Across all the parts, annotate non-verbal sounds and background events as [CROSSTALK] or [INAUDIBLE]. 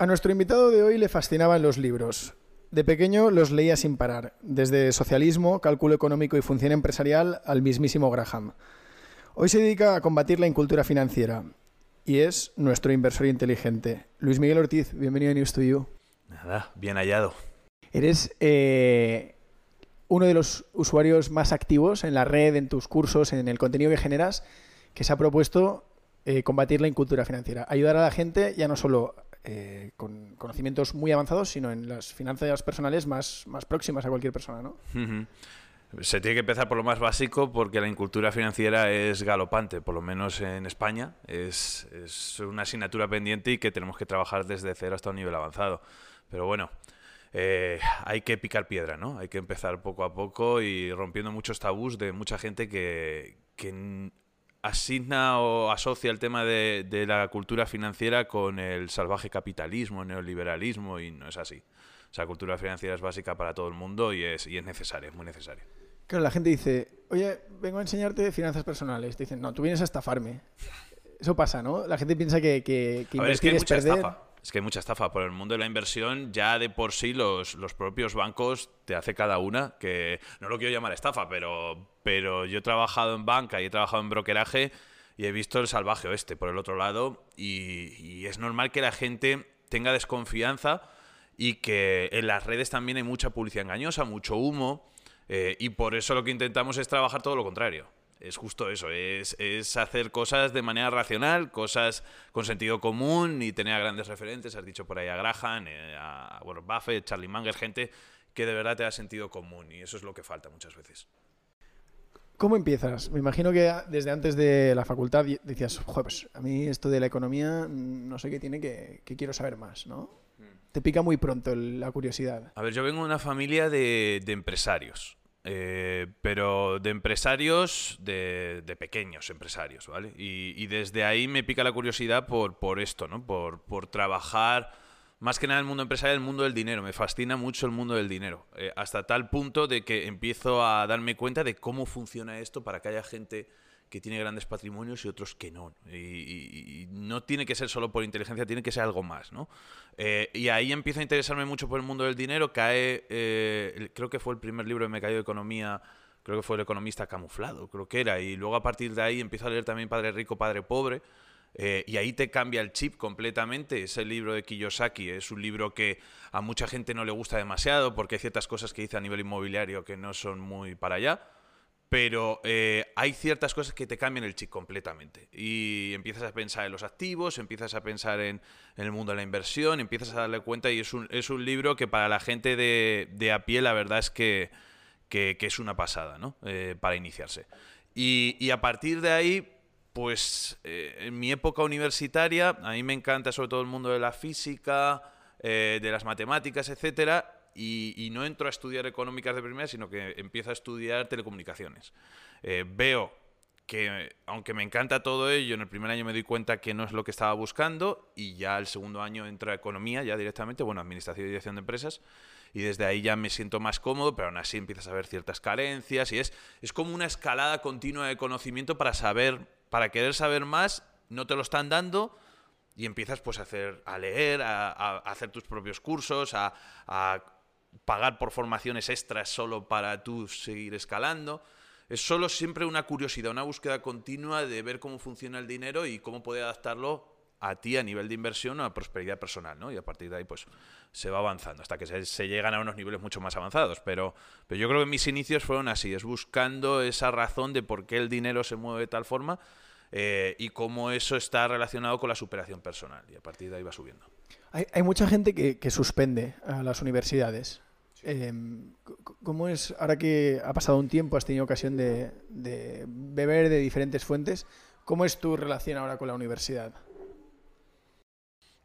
A nuestro invitado de hoy le fascinaban los libros. De pequeño los leía sin parar, desde socialismo, cálculo económico y función empresarial al mismísimo Graham. Hoy se dedica a combatir la incultura financiera y es nuestro inversor inteligente. Luis Miguel Ortiz, bienvenido a News to You. Nada, bien hallado. Eres eh, uno de los usuarios más activos en la red, en tus cursos, en el contenido que generas, que se ha propuesto eh, combatir la incultura financiera. Ayudar a la gente ya no solo eh, con conocimientos muy avanzados, sino en las finanzas personales más, más próximas a cualquier persona, ¿no? Se tiene que empezar por lo más básico porque la incultura financiera es galopante, por lo menos en España. Es, es una asignatura pendiente y que tenemos que trabajar desde cero hasta un nivel avanzado. Pero bueno, eh, hay que picar piedra, ¿no? Hay que empezar poco a poco y rompiendo muchos tabús de mucha gente que, que asigna o asocia el tema de, de, la cultura financiera con el salvaje capitalismo, neoliberalismo, y no es así. O sea, cultura financiera es básica para todo el mundo y es, y es necesaria, es muy necesaria. Claro, la gente dice, oye, vengo a enseñarte finanzas personales. Te dicen, no, tú vienes a estafarme. Eso pasa, ¿no? La gente piensa que, que, que a ver, es, que hay mucha perder. estafa. Es que hay mucha estafa. Por el mundo de la inversión, ya de por sí los, los propios bancos te hace cada una, que no lo quiero llamar estafa, pero, pero yo he trabajado en banca y he trabajado en brokeraje y he visto el salvaje oeste por el otro lado y, es normal que la gente tenga desconfianza y que en las redes también hay mucha publicidad engañosa, mucho humo eh, y por eso lo que intentamos es trabajar todo lo contrario. Es justo eso, es, hacer cosas de manera racional, cosas con sentido común y tener grandes referentes. Has dicho por ahí a Graham, eh, a Warren Buffett, Charlie Munger, gente que de verdad te da sentido común y eso es lo que falta muchas veces. ¿Cómo empiezas? Me imagino que desde antes de la facultad decías, Joder, pues a mí esto de la economía no sé qué tiene que, que quiero saber más, ¿no? Te pica muy pronto la curiosidad. A ver, yo vengo de una familia de, de empresarios. Eh, pero de empresarios, de, de, pequeños empresarios, ¿vale? Y, y, desde ahí me pica la curiosidad por, por esto, ¿no? Por, por, trabajar más que nada el mundo empresarial, el mundo del dinero. Me fascina mucho el mundo del dinero. Eh, hasta tal punto de que empiezo a darme cuenta de cómo funciona esto para que haya gente que tiene grandes patrimonios y otros que no. Y, y, y, no tiene que ser solo por inteligencia, tiene que ser algo más, ¿no? Eh, y ahí empiezo a interesarme mucho por el mundo del dinero. Cae, eh, creo que fue el primer libro que me cayó de economía, creo que fue El economista camuflado, creo que era. Y luego a partir de ahí empiezo a leer también Padre Rico, Padre Pobre. Eh, y ahí te cambia el chip completamente. Ese libro de Kiyosaki es un libro que a mucha gente no le gusta demasiado porque hay ciertas cosas que dice a nivel inmobiliario que no son muy para allá pero eh, hay ciertas cosas que te cambian el chip completamente. Y empiezas a pensar en los activos, empiezas a pensar en, el mundo de la inversión, empiezas a darle cuenta y es un, es un libro que para la gente de, de, a pie la verdad es que, que, es una pasada, ¿no? Eh, para iniciarse. Y, a partir de ahí, pues eh, en mi época universitaria, a mí me encanta sobre todo el mundo de la física, eh, de las matemáticas, etcétera, y, no entro a estudiar económicas de primera, sino que empiezo a estudiar telecomunicaciones. Eh, veo que, aunque me encanta todo ello, en el primer año me doy cuenta que no es lo que estaba buscando y ya el segundo año entro a economía, ya directamente, bueno, administración y dirección de empresas, y desde ahí ya me siento más cómodo, pero aún así empiezas a ver ciertas carencias y es, es como una escalada continua de conocimiento para saber, para querer saber más, no te lo están dando, y empiezas pues a hacer a leer a, hacer tus propios cursos a, a, pagar por formaciones extras solo para tú seguir escalando. Es solo siempre una curiosidad, una búsqueda continua de ver cómo funciona el dinero y cómo puede adaptarlo a ti a nivel de inversión o a prosperidad personal, ¿no? Y a partir de ahí, pues, se va avanzando hasta que se, llegan a unos niveles mucho más avanzados. Pero, pero yo creo que mis inicios fueron así, es buscando esa razón de por qué el dinero se mueve de tal forma eh, y cómo eso está relacionado con la superación personal. Y a partir de ahí va subiendo. Hay, mucha gente que, suspende a las universidades. Eh, ¿Cómo es, ahora que ha pasado un tiempo, has tenido ocasión de, beber de diferentes fuentes, cómo es tu relación ahora con la universidad?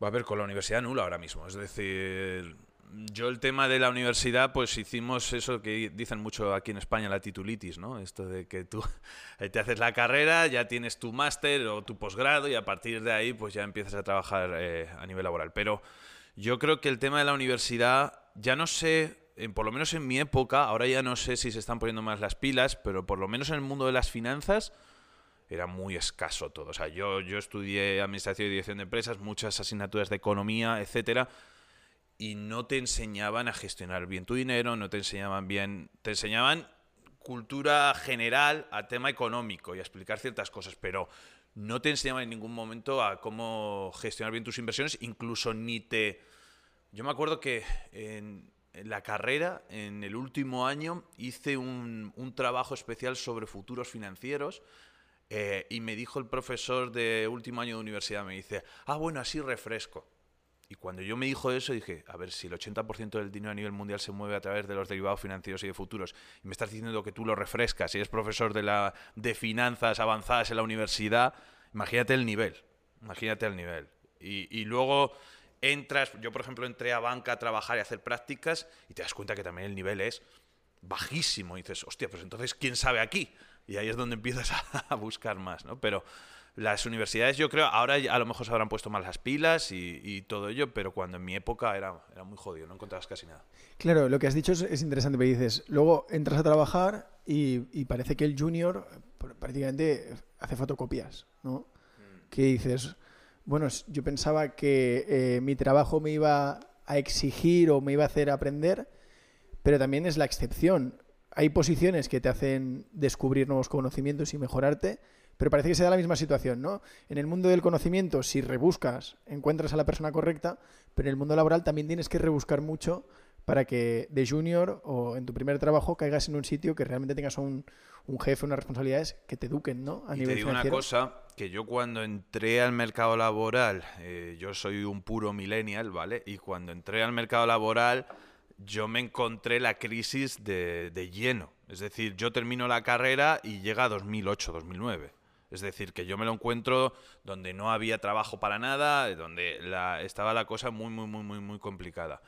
Va a ver, con la universidad nula ahora mismo. Es decir, yo el tema de la universidad, pues hicimos eso que dicen mucho aquí en España, la titulitis, ¿no? Esto de que tú [LAUGHS] te haces la carrera, ya tienes tu máster o tu posgrado y a partir de ahí pues ya empiezas a trabajar eh, a nivel laboral. Pero yo creo que el tema de la universidad, ya no sé, en, por lo menos en mi época, ahora ya no sé si se están poniendo más las pilas, pero por lo menos en el mundo de las finanzas, era muy escaso todo. O sea, yo, yo estudié Administración y Dirección de Empresas, muchas asignaturas de Economía, etcétera, y no te enseñaban a gestionar bien tu dinero, no te enseñaban bien... Te enseñaban cultura general a tema económico y a explicar ciertas cosas, pero no te enseñaban en ningún momento a cómo gestionar bien tus inversiones, incluso ni te... Yo me acuerdo que en, la carrera, en el último año, hice un, un trabajo especial sobre futuros financieros eh, y me dijo el profesor de último año de universidad, me dice, ah, bueno, así refresco. Y cuando yo me dijo eso, dije, a ver, si el 80% del dinero a nivel mundial se mueve a través de los derivados financieros y de futuros, y me estás diciendo que tú lo refrescas y eres profesor de, la, de finanzas avanzadas en la universidad, imagínate el nivel, imagínate el nivel. Y, y luego entras, yo por ejemplo entré a banca a trabajar y a hacer prácticas y te das cuenta que también el nivel es bajísimo. Y dices, hostia, pues entonces, ¿quién sabe aquí? Y ahí es donde empiezas [LAUGHS] a buscar más, ¿no? Pero las universidades yo creo, ahora a lo mejor se habrán puesto más las pilas y, todo ello, pero cuando en mi época era, era muy jodido, no encontrabas casi nada. Claro, lo que has dicho es, interesante, me dices, luego entras a trabajar y, parece que el junior prácticamente hace fotocopias, ¿no? Mm. Que dices, bueno, yo pensaba que eh, mi trabajo me iba a exigir o me iba a hacer aprender, pero también es la excepción. Hay posiciones que te hacen descubrir nuevos conocimientos y mejorarte, pero parece que se da la misma situación, ¿no? En el mundo del conocimiento, si rebuscas, encuentras a la persona correcta, pero en el mundo laboral también tienes que rebuscar mucho para que de junior o en tu primer trabajo caigas en un sitio que realmente tengas un, un jefe, unas responsabilidades que te eduquen, ¿no? A y te digo una cosa, que yo cuando entré al mercado laboral, eh, yo soy un puro millennial, ¿vale? Y cuando entré al mercado laboral, yo me encontré la crisis de, de lleno. Es decir, yo termino la carrera y llega 2008, 2009. Es decir, que yo me lo encuentro donde no había trabajo para nada, donde estaba la cosa muy, muy, muy, muy, muy complicada.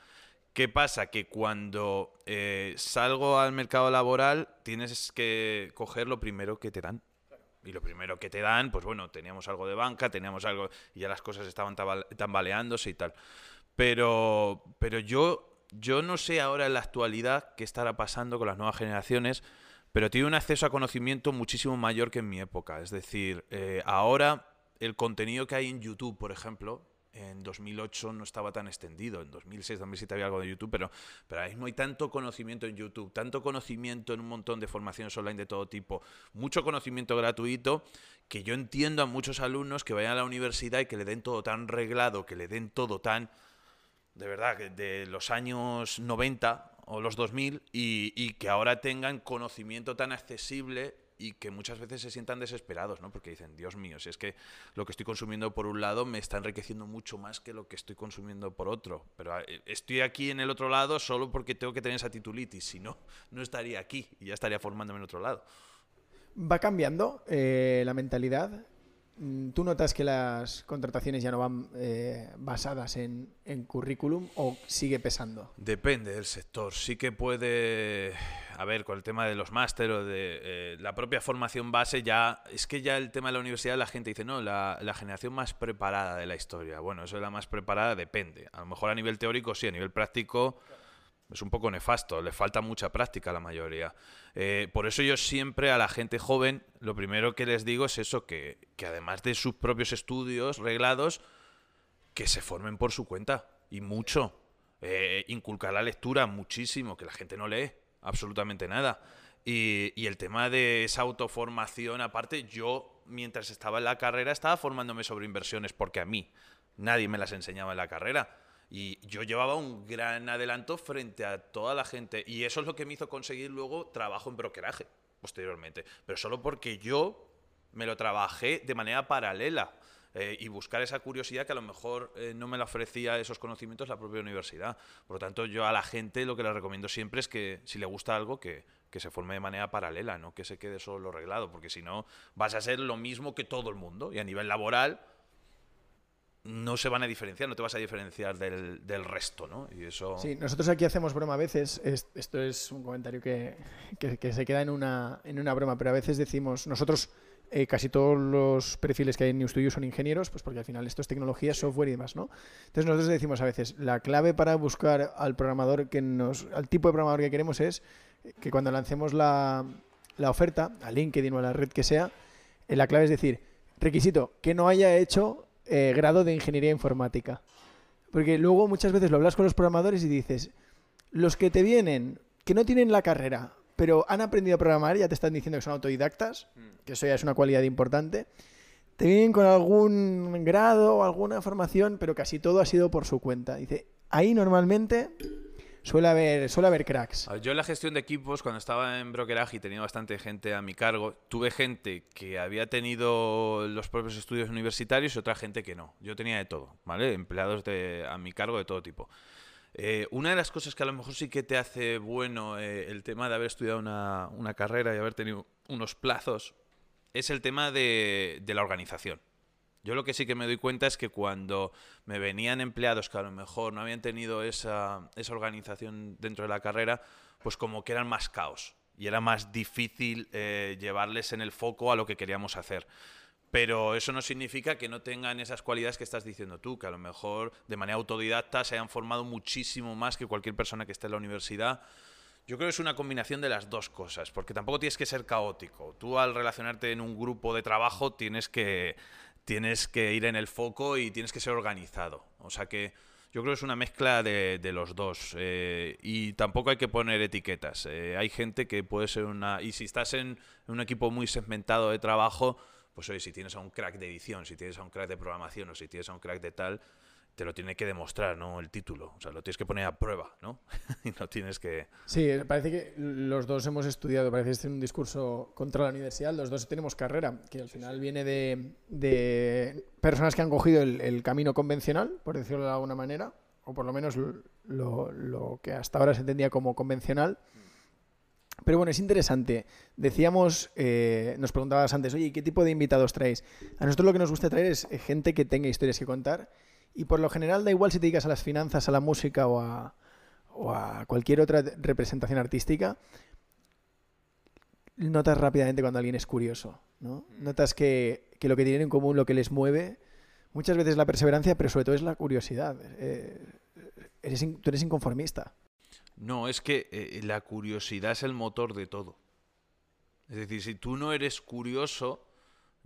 ¿Qué pasa? Que cuando eh, salgo al mercado laboral tienes que coger lo primero que te dan. Y lo primero que te dan, pues bueno, teníamos algo de banca, teníamos algo, y ya las cosas estaban tambaleándose y tal. Pero, pero yo, yo no sé ahora en la actualidad qué estará pasando con las nuevas generaciones pero tiene un acceso a conocimiento muchísimo mayor que en mi época. Es decir, eh, ahora el contenido que hay en YouTube, por ejemplo, en 2008 no estaba tan extendido, en 2006, 2007 había algo de YouTube, pero, pero ahora mismo hay tanto conocimiento en YouTube, tanto conocimiento en un montón de formaciones online de todo tipo, mucho conocimiento gratuito, que yo entiendo a muchos alumnos que vayan a la universidad y que le den todo tan reglado, que le den todo tan, de verdad, de los años 90 o los 2000 y, y que ahora tengan conocimiento tan accesible y que muchas veces se sientan desesperados, ¿no? Porque dicen, Dios mío, si es que lo que estoy consumiendo por un lado me está enriqueciendo mucho más que lo que estoy consumiendo por otro. Pero eh, estoy aquí en el otro lado solo porque tengo que tener esa titulitis, si no, [LAUGHS] no estaría aquí y ya estaría formándome en otro lado. ¿Va cambiando eh, la mentalidad? Mm, ¿Tú notas que las contrataciones ya no van eh, basadas en, currículum o sigue pesando? Depende del sector. Sí que puede, a ver, con el tema de los másteres o de eh, la propia formación base, ya es que ya el tema de la universidad la gente dice, no, la, la, generación más preparada de la historia. Bueno, eso de la más preparada depende. A lo mejor a nivel teórico sí, a nivel práctico es un poco nefasto, le falta mucha práctica a la mayoría. Eh, por eso yo siempre a la gente joven, lo primero que les digo es eso, que, además de sus propios estudios reglados, que se formen por su cuenta, y mucho. Eh, inculcar la lectura muchísimo, que la gente no lee absolutamente nada. Y, y, el tema de esa autoformación, aparte, yo mientras estaba en la carrera estaba formándome sobre inversiones, porque a mí nadie me las enseñaba en la carrera. Y yo llevaba un gran adelanto frente a toda la gente. Y eso es lo que me hizo conseguir luego trabajo en brokeraje posteriormente. Pero solo porque yo me lo trabajé de manera paralela. Eh, y buscar esa curiosidad que a lo mejor eh, no me la ofrecía esos conocimientos la propia universidad. Por lo tanto, yo a la gente lo que le recomiendo siempre es que si le gusta algo, que, que se forme de manera paralela, no que se quede solo reglado, porque si no vas a ser lo mismo que todo el mundo. Y a nivel laboral, no se van a diferenciar, no te vas a diferenciar del, del, resto, ¿no? Y eso... Sí, nosotros aquí hacemos broma a veces, esto es un comentario que, que, se queda en una, en una broma, pero a veces decimos, nosotros eh, casi todos los perfiles que hay en New Studio son ingenieros, pues porque al final esto es tecnología, software y demás, ¿no? Entonces nosotros decimos a veces, la clave para buscar al programador que nos, al tipo de programador que queremos es que cuando lancemos la, la oferta, a LinkedIn o a la red que sea, Eh, La clave es decir, requisito, que no haya hecho eh, grado de ingeniería informática. Porque luego muchas veces lo hablas con los programadores y dices, los que te vienen, que no tienen la carrera, pero han aprendido a programar, ya te están diciendo que son autodidactas, que eso ya es una cualidad importante, te vienen con algún grado o alguna formación, pero casi todo ha sido por su cuenta. Dice, ahí normalmente suele haber, suele haber cracks. Yo en la gestión de equipos, cuando estaba en brokeraje y tenía bastante gente a mi cargo, tuve gente que había tenido los propios estudios universitarios y otra gente que no. Yo tenía de todo, ¿vale? Empleados de, a mi cargo de todo tipo. Eh, una de las cosas que a lo mejor sí que te hace bueno eh, el tema de haber estudiado una, una carrera y haber tenido unos plazos es el tema de, de la organización. Yo lo que sí que me doy cuenta es que cuando me venían empleados que a lo mejor no habían tenido esa, esa organización dentro de la carrera, pues como que eran más caos y era más difícil eh, llevarles en el foco a lo que queríamos hacer. Pero eso no significa que no tengan esas cualidades que estás diciendo tú, que a lo mejor de manera autodidacta se hayan formado muchísimo más que cualquier persona que esté en la universidad. Yo creo que es una combinación de las dos cosas, porque tampoco tienes que ser caótico. Tú al relacionarte en un grupo de trabajo tienes que, tienes que ir en el foco y tienes que ser organizado. O sea que yo creo que es una mezcla de, los dos. eh, y tampoco hay que poner etiquetas. Eh, hay gente que puede ser una... Y si estás en un equipo muy segmentado de trabajo, pues oye, si tienes a un crack de edición, si tienes a un crack de programación o si tienes a un crack de tal, te lo tiene que demostrar, ¿no? El título. O sea, lo tienes que poner a prueba, ¿no? [LAUGHS] y no tienes que... Sí, parece que los dos hemos estudiado, parece que este es un discurso contra la universidad, los dos tenemos carrera, que al final viene de, de personas que han cogido el, el camino convencional, por decirlo de alguna manera, o por lo menos lo, lo que hasta ahora se entendía como convencional. Pero bueno, es interesante. Decíamos, eh, nos preguntabas antes, oye, ¿y ¿qué tipo de invitados traéis? A nosotros lo que nos gusta traer es eh, gente que tenga historias que contar y por lo general da igual si te dedicas a las finanzas, a la música o a, o a cualquier otra representación artística, notas rápidamente cuando alguien es curioso, ¿no? Notas que, que lo que tienen en común, lo que les mueve, muchas veces es la perseverancia, pero sobre todo es la curiosidad. Eh, eres in- tú eres inconformista. No, es que eh, la curiosidad es el motor de todo. Es decir, si tú no eres curioso,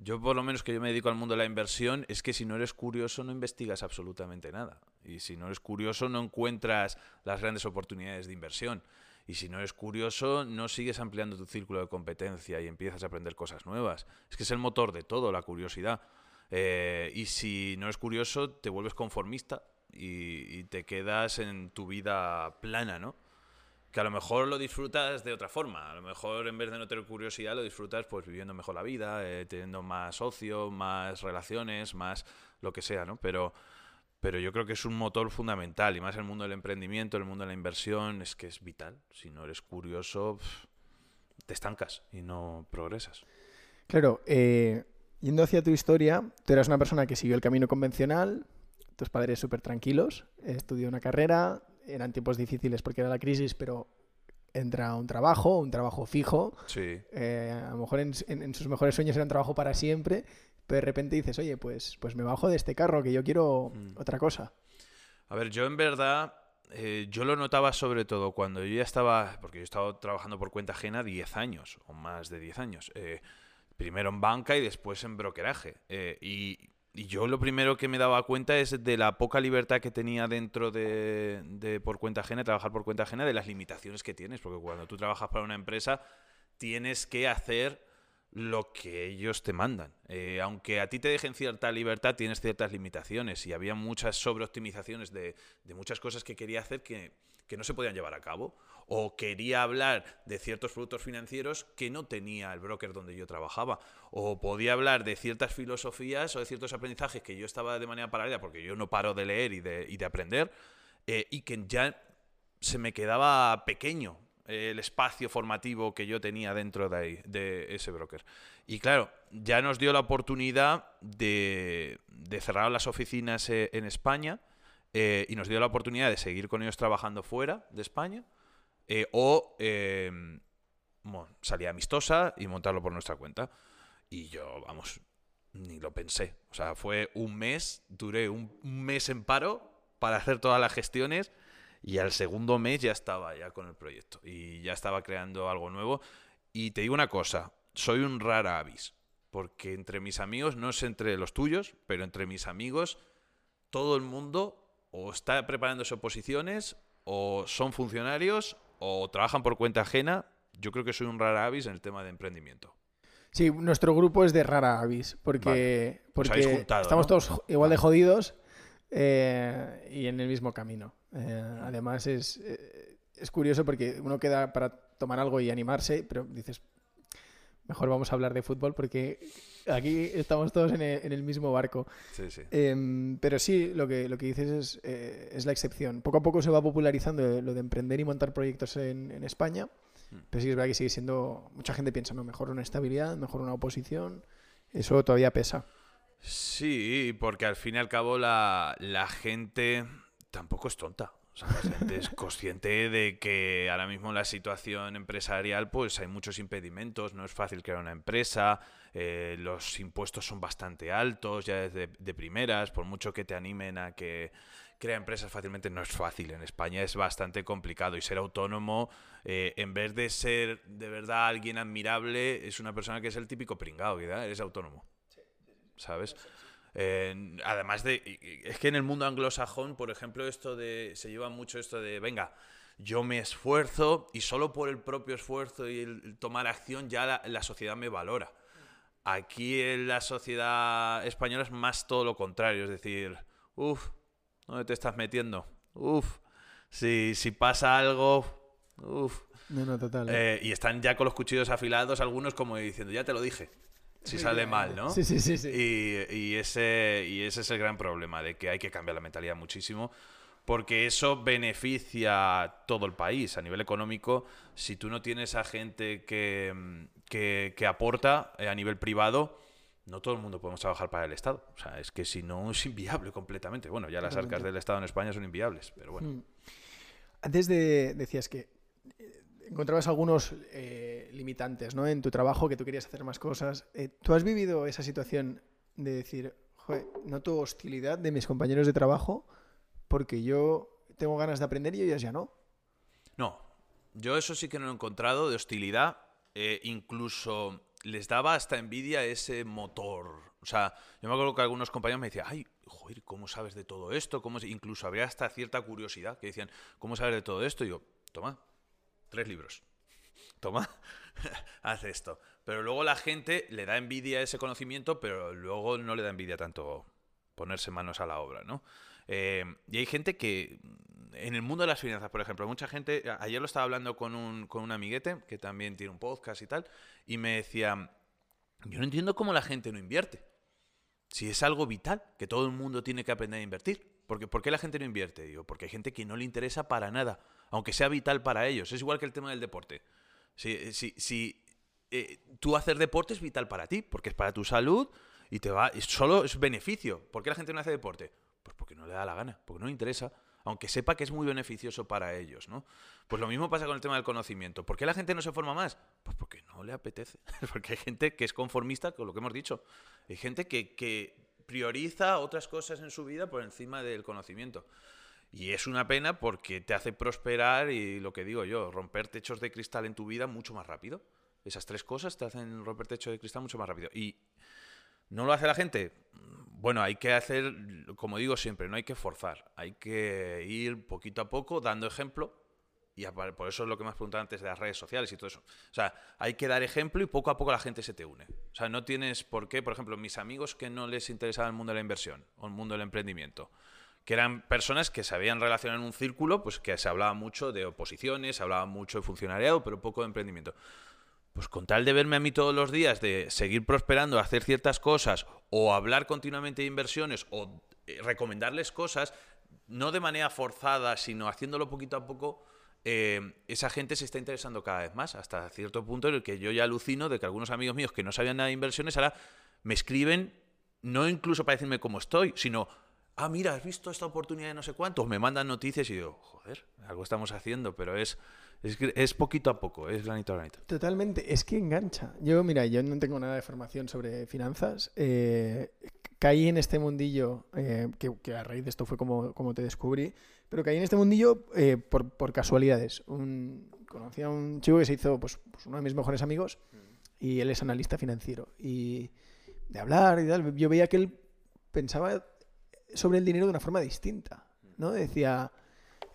yo por lo menos que yo me dedico al mundo de la inversión, es que si no eres curioso no investigas absolutamente nada. Y si no eres curioso no encuentras las grandes oportunidades de inversión. Y si no eres curioso no sigues ampliando tu círculo de competencia y empiezas a aprender cosas nuevas. Es que es el motor de todo, la curiosidad. Eh, y si no eres curioso te vuelves conformista y, y te quedas en tu vida plana, ¿no? Que a lo mejor lo disfrutas de otra forma. A lo mejor en vez de no tener curiosidad, lo disfrutas pues viviendo mejor la vida, eh, teniendo más ocio, más relaciones, más lo que sea, ¿no? Pero, pero yo creo que es un motor fundamental, y más el mundo del emprendimiento, en el mundo de la inversión, es que es vital. Si no eres curioso, te estancas y no progresas. Claro, eh, yendo hacia tu historia, tú eras una persona que siguió el camino convencional, tus padres súper tranquilos, estudió una carrera, eran tiempos difíciles porque era la crisis, pero entra un trabajo, un trabajo fijo, Sí. eh, a lo mejor en, en- en sus mejores sueños era un trabajo para siempre, pero de repente dices, oye, pues, pues me bajo de este carro, que yo quiero Mm. otra cosa. A ver, yo en verdad, eh, yo lo notaba sobre todo cuando yo ya estaba, porque yo he estado trabajando por cuenta ajena 10 años, o más de 10 años. eh, primero en banca y después en brokeraje. y, y yo lo primero que me daba cuenta es de la poca libertad que tenía dentro de, por cuenta ajena, trabajar por cuenta ajena, de las limitaciones que tienes, porque cuando tú trabajas para una empresa tienes que hacer lo que ellos te mandan. Eh, aunque a ti te dejen cierta libertad, tienes ciertas limitaciones y había muchas sobreoptimizaciones de, muchas cosas que quería hacer que no se podían llevar a cabo. O quería hablar de ciertos productos financieros que no tenía el broker donde yo trabajaba. O podía hablar de ciertas filosofías o de ciertos aprendizajes que yo estaba de manera paralela, porque yo no paro de leer y de, y de aprender, eh, y que ya se me quedaba pequeño el espacio formativo que yo tenía dentro de, ahí, de ese broker. Y claro, ya nos dio la oportunidad de, de cerrar las oficinas eh, en España eh, y nos dio la oportunidad de seguir con ellos trabajando fuera de España eh, o eh, bueno, salir amistosa y montarlo por nuestra cuenta. Y yo, vamos, ni lo pensé. O sea, fue un mes, duré un, un mes en paro para hacer todas las gestiones y al segundo mes ya estaba ya con el proyecto y ya estaba creando algo nuevo. Y te digo una cosa, soy un rara avis. Porque entre mis amigos, no es entre los tuyos, pero entre mis amigos, todo el mundo o está preparándose oposiciones, o son funcionarios, o trabajan por cuenta ajena. Yo creo que soy un rara avis en el tema de emprendimiento. Sí, nuestro grupo es de rara avis, porque, juntado, estamos ¿no? todos igual de jodidos eh, y en el mismo camino. Eh, además es, eh, es curioso porque uno queda para tomar algo y animarse, pero dices, mejor vamos a hablar de fútbol porque aquí estamos todos en el, en el mismo barco. Sí, sí. Em, pero sí, lo que, lo que dices es, eh, es la excepción. Poco a poco se va popularizando lo de emprender y montar proyectos en, en España, Mm. pero sí es verdad que sigue siendo... Mucha gente piensa, no, mejor una estabilidad, mejor una oposición. Eso todavía pesa. Sí, porque al fin y al cabo la, la gente tampoco es tonta. O sea, la gente es consciente de que ahora mismo la situación empresarial pues hay muchos impedimentos, no es fácil crear una empresa, eh, los impuestos son bastante altos ya desde de primeras, por mucho que te animen a que crea empresas fácilmente no es fácil. En España es bastante complicado y ser autónomo, eh, en vez de ser de verdad alguien admirable, es una persona que es el típico pringado, ¿verdad? Eres autónomo. ¿Sabes? Eh, además de. Es que en el mundo anglosajón, por ejemplo, esto de. Se lleva mucho esto de. Venga, yo me esfuerzo y solo por el propio esfuerzo y el, tomar acción ya la, la sociedad me valora. Aquí en la sociedad española es más todo lo contrario. Es decir, uff, ¿dónde te estás metiendo? Uff, si, si pasa algo, uff. No, no, total. Eh, y están ya con los cuchillos afilados, algunos como diciendo, ya te lo dije. Si sale mal, ¿no? Sí, sí, sí. sí. Y, y ese, y ese es el gran problema, de que hay que cambiar la mentalidad muchísimo, porque eso beneficia a todo el país a nivel económico. Si tú no tienes a gente que, que, que aporta eh, a nivel privado, no todo el mundo podemos trabajar para el Estado. O sea, es que si no es inviable completamente. Bueno, ya las arcas del Estado en España son inviables, pero bueno. Mm. Antes de, decías que eh, encontrabas algunos eh, limitantes ¿no? en tu trabajo, que tú querías hacer más cosas. Eh, ¿Tú has vivido esa situación de decir, joder, noto hostilidad de mis compañeros de trabajo porque yo tengo ganas de aprender y ellos ya no? No, yo eso sí que no lo he encontrado de hostilidad. eh, incluso les daba hasta envidia ese motor. O sea, yo me acuerdo que algunos compañeros me decían, ay, joder, ¿cómo sabes de todo esto? ¿Cómo se-?" Incluso habría hasta cierta curiosidad que decían, ¿cómo sabes de todo esto? Y yo, toma, tres libros. Toma, [LAUGHS] haz esto. Pero luego la gente le da envidia ese conocimiento, pero luego no le da envidia tanto ponerse manos a la obra, ¿no? Eh, y hay gente que, en el mundo de las finanzas, por ejemplo, mucha gente, ayer lo estaba hablando con un, con un amiguete que también tiene un podcast y tal, y me decía, yo no entiendo cómo la gente no invierte. Si es algo vital, que todo el mundo tiene que aprender a invertir. Porque, ¿Por qué la gente no invierte? Digo, porque hay gente que no le interesa para nada, aunque sea vital para ellos. Es igual que el tema del deporte. Si, si, si eh, tú hacer deporte es vital para ti, porque es para tu salud y te va. solo es beneficio. ¿Por qué la gente no hace deporte? Pues porque no le da la gana, porque no le interesa, aunque sepa que es muy beneficioso para ellos, ¿no? Pues lo mismo pasa con el tema del conocimiento. ¿Por qué la gente no se forma más? Pues porque no le apetece. [LAUGHS] Porque hay gente que es conformista con lo que hemos dicho. Hay gente que, que prioriza otras cosas en su vida por encima del conocimiento. Y es una pena porque te hace prosperar y lo que digo yo, romper techos de cristal en tu vida mucho más rápido. Esas tres cosas te hacen romper techo de cristal mucho más rápido. Y ¿No lo hace la gente? Bueno, hay que hacer, como digo siempre, no hay que forzar. Hay que ir poquito a poco dando ejemplo. Y por eso es lo que me has preguntado antes de las redes sociales y todo eso. O sea, hay que dar ejemplo y poco a poco la gente se te une. O sea, no tienes por qué, por ejemplo, mis amigos que no les interesaba el mundo de la inversión o el mundo del emprendimiento, que eran personas que se habían relacionado en un círculo, pues que se hablaba mucho de oposiciones, se hablaba mucho de funcionariado, pero poco de emprendimiento. Pues con tal de verme a mí todos los días, de seguir prosperando, hacer ciertas cosas, o hablar continuamente de inversiones, o eh, recomendarles cosas, no de manera forzada, sino haciéndolo poquito a poco, eh, esa gente se está interesando cada vez más, hasta cierto punto en el que yo ya alucino de que algunos amigos míos que no sabían nada de inversiones ahora me escriben, no incluso para decirme cómo estoy, sino, ah, mira, has visto esta oportunidad de no sé cuántos, me mandan noticias y digo, joder, algo estamos haciendo, pero es, es, es poquito a poco, es granito a granito. Totalmente, es que engancha. Yo, mira, yo no tengo nada de formación sobre finanzas. eh, caí en este mundillo, eh, que, que a raíz de esto fue como, como te descubrí, pero caí en este mundillo eh, por, por casualidades. Un, conocí a un chico que se hizo pues, pues, uno de mis mejores amigos y él es analista financiero. Y, de hablar y tal, yo veía que él pensaba sobre el dinero de una forma distinta, ¿no? Decía,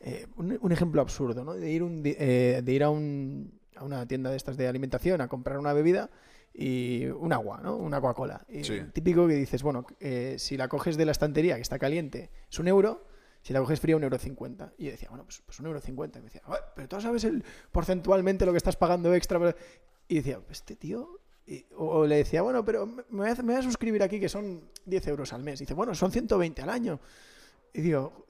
eh, un, un ejemplo absurdo, ¿no? De ir, un eh, de ir a, un- a una tienda de estas de alimentación a comprar una bebida y un agua, ¿no? Una Coca-Cola. Sí. Típico que dices, bueno, eh, si la coges de la estantería que está caliente es un euro, si la coges fría un euro cincuenta. Y yo decía, bueno, pues, pues un euro cincuenta. Y me decía, "Ah, pero tú sabes el, porcentualmente lo que estás pagando extra. pero-". Y decía, este tío... o, le decía, bueno, pero me me voy, a, suscribir aquí que son 10 euros al mes. Y dice, bueno, son 120 al año. Y digo,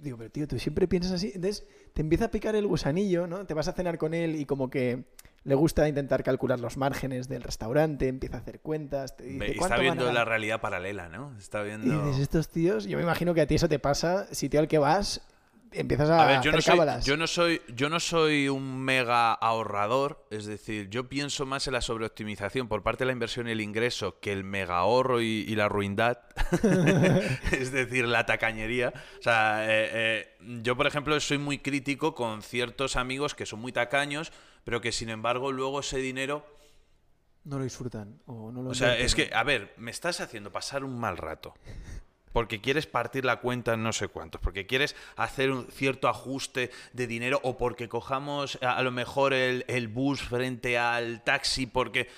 digo, pero tío, tú siempre piensas así. Entonces te empieza a picar el gusanillo, ¿no? Te vas a cenar con él y como que le gusta intentar calcular los márgenes del restaurante, empieza a hacer cuentas. Te dice, Ve- "¿Cuánto Está viendo la ganar?". realidad paralela, ¿no? Está Y viendo... dices, estos tíos, yo me imagino que a ti eso te pasa, sitio al que vas, empiezas a, A ver, yo hacer no, soy, yo, no soy, yo no soy un mega ahorrador, es decir, yo pienso más en la sobreoptimización por parte de la inversión y el ingreso que el mega ahorro y, y la ruindad, [LAUGHS] es decir, la tacañería. O sea, eh, eh, yo, por ejemplo, soy muy crítico con ciertos amigos que son muy tacaños, pero que sin embargo luego ese dinero... No lo disfrutan. O, no lo O sea, es que, a ver, me estás haciendo pasar un mal rato. Porque quieres partir la cuenta en no sé cuántos, porque quieres hacer un cierto ajuste de dinero o porque cojamos a, lo mejor el, el bus frente al taxi, porque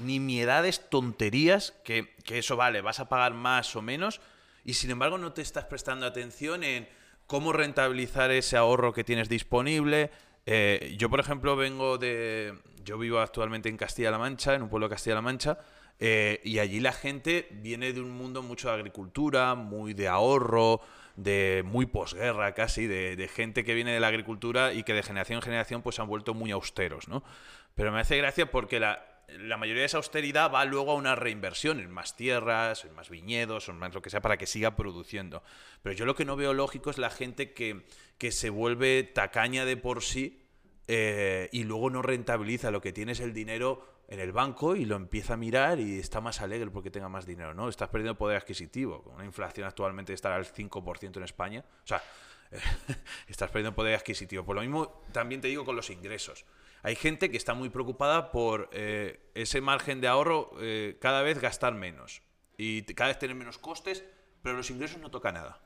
nimiedades, tonterías, que, que eso vale, vas a pagar más o menos, y sin embargo no te estás prestando atención en cómo rentabilizar ese ahorro que tienes disponible. Eh, yo, por ejemplo, vengo de... Yo vivo actualmente en Castilla-La Mancha, en un pueblo de Castilla-La Mancha, eh, y allí la gente viene de un mundo mucho de agricultura, muy de ahorro, de muy posguerra casi, de, gente que viene de la agricultura y que de generación en generación pues se han vuelto muy austeros, ¿no? Pero me hace gracia porque la, la mayoría de esa austeridad va luego a una reinversión en más tierras, en más viñedos, en más lo que sea, para que siga produciendo. Pero yo lo que no veo lógico es la gente que, que se vuelve tacaña de por sí eh, y luego no rentabiliza lo que tiene es el dinero en el banco y lo empieza a mirar y está más alegre porque tenga más dinero, ¿no? Estás perdiendo poder adquisitivo. Con una inflación actualmente estará al 5% en España. O sea, [LAUGHS] estás perdiendo poder adquisitivo. Por lo mismo, también te digo con los ingresos. Hay gente que está muy preocupada por eh, ese margen de ahorro eh, cada vez gastar menos y cada vez tener menos costes, pero los ingresos no toca nada.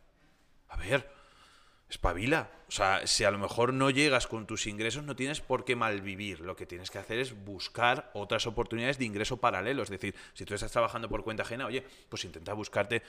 A ver, espabila. O sea, si a lo mejor no llegas con tus ingresos, no tienes por qué malvivir. Lo que tienes que hacer es buscar otras oportunidades de ingreso paralelo. Es decir, si tú estás trabajando por cuenta ajena, oye, pues intenta buscarte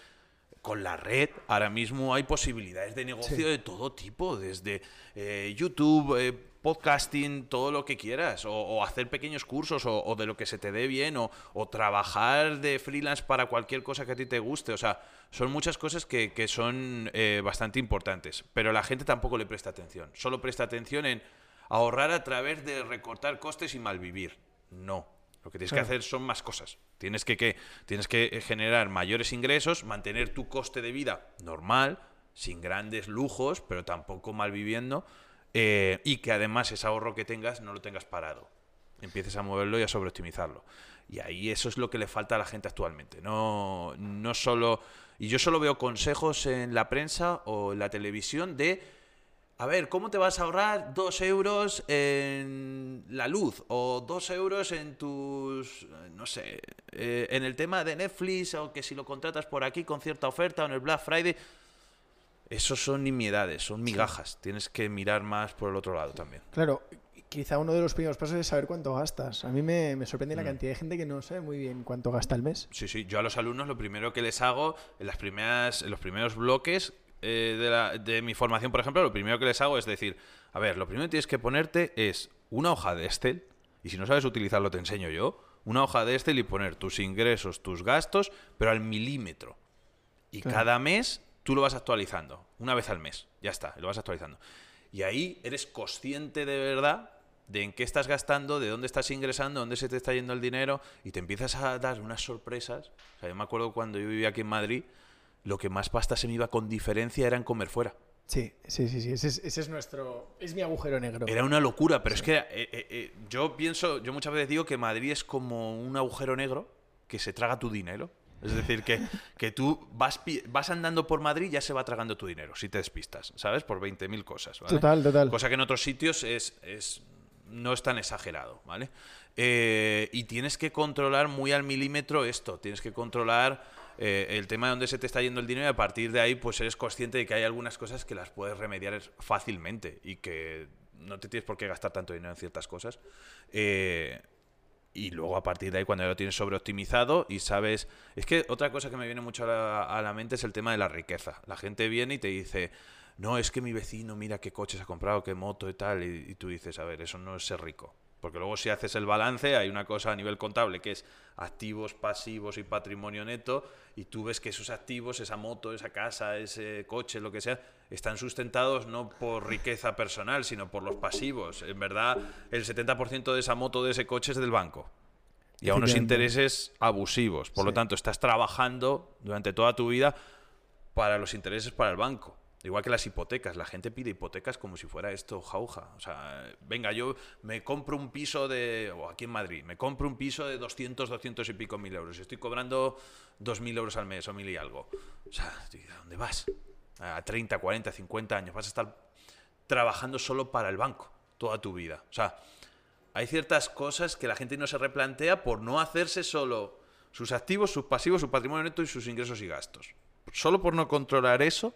con la red. Ahora mismo hay posibilidades de negocio Sí. de todo tipo, desde eh, YouTube, eh, podcasting, todo lo que quieras, o, o hacer pequeños cursos, o, o de lo que se te dé bien, o, o trabajar de freelance para cualquier cosa que a ti te guste. O sea, son muchas cosas que, que son eh, bastante importantes, pero la gente tampoco le presta atención. Solo presta atención en ahorrar a través de recortar costes y malvivir. No. Lo que tienes que hacer son más cosas. Tienes que, que- tienes que eh, generar mayores ingresos, mantener tu coste de vida normal, sin grandes lujos, pero tampoco mal viviendo, eh, y que además ese ahorro que tengas no lo tengas parado. Empieces a moverlo y a sobreoptimizarlo. Y ahí eso es lo que le falta a la gente actualmente. No, no solo. Y yo solo veo consejos en la prensa o en la televisión de a ver, ¿cómo te vas a ahorrar dos euros en la luz? O dos euros en tus, no sé, eh, en el tema de Netflix, o que si lo contratas por aquí con cierta oferta, o en el Black Friday. Esos son nimiedades, son migajas. Tienes que mirar más por el otro lado también. Claro, quizá uno de los primeros pasos es saber cuánto gastas. A mí me, me sorprende la Mm. cantidad de gente que no sabe muy bien cuánto gasta al mes. Sí, sí. Yo a los alumnos lo primero que les hago en las primeras, en los primeros bloques eh, de, la- de mi formación, por ejemplo, lo primero que les hago es decir, a ver, lo primero que tienes que ponerte es una hoja de Excel, y si no sabes utilizarlo te enseño yo, una hoja de Excel y poner tus ingresos, tus gastos, pero al milímetro. Y Claro. cada mes tú lo vas actualizando, una vez al mes, ya está, lo vas actualizando. Y ahí eres consciente de verdad de en qué estás gastando, de dónde estás ingresando, dónde se te está yendo el dinero, y te empiezas a dar unas sorpresas. O sea, yo me acuerdo cuando yo vivía aquí en Madrid, lo que más pasta se me iba con diferencia era en comer fuera. Sí, sí, sí, sí. Ese es, ese es nuestro. Es mi agujero negro. Era una locura, pero es que eh, eh, eh, yo pienso, yo muchas veces digo que Madrid es como un agujero negro que se traga tu dinero. Es decir, que, que tú vas, vas andando por Madrid y ya se va tragando tu dinero, si te despistas, ¿sabes? Por 20.000 cosas. ¿vale? Total, total. Cosa que en otros sitios es, es no es tan exagerado, ¿vale? Eh, y tienes que controlar muy al milímetro esto, tienes que controlar eh, el tema de dónde se te está yendo el dinero y a partir de ahí pues eres consciente de que hay algunas cosas que las puedes remediar fácilmente y que no te tienes por qué gastar tanto dinero en ciertas cosas. Eh, y luego a partir de ahí cuando ya lo tienes sobreoptimizado y sabes... Es que otra cosa que me viene mucho a la, mente es el tema de la riqueza. La gente viene y te dice, no, es que mi vecino mira qué coches ha comprado, qué moto y tal, y, y tú dices, a ver, eso no es ser rico. Porque luego si haces el balance hay una cosa a nivel contable que es activos, pasivos y patrimonio neto y tú ves que esos activos, esa moto, esa casa, ese coche, lo que sea, están sustentados no por riqueza personal, sino por los pasivos. En verdad, el 70% de esa moto, de ese coche es del banco. Y a unos intereses abusivos. Por lo tanto, estás trabajando durante toda tu vida para los intereses para el banco. Igual que las hipotecas, la gente pide hipotecas como si fuera esto jauja. O sea, venga, yo me compro un piso de, o aquí en Madrid, me compro un piso de 200, 200 y pico mil euros. Y estoy cobrando 2.000 euros al mes o mil y algo. O sea, ¿a dónde vas? A 30, 40, 50 años. Vas a estar trabajando solo para el banco toda tu vida. O sea, hay ciertas cosas que la gente no se replantea por no hacerse solo sus activos, sus pasivos, su patrimonio neto y sus ingresos y gastos. Solo por no controlar eso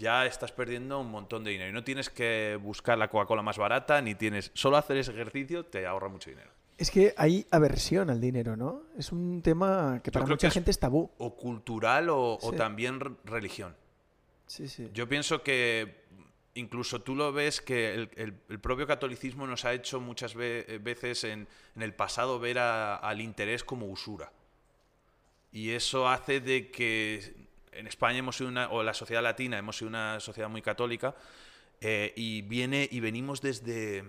ya estás perdiendo un montón de dinero. Y no tienes que buscar la Coca-Cola más barata, ni tienes. Solo hacer ese ejercicio te ahorra mucho dinero. Es que hay aversión al dinero, ¿no? Es un tema que para mucha gente es, tabú. O cultural o, también religión. Sí, sí. Yo pienso que incluso tú lo ves que el, propio catolicismo nos ha hecho muchas veces en, el pasado ver al interés como usura. Y eso hace de que en España hemos sido una, o la sociedad latina hemos sido una sociedad muy católica eh, y viene y venimos desde,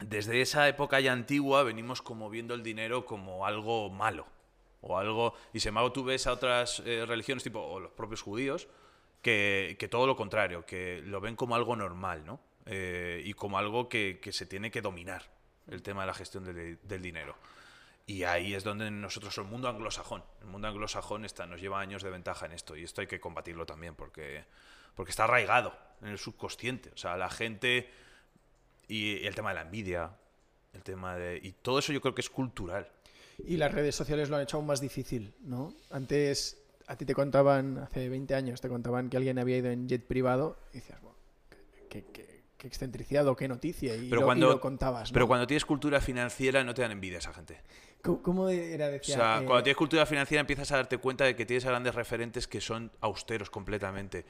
desde esa época ya antigua, venimos como viendo el dinero como algo malo o algo, y sin embargo tú ves a otras eh, religiones tipo, o los propios judíos, que, todo lo contrario, que lo ven como algo normal, ¿no? Eh, y como algo que, se tiene que dominar, el tema de la gestión del dinero. Y ahí es donde nosotros, el mundo anglosajón, el mundo anglosajón está, nos lleva años de ventaja en esto y esto hay que combatirlo también porque, porque está arraigado en el subconsciente. O sea, la gente y el tema de la envidia, el tema de... Y todo eso yo creo que es cultural. Y las redes sociales lo han hecho aún más difícil, ¿no? Antes a ti te contaban, hace 20 años, te contaban que alguien había ido en jet privado y decías, bueno, qué, qué, qué excentricidad o qué noticia y, pero lo, cuando, contabas. Pero cuando tienes cultura financiera no te dan envidia esa gente. ¿Cómo era? Decía, o sea, cuando tienes cultura financiera empiezas a darte cuenta de que tienes a grandes referentes que son austeros completamente.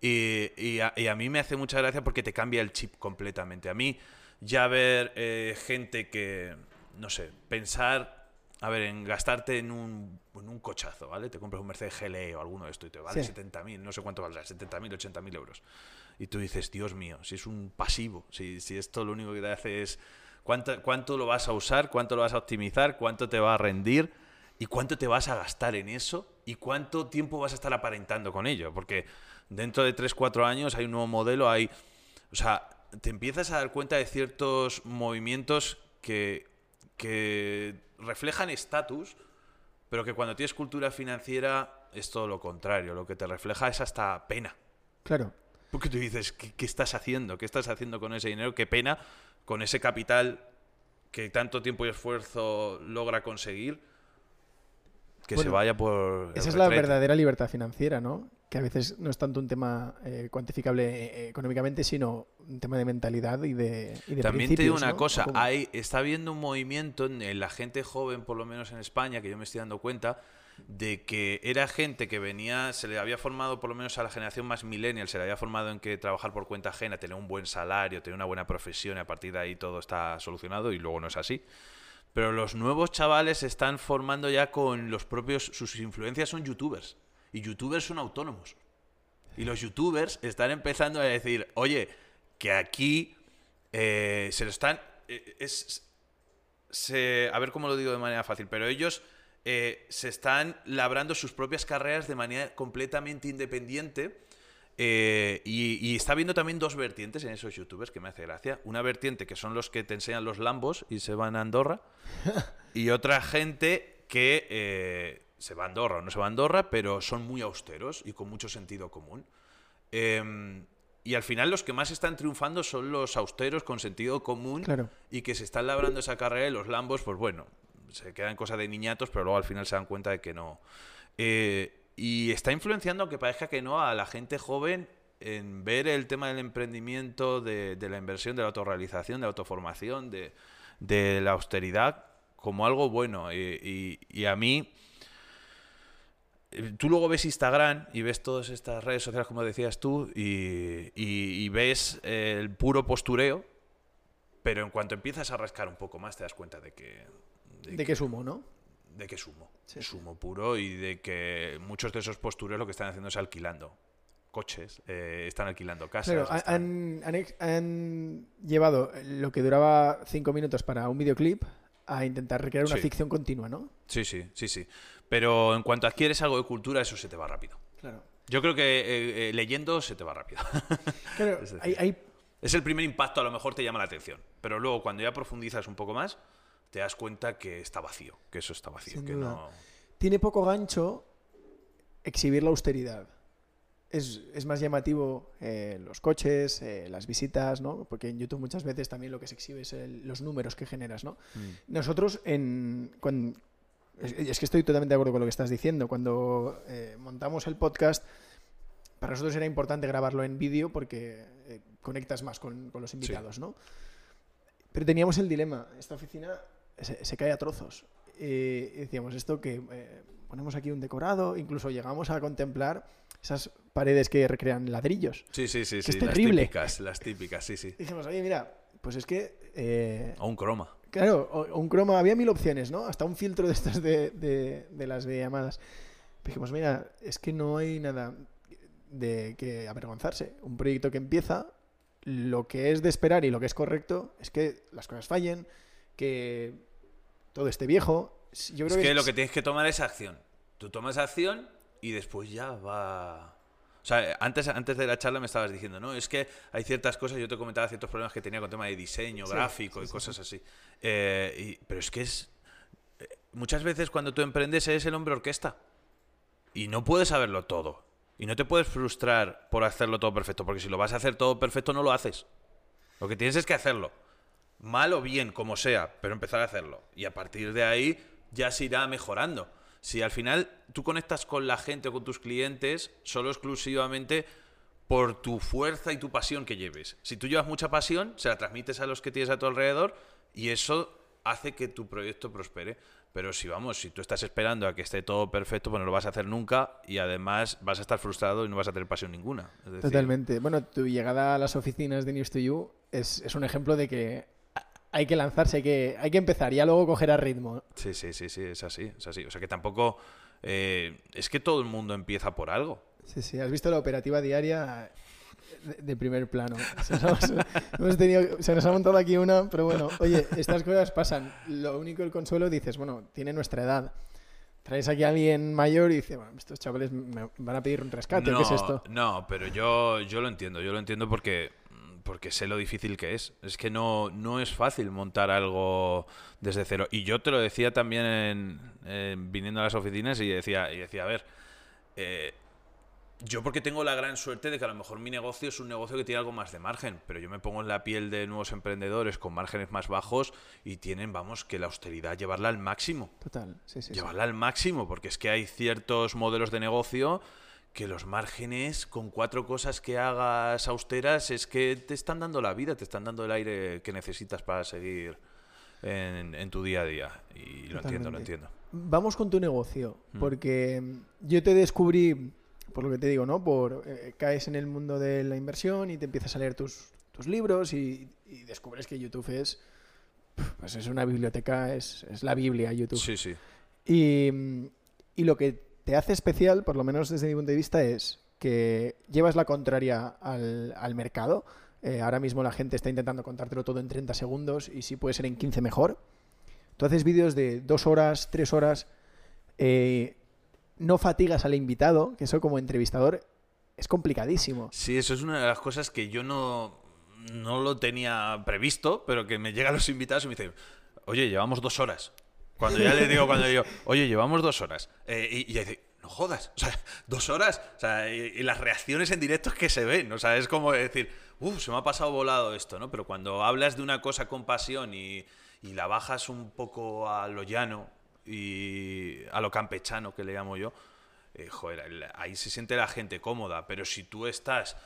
Y, a, mí me hace mucha gracia porque te cambia el chip completamente. A mí ya ver eh, gente que, no sé, pensar, a ver, en gastarte en un, en un cochazo, ¿vale? Te compras un Mercedes GLE o alguno de esto y te vale 70.000, no sé cuánto valdrá, 70.000, 80.000 euros. Y tú dices, Dios mío, si es un pasivo, si, si esto lo único que te hace es cuánto, cuánto lo vas a usar, cuánto lo vas a optimizar, cuánto te va a rendir y cuánto te vas a gastar en eso y cuánto tiempo vas a estar aparentando con ello. Porque dentro de 3, 4 años hay un nuevo modelo, hay... O sea, te empiezas a dar cuenta de ciertos movimientos que, que reflejan estatus, pero que cuando tienes cultura financiera es todo lo contrario. Lo que te refleja es hasta pena. Claro. Porque tú dices, ¿qué, ¿qué, estás haciendo? ¿Qué estás haciendo con ese dinero? Qué pena con ese capital que tanto tiempo y esfuerzo logra conseguir, que se vaya por... Esa es la verdadera libertad financiera, ¿no? Que a veces no es tanto un tema eh, cuantificable eh, económicamente, sino un tema de mentalidad y de... Y También te digo una cosa, hay, está habiendo un movimiento en la gente joven, por lo menos en España, que yo me estoy dando cuenta, de que era gente que venía, se le había formado, por lo menos a la generación más millennial, se le había formado en que trabajar por cuenta ajena, tener un buen salario, tener una buena profesión y a partir de ahí todo está solucionado y luego no es así. Pero los nuevos chavales se están formando ya con los propios, sus influencias son youtubers y youtubers son autónomos. Y los youtubers están empezando a decir, oye, que aquí eh, se lo están... Eh, es, a ver cómo lo digo de manera fácil, pero ellos eh, se están labrando sus propias carreras de manera completamente independiente. Eh, y, está viendo también dos vertientes en esos youtubers que me hace gracia. Una vertiente que son los que te enseñan los lambos y se van a Andorra. [LAUGHS] y otra gente que eh, se va a Andorra o no se va a Andorra, pero son muy austeros y con mucho sentido común. Em, Y al final los que más están triunfando son los austeros con sentido común Claro. y que se están labrando esa carrera y los lambos, pues bueno, se quedan cosas de niñatos, pero luego al final se dan cuenta de que no. Eh, y está influenciando, aunque parezca que no, a la gente joven en ver el tema del emprendimiento, de, la inversión, de la autorrealización, de la autoformación, de, la austeridad, como algo bueno. Y, a mí, eh, tú luego ves Instagram y ves todas estas redes sociales, como decías tú, y, ves el puro postureo, pero en cuanto empiezas a rascar un poco más te das cuenta de que... de ¿De qué sumo, no? de que sumo. Sí, sumo puro y de que muchos de esos postureos lo que están haciendo es alquilando coches, eh, están alquilando casas. Claro, están- han, han ex- han llevado lo que duraba cinco minutos para un videoclip a intentar recrear una Sí. ficción continua, ¿no? Sí, sí, sí, sí. Pero en cuanto adquieres algo de cultura, eso se te va rápido. Claro. Yo creo que eh, eh, leyendo se te va rápido. [LAUGHS] Claro, Es decir, hay, hay- es el primer impacto, a lo mejor te llama la atención. Pero luego, cuando ya profundizas un poco más, te das cuenta que está vacío, que eso está vacío, que no... tiene poco gancho exhibir la austeridad. Es, es más llamativo eh, los coches, eh, las visitas, ¿no? Porque en YouTube muchas veces también lo que se exhibe es el- los números que generas, ¿no? Mm. Nosotros, en, cuan- es, es que estoy totalmente de acuerdo con lo que estás diciendo. Cuando eh, montamos el podcast, para nosotros era importante grabarlo en vídeo porque conectas más con, con los invitados, ¿no? Pero teníamos el dilema. Esta oficina se, se cae a trozos. Eh, y decíamos, esto que eh, ponemos aquí un decorado, incluso llegamos a contemplar esas paredes que recrean ladrillos. Sí, sí, sí, Que sí. es las terrible. típicas, las típicas, sí, sí. Dijimos, oye, mira, pues es que eh, O un croma. Claro, o- un croma, había mil opciones, ¿no? Hasta un filtro de estos de, de, de las videollamadas. Dijimos, mira, es que no hay nada de que avergonzarse. Un proyecto que empieza, lo que es de esperar y lo que es correcto es que las cosas fallen, que todo esté viejo. Yo Es creo que lo que tienes que tomar es acción. Tú tomas acción y después ya va. O sea, antes, antes de la charla me estabas diciendo, ¿no? Es que hay ciertas cosas, yo te comentaba ciertos problemas que tenía con tema de diseño, Sí, gráfico sí, y sí, cosas así. Eh, y- pero es que es. eh, Muchas veces cuando tú emprendes eres el hombre orquesta. Y no puedes saberlo todo. Y no te puedes frustrar por hacerlo todo perfecto, porque si lo vas a hacer todo perfecto no lo haces. Lo que tienes es que hacerlo. Mal o bien, como sea, pero empezar a hacerlo. Y a partir de ahí ya se irá mejorando. Si al final tú conectas con la gente o con tus clientes solo exclusivamente por tu fuerza y tu pasión que lleves. Si tú llevas mucha pasión, se la transmites a los que tienes a tu alrededor y eso hace que tu proyecto prospere. Pero si vamos, si tú estás esperando a que esté todo perfecto, pues no lo vas a hacer nunca y además vas a estar frustrado y no vas a tener pasión ninguna. Totalmente. Bueno, tu llegada a las oficinas de News to You es un ejemplo de que hay que lanzarse, hay que, hay que empezar, ya luego cogerá ritmo. Sí, sí, sí, sí, es así, es así. O sea que tampoco... eh, es que todo el mundo empieza por algo. Sí, sí, has visto la operativa diaria de, de primer plano. Se nos, [LAUGHS] hemos- hemos tenido- se nos ha montado aquí una, pero bueno, oye, estas cosas pasan. Lo único el consuelo dices, bueno, tiene nuestra edad. Traes aquí a alguien mayor y dice, bueno, estos chavales me van a pedir un rescate, no, ¿qué es esto? No, pero yo, yo lo entiendo, yo lo entiendo porque, porque sé lo difícil que es. Es que no, no es fácil montar algo desde cero. Y yo te lo decía también en- en viniendo a las oficinas y decía, y decía a ver, eh, yo porque tengo la gran suerte de que a lo mejor mi negocio es un negocio que tiene algo más de margen, pero yo me pongo en la piel de nuevos emprendedores con márgenes más bajos y tienen, vamos, que la austeridad llevarla al máximo Total, sí, sí. sí. llevarla al máximo, porque es que hay ciertos modelos de negocio que los márgenes con cuatro cosas que hagas austeras es que te están dando la vida, te están dando el aire que necesitas para seguir en, en tu día a día. Y lo entiendo, lo entiendo. Vamos con tu negocio, Mm. porque mm, yo te descubrí, por lo que te digo, ¿no? Por eh, caes en el mundo de la inversión y te empiezas a leer tus, tus libros y, y descubres que YouTube es, pues es una biblioteca, es, es la Biblia YouTube. Sí, sí. Y, mm, y lo que te hace especial, por lo menos desde mi punto de vista, es que llevas la contraria al, al mercado. Eh, ahora mismo la gente está intentando contártelo todo en 30 segundos y si puede ser en 15 mejor. Tú haces vídeos de dos horas, tres horas. eh, no fatigas al invitado, que eso como entrevistador es complicadísimo. Sí, eso es una de las cosas que yo no, no lo tenía previsto, pero que me llegan los invitados y me dicen, oye, llevamos dos horas. Cuando ya le digo, cuando digo, oye, llevamos dos horas. Eh, y, y dice, no jodas. O sea, dos horas. O sea, y, las reacciones en directo es que se ven. O sea, es como decir, uff, se me ha pasado volado esto, ¿no? Pero cuando hablas de una cosa con pasión y, y la bajas un poco a lo llano y a lo campechano, que le llamo yo, eh, joder, ahí se siente la gente cómoda. Pero si tú estás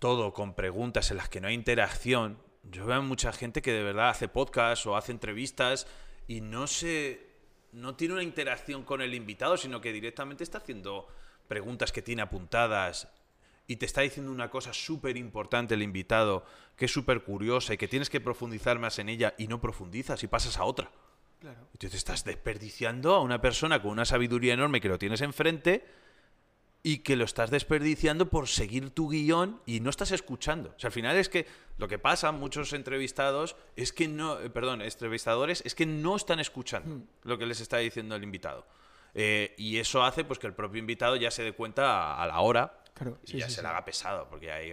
todo con preguntas en las que no hay interacción, yo veo mucha gente que de verdad hace podcast o hace entrevistas y no se no tiene una interacción con el invitado, sino que directamente está haciendo preguntas que tiene apuntadas y te está diciendo una cosa súper importante el invitado, que es súper curiosa y que tienes que profundizar más en ella y no profundizas y pasas a otra. Claro. Entonces estás desperdiciando a una persona con una sabiduría enorme que lo tienes enfrente y que lo estás desperdiciando por seguir tu guion y no estás escuchando. O sea, al final es que lo que pasa muchos entrevistados es que no, eh, perdón, entrevistadores es que no están escuchando hmm. lo que les está diciendo el invitado. Eh, y eso hace pues que el propio invitado ya se dé cuenta a, la hora y ya se le haga pesado, porque ahí,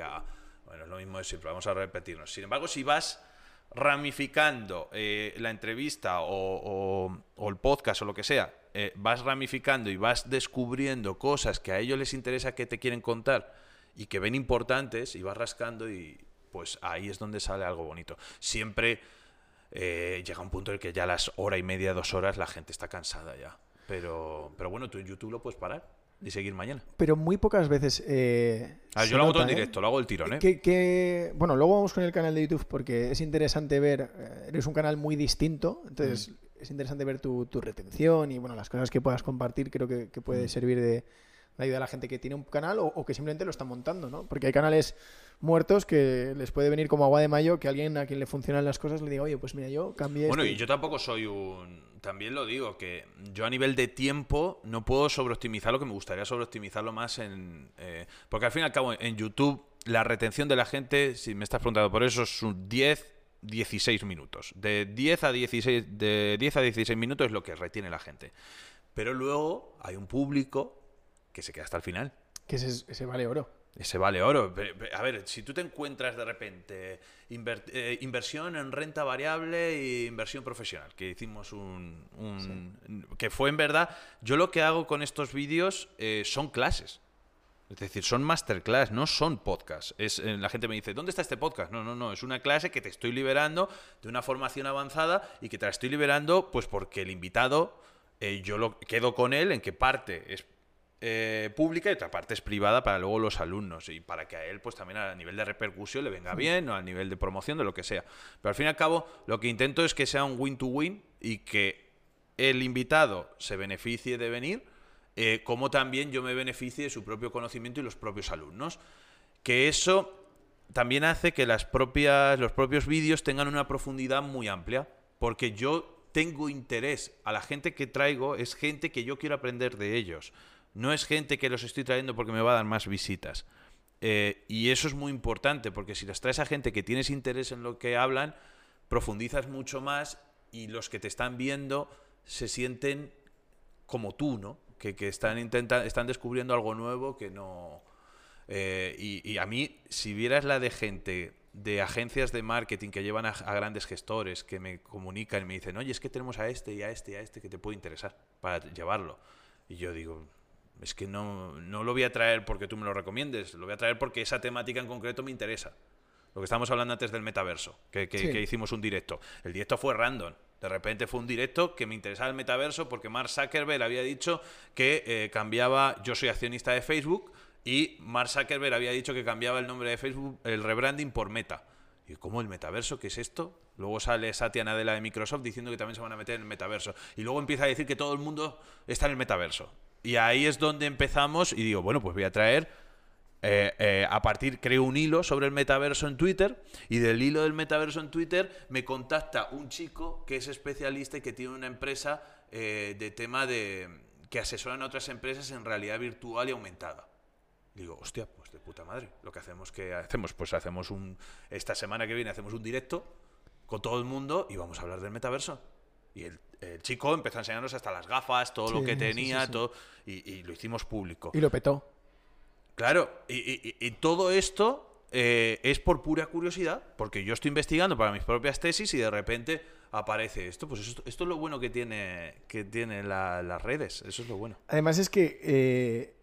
bueno, es lo mismo de siempre, vamos a repetirnos. Sin embargo, si vas ramificando eh, la entrevista o, el podcast o lo que sea, eh, vas ramificando y vas descubriendo cosas que a ellos les interesa que te quieren contar y que ven importantes y vas rascando y pues ahí es donde sale algo bonito. Siempre eh, llega un punto en el que ya a las hora y media, dos horas la gente está cansada ya. Pero, pero bueno, tú en YouTube lo puedes parar y seguir mañana. Pero muy pocas veces. Eh, ah, yo lo hago todo en ¿eh? directo, lo hago el tirón, ¿eh? Que, bueno, luego vamos con el canal de YouTube porque es interesante ver. Eres un canal muy distinto, entonces mm. Es interesante ver tu, tu, retención y bueno, las cosas que puedas compartir. Creo que, puede mm. servir de, ayuda a la gente que tiene un canal o, que simplemente lo está montando, ¿no? Porque hay canales muertos que les puede venir como agua de mayo que alguien a quien le funcionan las cosas le diga, oye, pues mira, yo cambié. Bueno, y yo tampoco soy un también lo digo, que yo a nivel de tiempo no puedo sobreoptimizar lo que me gustaría sobreoptimizarlo más en... Eh, porque al fin y al cabo en YouTube la retención de la gente, si me estás preguntando por eso, es un 10, 16 minutos. De 10 a 16, de 10 a 16 minutos es lo que retiene la gente. Pero luego hay un público que se queda hasta el final. Que ese, ese vale oro. Ese vale oro. A ver, si tú te encuentras de repente eh, inversión en renta variable e inversión profesional, que hicimos un... que fue en verdad, yo lo que hago con estos vídeos eh, son clases. Es decir, son masterclass, no son podcasts. Es, eh, la gente me dice, ¿dónde está este podcast? No, no, no, es una clase que te estoy liberando de una formación avanzada y que te la estoy liberando pues porque el invitado, yo lo quedo con él en qué parte es eh, pública y otra parte es privada para luego los alumnos y para que a él pues también a nivel de repercusión le venga bien o a nivel de promoción de lo que sea. Pero al fin y al cabo lo que intento es que sea un win-to-win y que el invitado se beneficie de venir, eh, como también yo me beneficie de su propio conocimiento y los propios alumnos. Que eso también hace que las propias, los propios vídeos tengan una profundidad muy amplia, porque yo tengo interés, a la gente que traigo es gente que yo quiero aprender de ellos. No es gente que los estoy trayendo porque me va a dar más visitas. Eh, y eso es muy importante, porque si las traes a gente que tienes interés en lo que hablan, profundizas mucho más y los que te están viendo se sienten como tú, ¿no? Que, están, están descubriendo algo nuevo que no... Eh, y, a mí, si vieras la de gente de agencias de marketing que llevan a, a, grandes gestores que me comunican y me dicen, oye, es que tenemos a este y a este y a este que te puede interesar para llevarlo. Y yo digo, es que no, no lo voy a traer porque tú me lo recomiendes, lo voy a traer porque esa temática en concreto me interesa. Lo que estábamos hablando antes del metaverso, que, que, hicimos un directo. El directo fue random. De repente fue un directo que me interesaba el metaverso porque Mark Zuckerberg había dicho que eh, cambiaba, yo soy accionista de Facebook, y Mark Zuckerberg había dicho que cambiaba el nombre de Facebook, el rebranding por Meta. ¿Y cómo el metaverso? ¿Qué es esto? Luego sale Satya Nadella de Microsoft diciendo que también se van a meter en el metaverso. Y luego empieza a decir que todo el mundo está en el metaverso. Y ahí es donde empezamos y digo, bueno, pues voy a traer, eh, eh, a partir, creo un hilo sobre el metaverso en Twitter y del hilo del metaverso en Twitter me contacta un chico que es especialista y que tiene una empresa eh, de tema de que asesoran a otras empresas en realidad virtual y aumentada. Digo, hostia, pues de puta madre. Lo que hacemos que hacemos, pues hacemos un esta semana que viene hacemos un directo con todo el mundo y vamos a hablar del metaverso. Y el, chico empezó a enseñarnos hasta las gafas, todo lo que tenía, todo, y, lo hicimos público. Y lo petó. Claro, y, todo esto eh, es por pura curiosidad, porque yo estoy investigando para mis propias tesis y de repente aparece esto. Pues esto, esto es lo bueno que tiene, que tiene la- las redes. Eso es lo bueno. Además es que eh,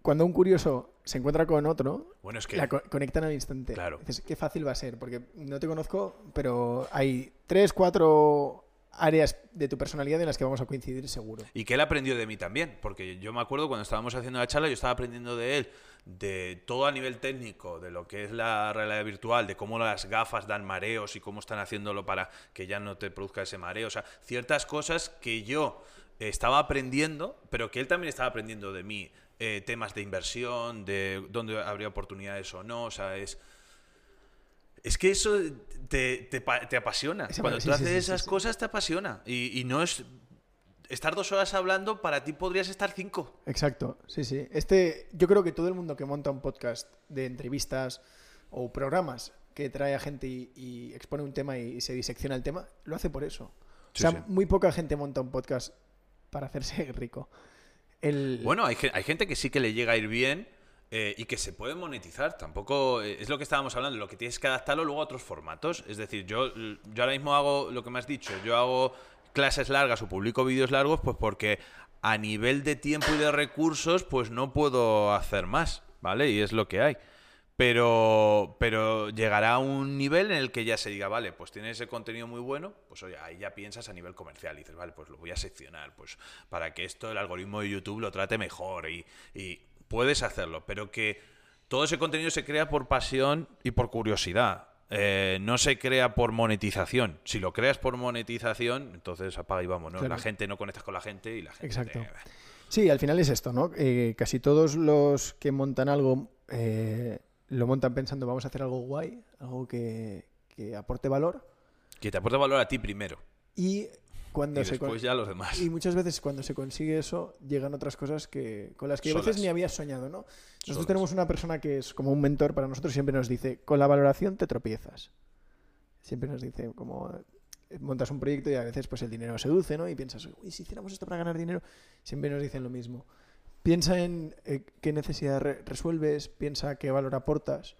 cuando un curioso se encuentra con otro, Bueno, es que. la co- conectan al instante. Claro. Dices, qué fácil va a ser, porque no te conozco, pero hay tres, cuatro áreas de tu personalidad en las que vamos a coincidir seguro. Y que él aprendió de mí también, porque yo me acuerdo cuando estábamos haciendo la charla, yo estaba aprendiendo de él, de todo a nivel técnico, de lo que es la realidad virtual, de cómo las gafas dan mareos y cómo están haciéndolo para que ya no te produzca ese mareo. O sea, ciertas cosas que yo estaba aprendiendo, pero que él también estaba aprendiendo de mí. eh, temas de inversión, de dónde habría oportunidades o no. O sea, es. Es que eso te, te te apasiona. Cuando sí, tú haces sí, esas cosas te apasiona. Y, y no es. Estar dos horas hablando, para ti podrías estar cinco. Exacto, sí, sí. Este, yo creo que todo el mundo que monta un podcast de entrevistas o programas que trae a gente y, y expone un tema y, se disecciona el tema, lo hace por eso. O sea, muy poca gente monta un podcast para hacerse [LAUGHS] rico. El, Bueno, hay, hay gente que sí que le llega a ir bien eh, y que se puede monetizar. Tampoco eh, es lo que estábamos hablando, lo que tienes que adaptarlo luego a otros formatos. Es decir, yo, yo ahora mismo hago lo que me has dicho, yo hago clases largas o publico vídeos largos, pues porque a nivel de tiempo y de recursos, pues no puedo hacer más, ¿vale? Y es lo que hay. Pero, pero llegará a un nivel en el que ya se diga, vale, pues tiene ese contenido muy bueno, pues oye, ahí ya piensas a nivel comercial dices, vale, pues lo voy a seccionar, pues para que esto el algoritmo de YouTube lo trate mejor y puedes hacerlo, pero que todo ese contenido se crea por pasión y por curiosidad. Eh, no se crea por monetización. Si lo creas por monetización, entonces apaga y vamos, ¿no? Claro. La gente no conectas con la gente y la gente. Exacto. te- Sí, al final es esto, ¿no? Eh, casi todos los que montan algo eh, lo montan pensando vamos a hacer algo guay, algo que, que aporte valor. Que te aporte valor a ti primero. Y cuando y se después ya los demás. Y muchas veces cuando se consigue eso, llegan otras cosas que con las que a veces Solas. ni habías soñado, ¿no? Nosotros Solas. tenemos una persona que es como un mentor para nosotros, siempre nos dice, con la valoración te tropiezas. Siempre nos dice, como eh, montas un proyecto y a veces pues el dinero seduce, ¿no? Y piensas, uy, si hiciéramos esto para ganar dinero, siempre nos dicen lo mismo. Piensa en eh, qué necesidad re- resuelves, piensa qué valor aportas,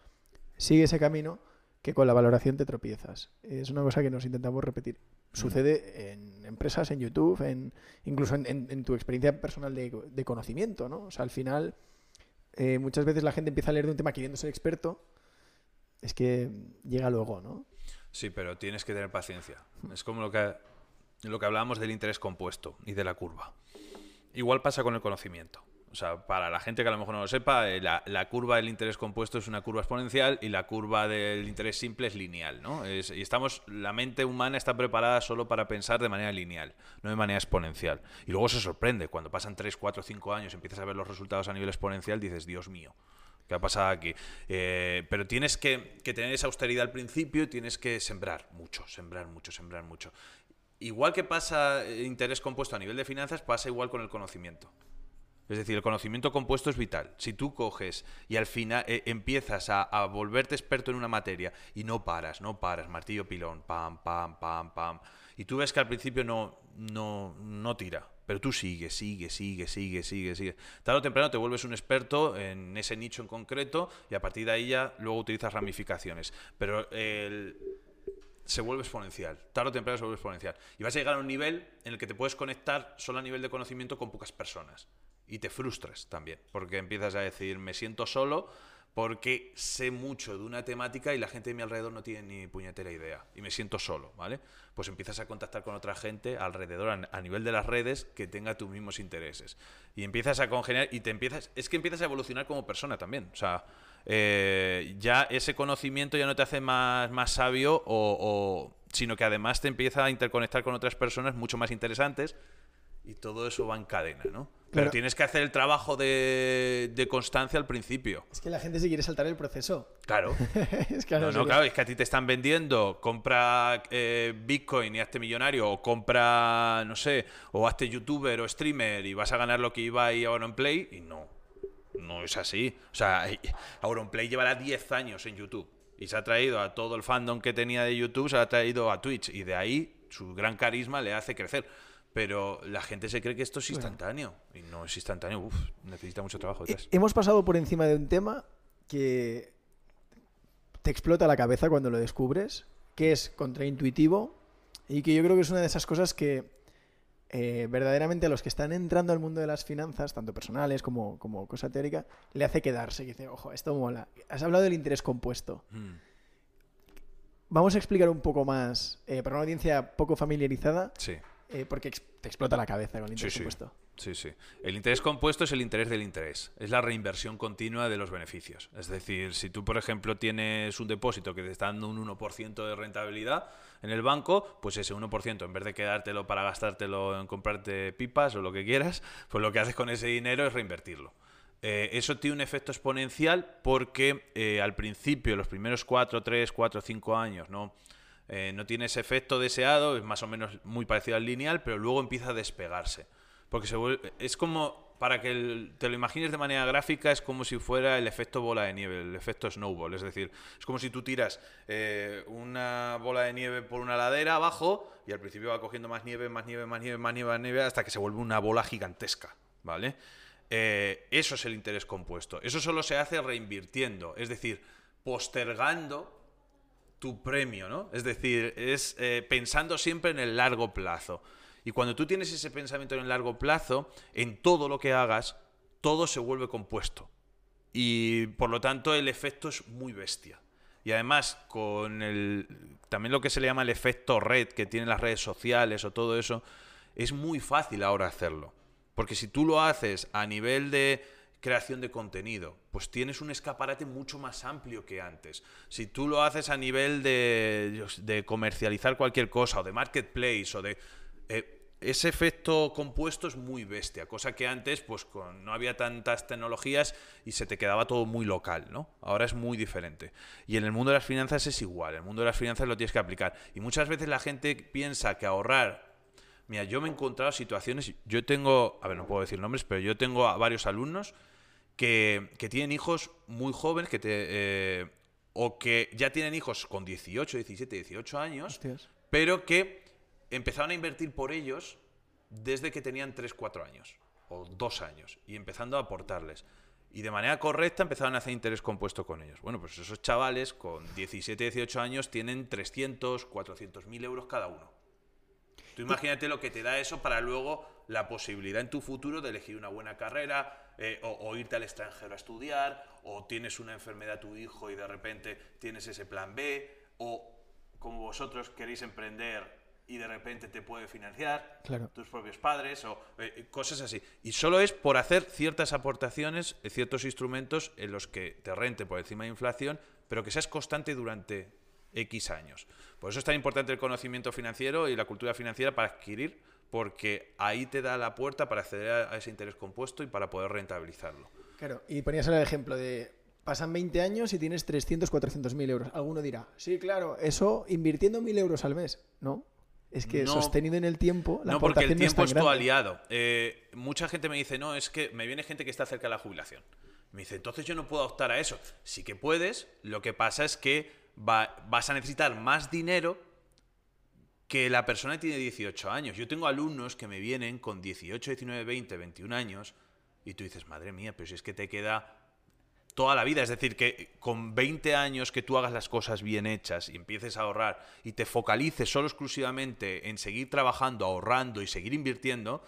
sigue ese camino que con la valoración te tropiezas. Es una cosa que nos intentamos repetir. Sucede en empresas, en YouTube, en, incluso en, tu experiencia personal de, de conocimiento, ¿no? O sea, al final, eh, muchas veces la gente empieza a leer de un tema queriendo ser experto, es que llega luego, ¿no? Sí, pero tienes que tener paciencia. Es como lo que, lo que hablábamos del interés compuesto y de la curva. Igual pasa con el conocimiento. O sea, para la gente que a lo mejor no lo sepa, eh, la, curva del interés compuesto es una curva exponencial y la curva del interés simple es lineal, ¿no? Y estamos, la mente humana está preparada solo para pensar de manera lineal, no de manera exponencial. Y luego se sorprende, cuando pasan 3, 4, 5 años, empiezas a ver los resultados a nivel exponencial, dices, Dios mío, ¿Qué ha pasado aquí? Eh, pero tienes que, que tener esa austeridad al principio y tienes que sembrar mucho, sembrar mucho, sembrar mucho. Igual que pasa eh, interés compuesto a nivel de finanzas, pasa igual con el conocimiento. Es decir, el conocimiento compuesto es vital. Si tú coges y al final eh, empiezas a, volverte experto en una materia y no paras, no paras, martillo pilón, pam, pam, pam, pam, y tú ves que al principio no, no, no tira, pero tú sigues, sigues, sigues, sigues, sigues, sigues. Tarde o temprano te vuelves un experto en ese nicho en concreto y a partir de ahí ya luego utilizas ramificaciones. Pero se vuelve exponencial. Tarde o temprano se vuelve exponencial. Y vas a llegar a un nivel en el que te puedes conectar solo a nivel de conocimiento con pocas personas. Y te frustras también, porque empiezas a decir, me siento solo porque sé mucho de una temática y la gente de mi alrededor no tiene ni puñetera idea. Y me siento solo, ¿vale? Pues empiezas a contactar con otra gente alrededor, a, nivel de las redes, que tenga tus mismos intereses. Y empiezas a congeniar y te empiezas... Es que empiezas a evolucionar como persona también. O sea, eh, ya ese conocimiento ya no te hace más, más sabio, o- sino que además te empieza a interconectar con otras personas mucho más interesantes y todo eso va en cadena, ¿no? Pero Claro. tienes que hacer el trabajo de, de constancia al principio. Es que la gente se quiere saltar el proceso. Claro. [LAUGHS] es que a No, no claro, es que a ti te están vendiendo, compra eh, Bitcoin y hazte millonario, o compra, no sé, o hazte youtuber o streamer y vas a ganar lo que iba y Auronplay, y no, no es así. O sea, Auronplay llevará 10 años en YouTube y se ha traído a todo el fandom que tenía de YouTube, se ha traído a Twitch y de ahí su gran carisma le hace crecer. Pero la gente se cree que esto es instantáneo y no es instantáneo. Uf, necesita mucho trabajo detrás. He- Hemos pasado por encima de un tema que te explota la cabeza cuando lo descubres, que es contraintuitivo, Y que yo creo que es una de esas cosas que eh, verdaderamente a los que están entrando al mundo de las finanzas, tanto personales como, como cosa teórica, le hace quedarse. Que dice, ojo, esto mola. Has hablado del interés compuesto. Mm. Vamos a explicar un poco más, eh, para una audiencia poco familiarizada, Sí. Eh, porque te explota la cabeza con el interés Sí, sí. compuesto. Sí, sí. El interés compuesto es el interés del interés. Es la reinversión continua de los beneficios. Es decir, si tú, por ejemplo, tienes un depósito que te está dando un 1% de rentabilidad en el banco, pues ese 1%, en vez de quedártelo para gastártelo en comprarte pipas o lo que quieras, pues lo que haces con ese dinero es reinvertirlo. Eh, eso tiene un efecto exponencial porque eh, al principio, los primeros 4, 3, 4, 5 años, ¿no? Eh, no tiene ese efecto deseado, es más o menos muy parecido al lineal, pero luego empieza a despegarse. Porque se es como, para que te lo imagines de manera gráfica, es como si fuera el efecto bola de nieve, el efecto snowball. Es decir, es como si tú tiras eh, una bola de nieve por una ladera abajo y al principio va cogiendo más nieve, más nieve, más nieve, más nieve, más nieve, hasta que se vuelve una bola gigantesca. ¿Vale? Eh, eso es el interés compuesto. Eso solo se hace reinvirtiendo, es decir, postergando tu premio, ¿no? Es decir, es eh, pensando siempre en el largo plazo. Y cuando tú tienes ese pensamiento en el largo plazo, en todo lo que hagas, todo se vuelve compuesto. Y por lo tanto el efecto es muy bestia. Y además, con el, también lo que se le llama el efecto red que tienen las redes sociales o todo eso, es muy fácil ahora hacerlo. Porque si tú lo haces a nivel de creación de contenido, pues tienes un escaparate mucho más amplio que antes. Si tú lo haces a nivel de, comercializar cualquier cosa, o de marketplace, o de... eh, ese efecto compuesto es muy bestia, cosa que antes pues no había tantas tecnologías y se te quedaba todo muy local, ¿no? Ahora es muy diferente. Y en el mundo de las finanzas es igual, en el mundo de las finanzas lo tienes que aplicar. Y muchas veces la gente piensa que ahorrar Mira, yo me he encontrado situaciones, yo tengo, a ver, no puedo decir nombres, pero yo tengo a varios alumnos que, que tienen hijos muy jóvenes, que te, eh, o que ya tienen hijos con 18, 17, 18 años, Hostias. pero que empezaron a invertir por ellos desde que tenían 3, 4 años, o 2 años, y empezando a aportarles. Y de manera correcta empezaron a hacer interés compuesto con ellos. Bueno, pues esos chavales con 17, 18 años tienen 300, 400 mil euros cada uno. Tú imagínate lo que te da eso para luego la posibilidad en tu futuro de elegir una buena carrera eh, o, o irte al extranjero a estudiar o tienes una enfermedad tu hijo y de repente tienes ese plan B o como vosotros queréis emprender y de repente te puede financiar Claro. tus propios padres o eh, cosas así. Y solo es por hacer ciertas aportaciones, eh, ciertos instrumentos en los que te rente por encima de inflación, pero que seas constante durante X años. Por eso es tan importante el conocimiento financiero y la cultura financiera para adquirir, porque ahí te da la puerta para acceder a, ese interés compuesto y para poder rentabilizarlo. Claro, y ponías el ejemplo de pasan 20 años y tienes 300, 400 mil euros. Alguno dirá, sí, claro, eso invirtiendo mil euros al mes. No, es que No. sostenido en el tiempo, la no, porque el aportación no es tiempo es tu aliado. Eh, mucha gente me dice, no, es que me viene gente que está cerca de la jubilación. Me dice, entonces yo no puedo optar a eso. Sí que puedes, lo que pasa es que va- vas a necesitar más dinero que la persona tiene 18 años. Yo tengo alumnos que me vienen con 18, 19, 20, 21 años y tú dices, madre mía, pero si es que te queda toda la vida. Es decir, que con 20 años que tú hagas las cosas bien hechas y empieces a ahorrar y te focalices solo exclusivamente en seguir trabajando, ahorrando y seguir invirtiendo,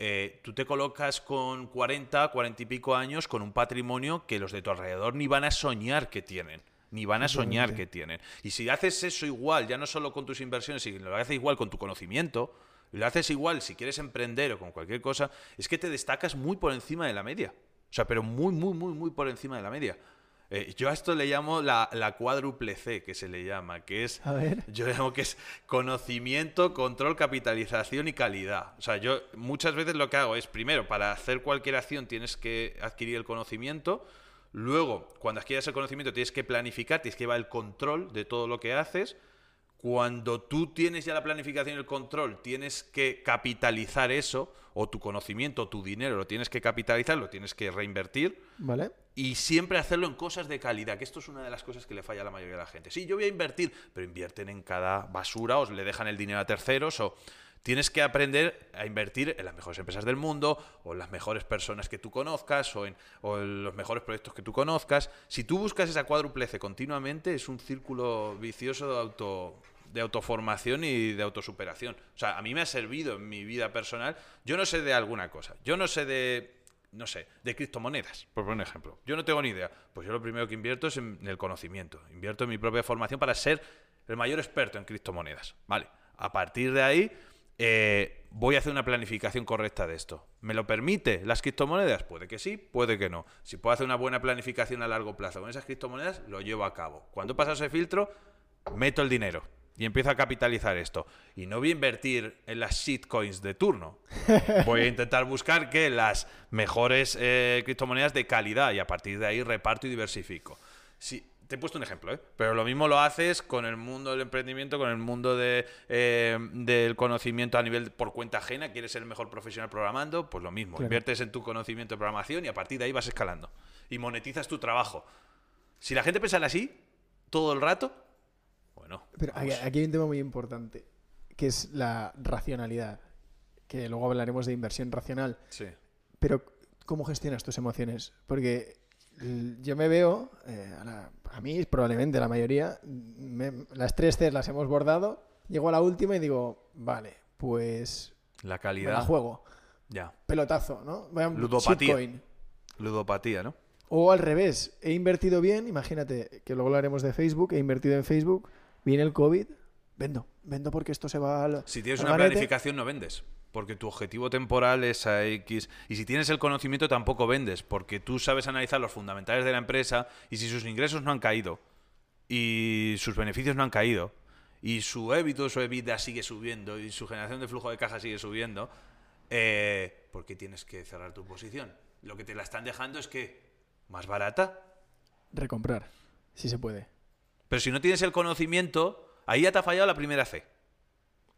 eh, tú te colocas con 40, 40 y pico años con un patrimonio que los de tu alrededor ni van a soñar que tienen. Ni van a soñar que tienen. Y si haces eso igual, ya no solo con tus inversiones, sino lo haces igual con tu conocimiento, lo haces igual si quieres emprender o con cualquier cosa, es que te destacas muy por encima de la media. O sea, pero muy, muy, muy, muy por encima de la media. Eh, yo a esto le llamo la, la cuádruple C, que se le llama, que es A ver. yo llamo que es conocimiento, control, capitalización y calidad. O sea, yo muchas veces lo que hago es, primero, para hacer cualquier acción tienes que adquirir el conocimiento. Luego, cuando adquieras el conocimiento, tienes que planificar, tienes que llevar el control de todo lo que haces. Cuando tú tienes ya la planificación y el control, tienes que capitalizar eso, o tu conocimiento, o tu dinero, lo tienes que capitalizar, lo tienes que reinvertir ¿Vale? y siempre hacerlo en cosas de calidad, que esto es una de las cosas que le falla a la mayoría de la gente. Sí, yo voy a invertir, pero invierten en cada basura o le dejan el dinero a terceros o tienes que aprender a invertir en las mejores empresas del mundo o en las mejores personas que tú conozcas o en, los mejores proyectos que tú conozcas. Si tú buscas esa cuádruple C continuamente, es un círculo vicioso de auto de autoformación y de autosuperación. O sea, a mí me ha servido en mi vida personal. Yo no sé de alguna cosa. Yo no sé de no sé, de criptomonedas, por poner un ejemplo. Yo no tengo ni idea. Pues yo lo primero que invierto es en el conocimiento. Invierto en mi propia formación para ser el mayor experto en criptomonedas. Vale. A partir de ahí, eh, voy a hacer una planificación correcta de esto. ¿Me lo permite las criptomonedas? Puede que sí, puede que no. Si puedo hacer una buena planificación a largo plazo con esas criptomonedas, lo llevo a cabo. Cuando pasa ese filtro, meto el dinero y empiezo a capitalizar esto. Y no voy a invertir en las shitcoins de turno. [LAUGHS] Voy a intentar buscar que las mejores eh, criptomonedas de calidad y a partir de ahí reparto y diversifico. Si, te he puesto un ejemplo, ¿eh? pero lo mismo lo haces con el mundo del emprendimiento, con el mundo de, eh, del conocimiento a nivel por cuenta ajena. ¿Quieres ser el mejor profesional programando? Pues lo mismo. Inviertes en tu conocimiento de programación y a partir de ahí vas escalando. Y monetizas tu trabajo. Si la gente piensa así todo el rato, pero aquí, hay un tema muy importante, que es la racionalidad. Que luego hablaremos de inversión racional. Sí. Pero, ¿cómo gestionas tus emociones? Porque yo me veo, eh, a, mí probablemente la mayoría, las tres Cs las hemos bordado, llego a la última y digo, vale, pues... La calidad. la juego. Ya. Pelotazo, ¿no? Ludopatía. Ludopatía, ¿no? O al revés, he invertido bien, imagínate que luego hablaremos de Facebook, he invertido en Facebook, viene el COVID, vendo, vendo porque esto se va al. Si tienes una planificación, no vendes. Porque tu objetivo temporal es a X. Y si tienes el conocimiento, tampoco vendes. Porque tú sabes analizar los fundamentales de la empresa y si sus ingresos no han caído y sus beneficios no han caído y su EBITDA, su EBITDA sigue subiendo y su generación de flujo de caja sigue subiendo, eh, ¿por qué tienes que cerrar tu posición? Lo que te la están dejando es que más barata. Recomprar, si se puede. Pero si no tienes el conocimiento, ahí ya te ha fallado la primera C,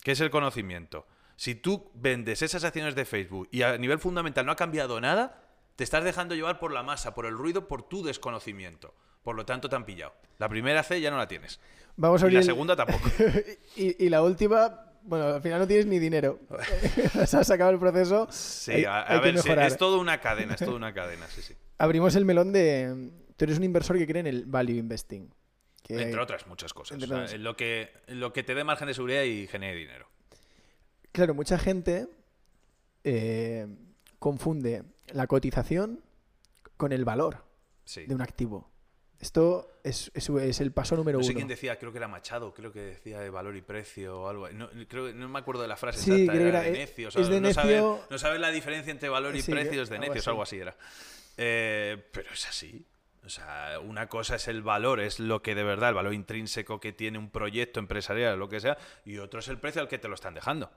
que es el conocimiento. Si tú vendes esas acciones de Facebook y a nivel fundamental no ha cambiado nada, te estás dejando llevar por la masa, por el ruido, por tu desconocimiento. Por lo tanto, te han pillado. La primera C ya no la tienes. Vamos a y la segunda tampoco. [LAUGHS] y, la última, bueno, al final no tienes ni dinero. [LAUGHS] Se ha sacado el proceso. Sí, a, ver, es todo una cadena, es toda una cadena, sí, sí. Abrimos el melón de... Tú eres un inversor que cree en el value investing. Entre otras muchas cosas. lo, que, lo que te dé margen de seguridad y genere dinero. Claro, mucha gente eh, confunde la cotización con el valor de un activo. Esto es, el paso número no sé quién decía, creo que era Machado, creo que decía de valor y precio o algo. No, creo, no me acuerdo de la frase sí, exacta, era, de necio. no, sabes la diferencia entre valor y precio, es de necios, algo así era. Eh, pero es así. O sea, una cosa es el valor, es lo que de verdad, el valor intrínseco que tiene un proyecto empresarial o lo que sea, y otro es el precio al que te lo están dejando.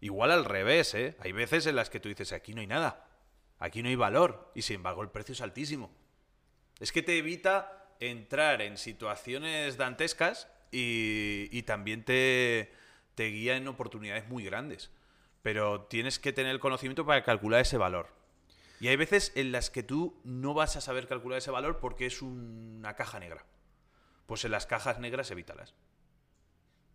Igual al revés, ¿eh? Hay veces en las que tú dices, aquí no hay nada, aquí no hay valor, y sin embargo el precio es altísimo. Es que te evita entrar en situaciones dantescas y, también te, te guía en oportunidades muy grandes. Pero tienes que tener el conocimiento para calcular ese valor. Y hay veces en las que tú no vas a saber calcular ese valor porque es una caja negra. Pues en las cajas negras evítalas.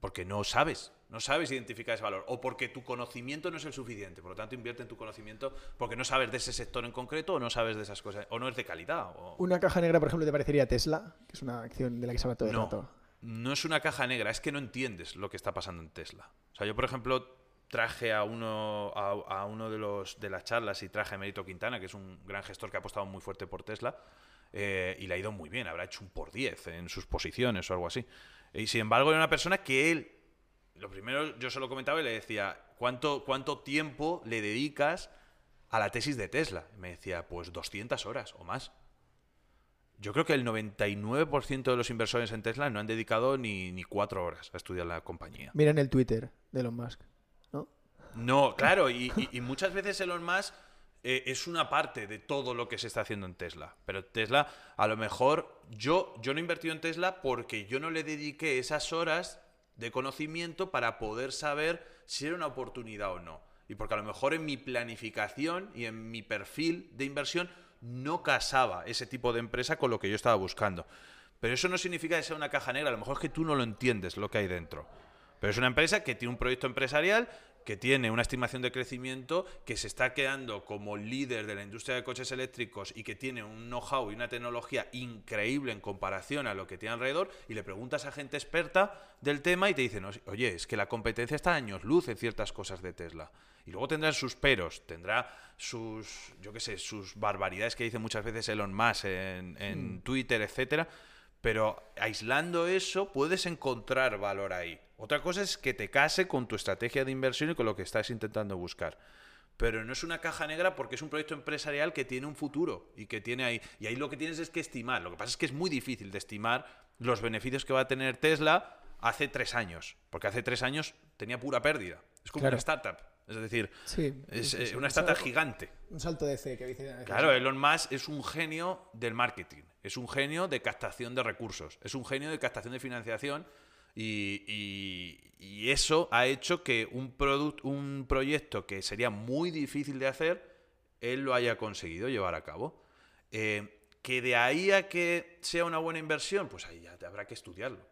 Porque no sabes, no sabes identificar ese valor. O porque tu conocimiento no es el suficiente. Por lo tanto, invierte en tu conocimiento porque no sabes de ese sector en concreto o no sabes de esas cosas. O no es de calidad. Una caja negra, por ejemplo, ¿te parecería Tesla? Que es una acción de la que se habla todo el rato. No es una caja negra, es que no entiendes lo que está pasando en Tesla. O sea, yo, por ejemplo, traje a uno, a, uno de, los, de las charlas y traje a Merito Quintana, que es un gran gestor que ha apostado muy fuerte por Tesla, eh, y le ha ido muy bien, habrá hecho un por 10 en sus posiciones o algo así. Y sin embargo, era una persona que él, lo primero yo se lo comentaba y le decía, ¿cuánto, cuánto tiempo le dedicas a la tesis de Tesla? Y me decía, pues 200 horas o más. Yo creo que el 99% de los inversores en Tesla no han dedicado ni, ni cuatro horas a estudiar la compañía. Mira en el Twitter de Elon Musk. No, claro, y, muchas veces Elon Musk eh, es una parte de todo lo que se está haciendo en Tesla. Pero Tesla, a lo mejor, yo, yo no he invertido en Tesla porque yo no le dediqué esas horas de conocimiento para poder saber si era una oportunidad o no. Y porque a lo mejor en mi planificación y en mi perfil de inversión no casaba ese tipo de empresa con lo que yo estaba buscando. Pero eso no significa que sea una caja negra, a lo mejor es que tú no lo entiendes lo que hay dentro. Pero es una empresa que tiene un proyecto empresarial que tiene una estimación de crecimiento, que se está quedando como líder de la industria de coches eléctricos y que tiene un know-how y una tecnología increíble en comparación a lo que tiene alrededor, y le preguntas a gente experta del tema y te dicen, oye, es que la competencia está a años luz en ciertas cosas de Tesla. Y luego tendrá sus peros, tendrá sus, yo qué sé, sus barbaridades que dice muchas veces Elon Musk en, en mm. Twitter, etcétera. Pero aislando eso, puedes encontrar valor ahí. Otra cosa es que te case con tu estrategia de inversión y con lo que estás intentando buscar. Pero no es una caja negra porque es un proyecto empresarial que tiene un futuro y que tiene ahí. Y ahí lo que tienes es que estimar. Lo que pasa es que es muy difícil de estimar los beneficios que va a tener Tesla hace tres años. Porque hace tres años tenía pura pérdida. Es como una startup. Es decir, es eh, una startup gigante. Un salto de fe que dice. Claro, Elon Musk es un genio del marketing. Es un genio de captación de recursos. Es un genio de captación de financiación y, eso ha hecho que un, un proyecto que sería muy difícil de hacer, él lo haya conseguido llevar a cabo. Eh, que de ahí a que sea una buena inversión, pues ahí ya habrá que estudiarlo.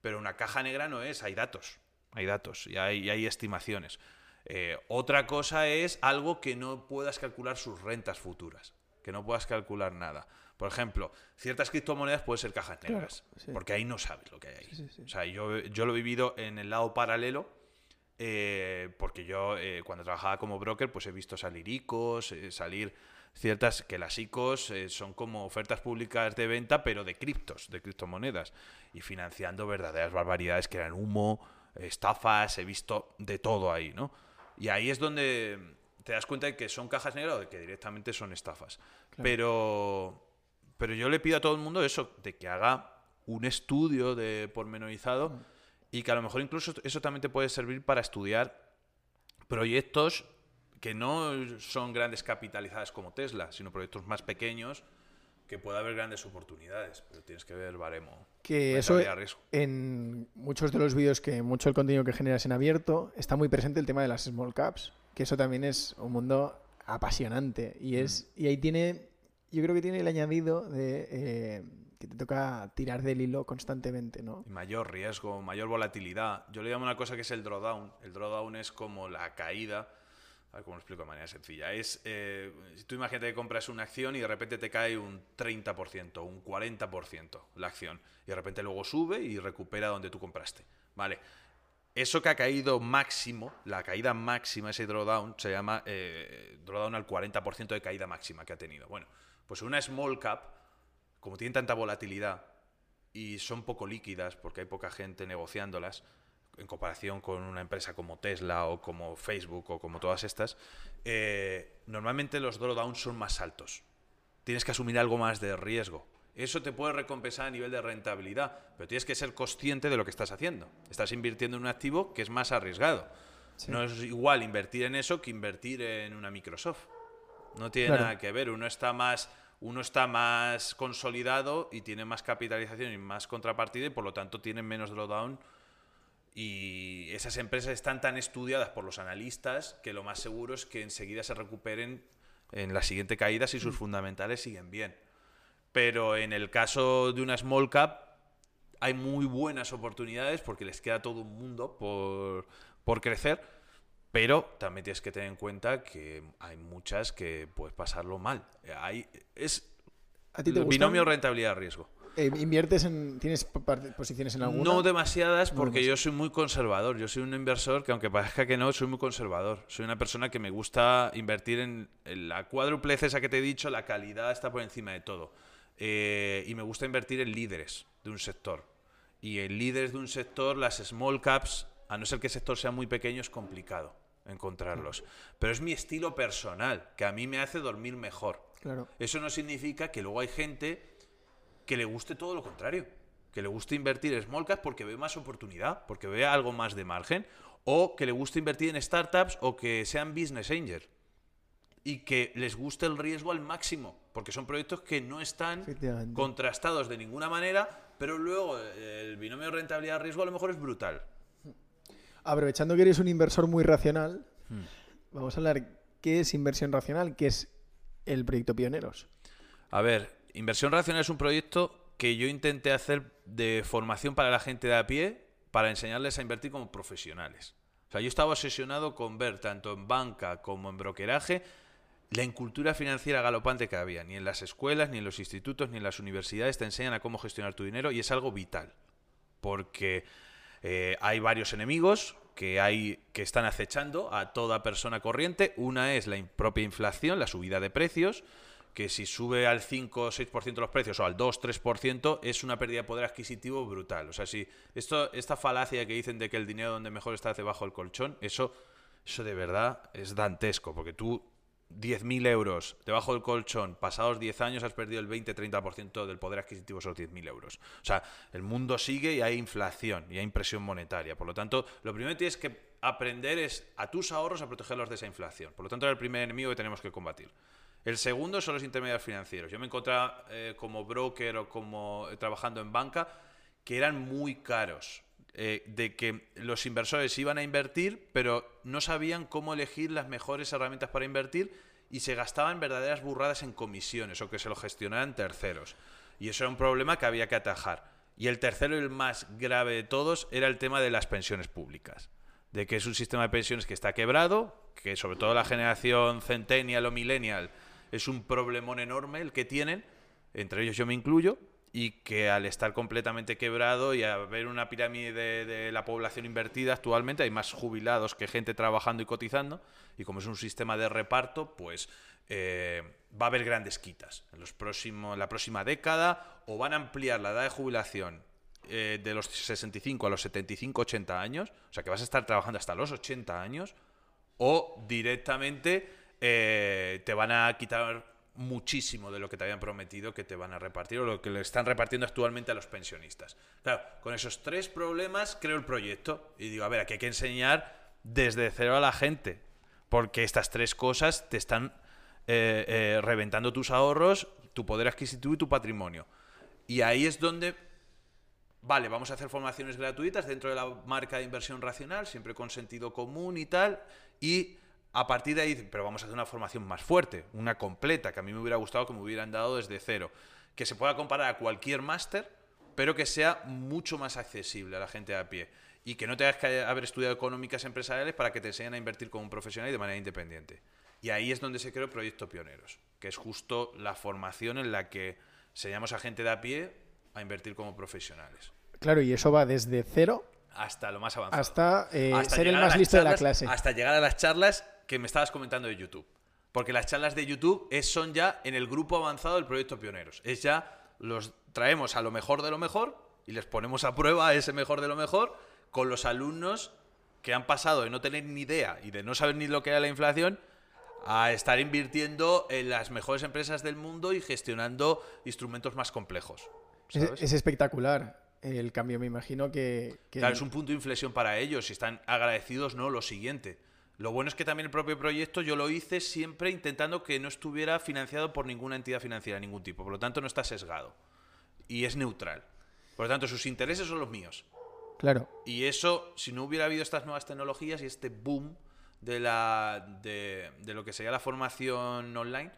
Pero una caja negra no es, hay datos, hay datos y hay, estimaciones. Eh, otra cosa es algo que no puedas calcular sus rentas futuras, que no puedas calcular nada. Por ejemplo, ciertas criptomonedas pueden ser cajas negras, porque ahí no sabes lo que hay ahí. o sea, yo, yo, lo he vivido en el lado paralelo, eh, porque yo eh, cuando trabajaba como broker, pues he visto salir ICOs, eh, salir ciertas, que las ICOs son como ofertas públicas de venta, pero de criptos, de criptomonedas, y financiando verdaderas barbaridades que eran humo, estafas, he visto de todo ahí, ¿no? Y ahí es donde te das cuenta de que son cajas negras o de que directamente son estafas. Pero pero yo le pido a todo el mundo eso, de que haga un estudio de pormenorizado y que a lo mejor incluso eso también te puede servir para estudiar proyectos que no son grandes capitalizadas como Tesla, sino proyectos más pequeños que pueda haber grandes oportunidades, pero tienes que ver el baremo. Que eso en muchos de los vídeos que mucho el contenido que generas en abierto está muy presente el tema de las small caps, que eso también es un mundo apasionante y es mm. y ahí tiene yo creo que tiene el añadido de eh, que te toca tirar del hilo constantemente, ¿no? mayor riesgo, mayor volatilidad. Yo le llamo una cosa que es el drawdown. El drawdown es como la caída. A ver cómo lo explico de manera sencilla. Es, eh, si tú imagínate que compras una acción y de repente te cae un 30%, un 40% la acción. Y de repente luego sube y recupera donde tú compraste. Vale. Eso que ha caído máximo, la caída máxima, ese drawdown, se llama eh, drawdown al 40% de caída máxima que ha tenido. Bueno, pues una small cap, como tienen tanta volatilidad y son poco líquidas porque hay poca gente negociándolas, en comparación con una empresa como Tesla o como Facebook o como todas estas, eh, normalmente los drawdowns son más altos. Tienes que asumir algo más de riesgo. Eso te puede recompensar a nivel de rentabilidad, pero tienes que ser consciente de lo que estás haciendo. Estás invirtiendo en un activo que es más arriesgado. No es igual invertir en eso que invertir en una Microsoft. No tiene nada que ver. Uno está más uno está más consolidado y tiene más capitalización y más contrapartida y por lo tanto tiene menos drawdown y esas empresas están tan estudiadas por los analistas que lo más seguro es que enseguida se recuperen en la siguiente caída si sus mm. fundamentales siguen bien. Pero en el caso de una small cap hay muy buenas oportunidades porque les queda todo un mundo por, por crecer pero también tienes que tener en cuenta que hay muchas que puedes pasarlo mal. Hay, es ¿A ti te binomio rentabilidad-riesgo. Eh, ¿Inviertes en. ¿Tienes posiciones en alguna? No demasiadas, porque yo soy muy conservador. Yo soy un inversor que, aunque parezca que no, soy muy conservador. Soy una persona que me gusta invertir en, la cuádruple esa que te he dicho, la calidad está por encima de todo. Eh, y me gusta invertir en líderes de un sector. Y en líderes de un sector, las small caps, a no ser que el sector sea muy pequeño, es complicado encontrarlos. Pero es mi estilo personal, que a mí me hace dormir mejor. Claro. Eso no significa que luego hay gente que le guste todo lo contrario. Que le guste invertir en small cap porque ve más oportunidad, porque ve algo más de margen, o que le guste invertir en startups o que sean business angel. Y que les guste el riesgo al máximo, porque son proyectos que no están contrastados de ninguna manera, pero luego el binomio rentabilidad-riesgo a lo mejor es brutal aprovechando que eres un inversor muy racional, hmm. vamos a hablar qué es inversión racional, qué es el proyecto Pioneros. A ver, inversión racional es un proyecto que yo intenté hacer de formación para la gente de a pie para enseñarles a invertir como profesionales. O sea, yo estaba obsesionado con ver tanto en banca como en brokeraje la incultura financiera galopante que había. Ni en las escuelas, ni en los institutos, ni en las universidades te enseñan a cómo gestionar tu dinero y es algo vital. Porque eh, hay varios enemigos que, hay, que están acechando a toda persona corriente. Una es la propia inflación, la subida de precios, que si sube al 5 o 6% los precios o al 2-3% es una pérdida de poder adquisitivo brutal. O sea, si esta falacia que dicen de que el dinero donde mejor está debajo del colchón, eso, eso de verdad es dantesco, porque tú 10.000 euros debajo del colchón, pasados 10 años has perdido el 20-30% del poder adquisitivo esos 10.000 euros. O sea, el mundo sigue y hay inflación y hay impresión monetaria. Por lo tanto, lo primero que tienes que aprender es a tus ahorros a protegerlos de esa inflación. Por lo tanto, es el primer enemigo que tenemos que combatir. El segundo son los intermediarios financieros. Yo me encontraba eh, como broker o como eh, trabajando en banca que eran muy caros. Eh, de que los inversores iban a invertir, pero no sabían cómo elegir las mejores herramientas para invertir y se gastaban verdaderas burradas en comisiones o que se lo gestionaran terceros. Y eso era un problema que había que atajar. Y el tercero y el más grave de todos era el tema de las pensiones públicas. De que es un sistema de pensiones que está quebrado, que sobre todo la generación centennial o millennial es un problemón enorme el que tienen, entre ellos yo me incluyo, y que al estar completamente quebrado y haber una pirámide de, la población invertida actualmente, hay más jubilados que gente trabajando y cotizando, y como es un sistema de reparto, pues eh, va a haber grandes quitas. En los próximos, la próxima década, o van a ampliar la edad de jubilación eh, de los 65 a los 75, 80 años, o sea que vas a estar trabajando hasta los 80 años, o directamente eh, te van a quitar muchísimo de lo que te habían prometido que te van a repartir o lo que le están repartiendo actualmente a los pensionistas. Claro, con esos tres problemas creo el proyecto y digo, a ver, aquí hay que enseñar desde cero a la gente, porque estas tres cosas te están eh, eh, reventando tus ahorros, tu poder adquisitivo y tu patrimonio. Y ahí es donde, vale, vamos a hacer formaciones gratuitas dentro de la marca de inversión racional, siempre con sentido común y tal, y a partir de ahí, pero vamos a hacer una formación más fuerte, una completa, que a mí me hubiera gustado que me hubieran dado desde cero, que se pueda comparar a cualquier máster, pero que sea mucho más accesible a la gente de a pie y que no tengas que haber estudiado económicas empresariales para que te enseñen a invertir como un profesional y de manera independiente. Y ahí es donde se creó el proyecto Pioneros, que es justo la formación en la que enseñamos a gente de a pie a invertir como profesionales. Claro, y eso va desde cero hasta lo más avanzado. Hasta, eh, ser el más listo de la clase. Hasta llegar a las charlas que me estabas comentando de YouTube. Porque las charlas de YouTube es, son ya en el grupo avanzado del proyecto Pioneros. Es ya, los traemos a lo mejor de lo mejor y les ponemos a prueba ese mejor de lo mejor con los alumnos que han pasado de no tener ni idea y de no saber ni lo que era la inflación a estar invirtiendo en las mejores empresas del mundo y gestionando instrumentos más complejos. Es, espectacular el cambio, me imagino que, que... Claro, es un punto de inflexión para ellos y están agradecidos, ¿no? Lo siguiente. Lo bueno es que también el propio proyecto yo lo hice siempre intentando que no estuviera financiado por ninguna entidad financiera de ningún tipo. Por lo tanto, no está sesgado. Y es neutral. Por lo tanto, sus intereses son los míos. Claro. Y eso, si no hubiera habido estas nuevas tecnologías y este boom de, la, de, lo que sería la formación online,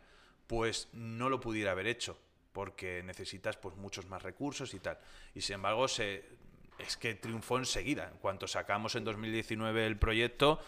pues no lo pudiera haber hecho. Porque necesitas pues, muchos más recursos y tal. Y sin embargo, se, es que triunfó enseguida. En cuanto sacamos en 2019 el proyecto,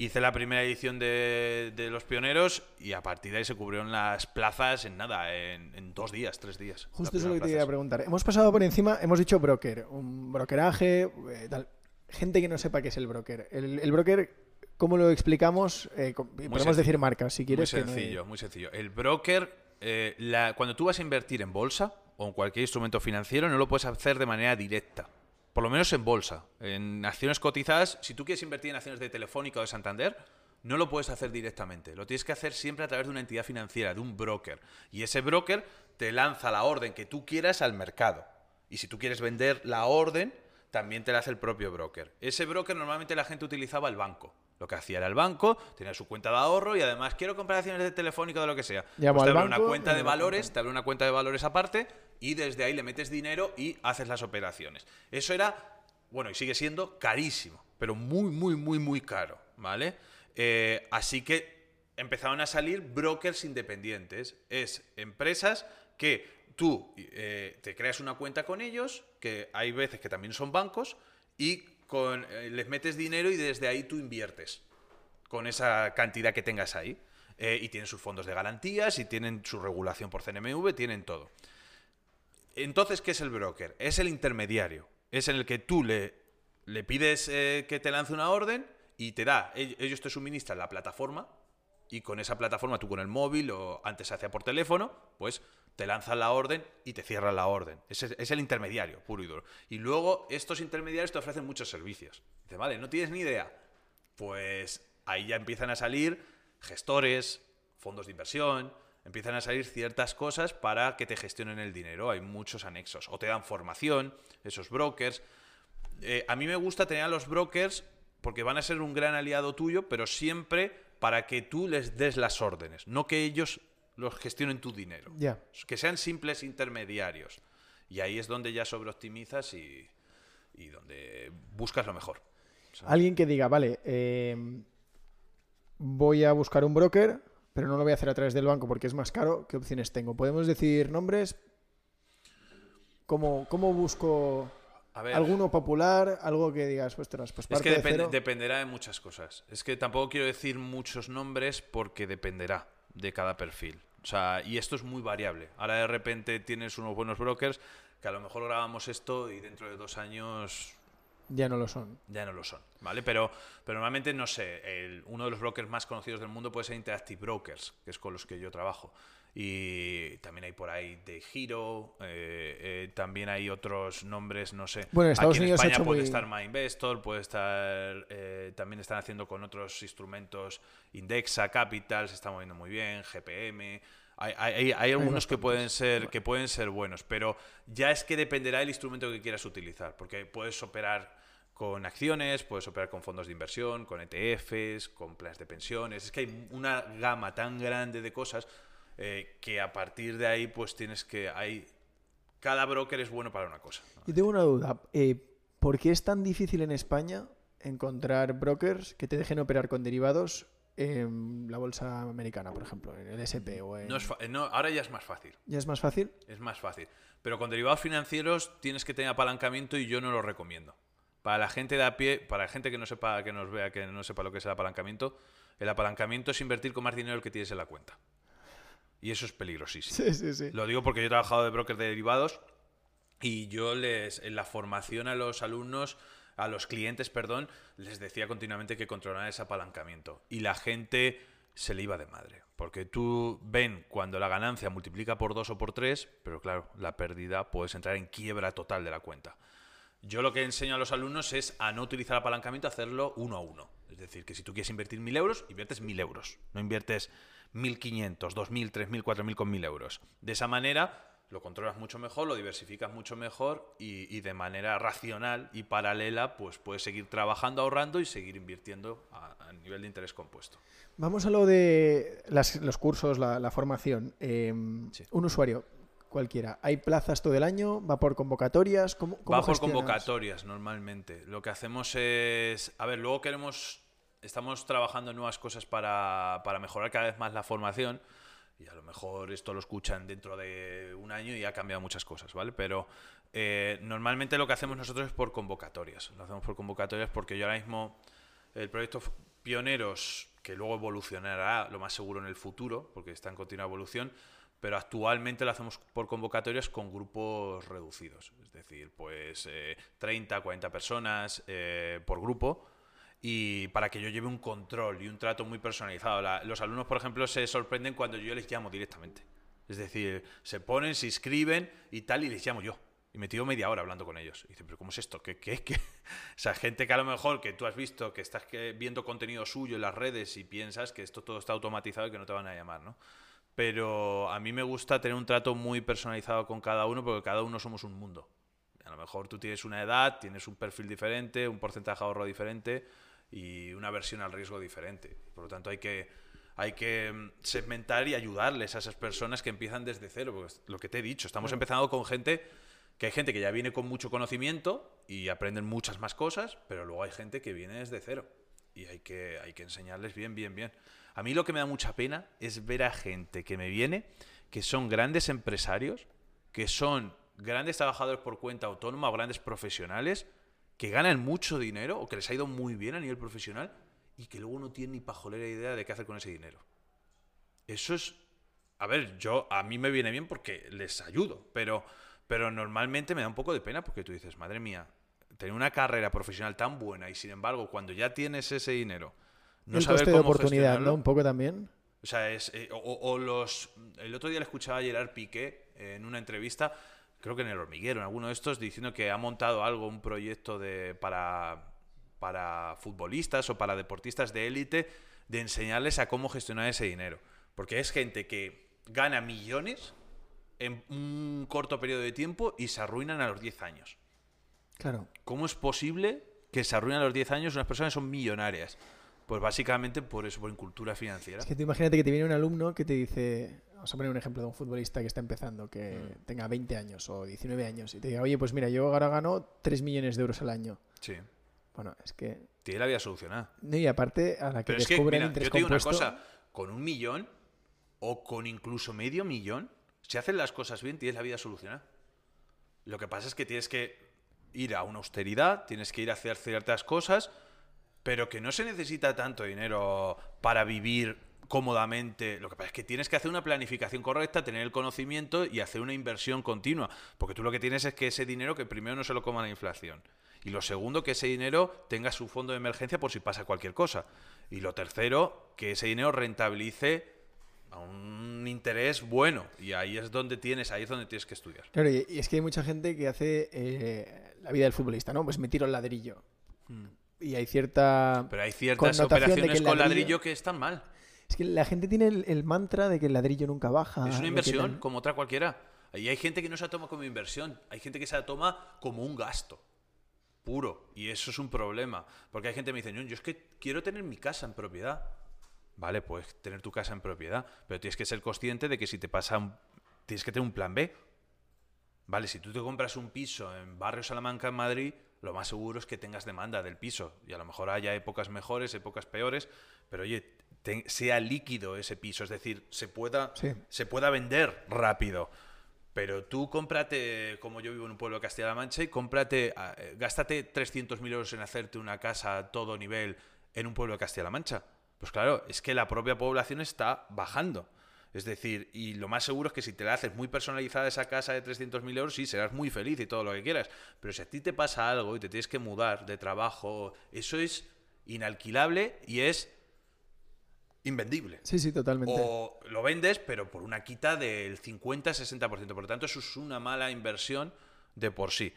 hice la primera edición de, Los Pioneros y a partir de ahí se cubrieron las plazas en nada, en, dos días, tres días. Justo eso lo que te iba a preguntar. Hemos pasado por encima, hemos dicho broker, un brokeraje, eh, tal. Gente que no sepa qué es el broker. El, broker, ¿cómo lo explicamos? Eh, podemos decir marcas, si quieres. Muy sencillo, muy sencillo. El broker, eh, la, cuando tú vas a invertir en bolsa o en cualquier instrumento financiero, no lo puedes hacer de manera directa por lo menos en bolsa, en acciones cotizadas, si tú quieres invertir en acciones de Telefónica o de Santander, no lo puedes hacer directamente. Lo tienes que hacer siempre a través de una entidad financiera, de un broker. Y ese broker te lanza la orden que tú quieras al mercado. Y si tú quieres vender la orden, también te la hace el propio broker. Ese broker normalmente la gente utilizaba el banco. Lo que hacía era el banco, tenía su cuenta de ahorro y además quiero comprar acciones de Telefónica o de lo que sea. Pues te abre una cuenta de valores, te abre una cuenta de valores aparte y desde ahí le metes dinero y haces las operaciones. Eso era, bueno, y sigue siendo carísimo, pero muy, muy, muy, muy caro, ¿vale? Eh, así que empezaron a salir brokers independientes. Es empresas que tú eh, te creas una cuenta con ellos, que hay veces que también son bancos, y con, eh, les metes dinero y desde ahí tú inviertes con esa cantidad que tengas ahí. Y tienen sus fondos de garantías, y tienen su regulación por CNMV, tienen todo. Entonces, ¿qué es el broker? Es el intermediario. Es en el que tú le, le pides eh, que te lance una orden y te da, ellos te suministran la plataforma y con esa plataforma tú con el móvil o antes se hacía por teléfono, pues te lanzan la orden y te cierran la orden. Es, es el intermediario, puro y duro. Y luego estos intermediarios te ofrecen muchos servicios. Dice, vale, no tienes ni idea. Pues ahí ya empiezan a salir gestores, fondos de inversión, empiezan a salir ciertas cosas para que te gestionen el dinero. Hay muchos anexos. O te dan formación, esos brokers. Eh, a mí me gusta tener a los brokers porque van a ser un gran aliado tuyo, pero siempre para que tú les des las órdenes, no que ellos los gestionen tu dinero. Que sean simples intermediarios. Y ahí es donde ya sobreoptimizas y, y donde buscas lo mejor. Alguien que diga, vale, eh, voy a buscar un broker, pero no lo voy a hacer a través del banco porque es más caro, ¿qué opciones tengo? ¿Podemos decir nombres? ¿Cómo, cómo busco alguno popular? Algo que digas, pues, pues Es que dependerá de muchas cosas. Es que tampoco quiero decir muchos nombres porque dependerá de cada perfil. O sea, y esto es muy variable. Ahora de repente tienes unos buenos brokers que a lo mejor grabamos esto y dentro de dos años ya no lo son. Ya no lo son, ¿vale? Pero, pero normalmente, no sé, uno de los brokers más conocidos del mundo puede ser Interactive Brokers, que es con los que yo trabajo. Y también hay por ahí de Giro, eh, eh, también hay otros nombres, no sé. Bueno, Estados Aquí en España puede estar MyInvestor, puede estar. Eh, también están haciendo con otros instrumentos Indexa, Capital, se está moviendo muy bien, GPM. Hay, hay, hay, algunos que pueden, ser, que pueden ser buenos, pero ya es que dependerá del instrumento que quieras utilizar, porque puedes operar con acciones, puedes operar con fondos de inversión, con ETFs, con planes de pensiones. Es que hay una gama tan grande de cosas eh, que a partir de ahí pues tienes que... Hay, cada broker es bueno para una cosa. Y tengo una duda. Eh, ¿Por qué es tan difícil en España encontrar brokers que te dejen operar con derivados en la bolsa americana, por ejemplo, en el SP o en... No ahora ya es más fácil. ¿Ya es más fácil? Es más fácil. Pero con derivados financieros tienes que tener apalancamiento y yo no lo recomiendo. Para la gente de a pie, para la gente que no sepa, que nos vea, que no sepa lo que es el apalancamiento, el apalancamiento es invertir con más dinero el que tienes en la cuenta. Y eso es peligrosísimo. Sí, sí, sí. Lo digo porque yo he trabajado de broker de derivados y yo les, en la formación a los alumnos, a los clientes, perdón, les decía continuamente que controlaran ese apalancamiento. Y la gente se le iba de madre. Porque tú ven cuando la ganancia multiplica por dos o por tres, pero claro, la pérdida puedes entrar en quiebra total de la cuenta. Yo lo que enseño a los alumnos es a no utilizar apalancamiento, hacerlo uno a uno. Es decir, que si tú quieres invertir mil euros, inviertes mil euros. No inviertes mil quinientos, dos mil, tres mil, cuatro mil con mil euros. De esa manera lo controlas mucho mejor, lo diversificas mucho mejor y, de manera racional y paralela, pues puedes seguir trabajando, ahorrando y seguir invirtiendo a, nivel de interés compuesto. Vamos a lo de los cursos, la, formación. Em, un usuario cualquiera. ¿Hay plazas todo el año? ¿Va por convocatorias? ¿Cómo, Va por convocatorias normalmente. Lo que hacemos es, a ver, luego queremos, estamos trabajando nuevas cosas para, mejorar cada vez más la formación y a lo mejor esto lo escuchan dentro de un año y ha cambiado muchas cosas, ¿vale? Pero eh, normalmente lo que hacemos nosotros es por convocatorias. Lo hacemos por convocatorias porque yo ahora mismo el proyecto Pioneros, que luego evolucionará lo más seguro en el futuro, porque está en continua evolución, pero actualmente lo hacemos por convocatorias con grupos reducidos, es decir, pues 30, eh, 40 personas eh, por grupo y para que yo lleve un control y un trato muy personalizado. los alumnos, por ejemplo, se sorprenden cuando yo les llamo directamente. Es decir, se ponen, se inscriben y tal, y les llamo yo. Y me tiro media hora hablando con ellos. Y dicen, pero ¿cómo es esto? ¿Qué, qué, qué? [LAUGHS] O sea, gente que a lo mejor que tú has visto, que estás viendo contenido suyo en las redes y piensas que esto todo está automatizado y que no te van a llamar, ¿no? Pero a mí me gusta tener un trato muy personalizado con cada uno porque cada uno somos un mundo. A lo mejor tú tienes una edad, tienes un perfil diferente, un porcentaje de ahorro diferente y una versión al riesgo diferente. Por lo tanto, hay que, hay que mm, segmentar y ayudarles a esas personas que empiezan desde cero. Porque lo que te he dicho, estamos empezando con gente que hay gente que ya viene con mucho conocimiento y aprenden muchas más cosas, pero luego hay gente que viene desde cero y hay que, hay que enseñarles bien, bien, bien. A mí lo que me da mucha pena es ver a gente que me viene, que son grandes empresarios, que son grandes trabajadores por cuenta autónoma o grandes profesionales, que ganan mucho dinero o que les ha ido muy bien a nivel profesional y que luego no tienen ni pajolera idea de qué hacer con ese dinero. Eso es... A ver, yo a mí me viene bien porque les ayudo, pero, pero normalmente me da un poco de pena porque tú dices, madre mía, tener una carrera profesional tan buena y sin embargo cuando ya tienes ese dinero, no el saber coste de oportunidad, ¿no? Un poco también. O sea, es, eh, o, o los. El otro día le escuchaba a Gerard Piqué en una entrevista, creo que en el hormiguero, en alguno de estos, diciendo que ha montado algo, un proyecto de para, para futbolistas o para deportistas de élite, de enseñarles a cómo gestionar ese dinero. Porque es gente que gana millones en un corto periodo de tiempo y se arruinan a los 10 años. Claro. ¿Cómo es posible que se arruinen a los 10 años unas personas que son millonarias? Pues básicamente por eso, por incultura financiera. Es que tú imagínate que te viene un alumno que te dice, vamos a poner un ejemplo de un futbolista que está empezando, que Mm. tenga 20 años o 19 años, y te diga, oye, pues mira, yo ahora gano 3 millones de euros al año. Sí. Bueno, es que... Tiene la vida solucionada. No, y aparte, a la que Pero es que, descubren mira, yo te digo una cosa, con un millón o con incluso medio millón, si hacen las cosas bien, tienes la vida solucionada. Lo que pasa es que tienes que ir a una austeridad, tienes que ir a hacer ciertas cosas, pero que no se necesita tanto dinero para vivir cómodamente. Lo que pasa es que tienes que hacer una planificación correcta, tener el conocimiento y hacer una inversión continua. Porque tú lo que tienes es que ese dinero que primero no se lo coma la inflación. Y lo segundo, que ese dinero tenga su fondo de emergencia por si pasa cualquier cosa. Y lo tercero, que ese dinero rentabilice a un interés bueno. Y ahí es donde tienes, ahí es donde tienes que estudiar. Claro, y es que hay mucha gente que hace eh, la vida del futbolista, ¿no? Pues me tiro el ladrillo. Y hay cierta... Pero hay ciertas connotación de que operaciones con ladrillo que están mal. Es que la gente tiene el, el mantra de que el ladrillo nunca baja. Es una inversión, como otra cualquiera. Y hay gente que no se la toma como inversión, hay gente que se la toma como un gasto puro. Y eso es un problema. Porque hay gente que me dice, "No, yo es que quiero tener mi casa en propiedad. Vale, puedes tener tu casa en propiedad, pero tienes que ser consciente de que si te pasa un... Tienes que tener un plan B. Vale, si tú te compras un piso en Barrio Salamanca, en Madrid, lo más seguro es que tengas demanda del piso. Y a lo mejor haya épocas mejores, épocas peores, pero oye, te- sea líquido ese piso, es decir, se pueda, Sí. se pueda vender rápido. Pero tú cómprate, como yo vivo en un pueblo de Castilla-La Mancha, y cómprate, ah, eh, gástate 300.000 euros en hacerte una casa a todo nivel en un pueblo de Castilla-La Mancha. Pues claro, es que la propia población está bajando. Es decir, y lo más seguro es que si te la haces muy personalizada esa casa de 300.000 euros, sí, serás muy feliz y todo lo que quieras. Pero si a ti te pasa algo y te tienes que mudar de trabajo, eso es inalquilable y es invendible. Sí, sí, totalmente. O lo vendes, pero por una quita del 50-60%. Por lo tanto, eso es una mala inversión de por sí.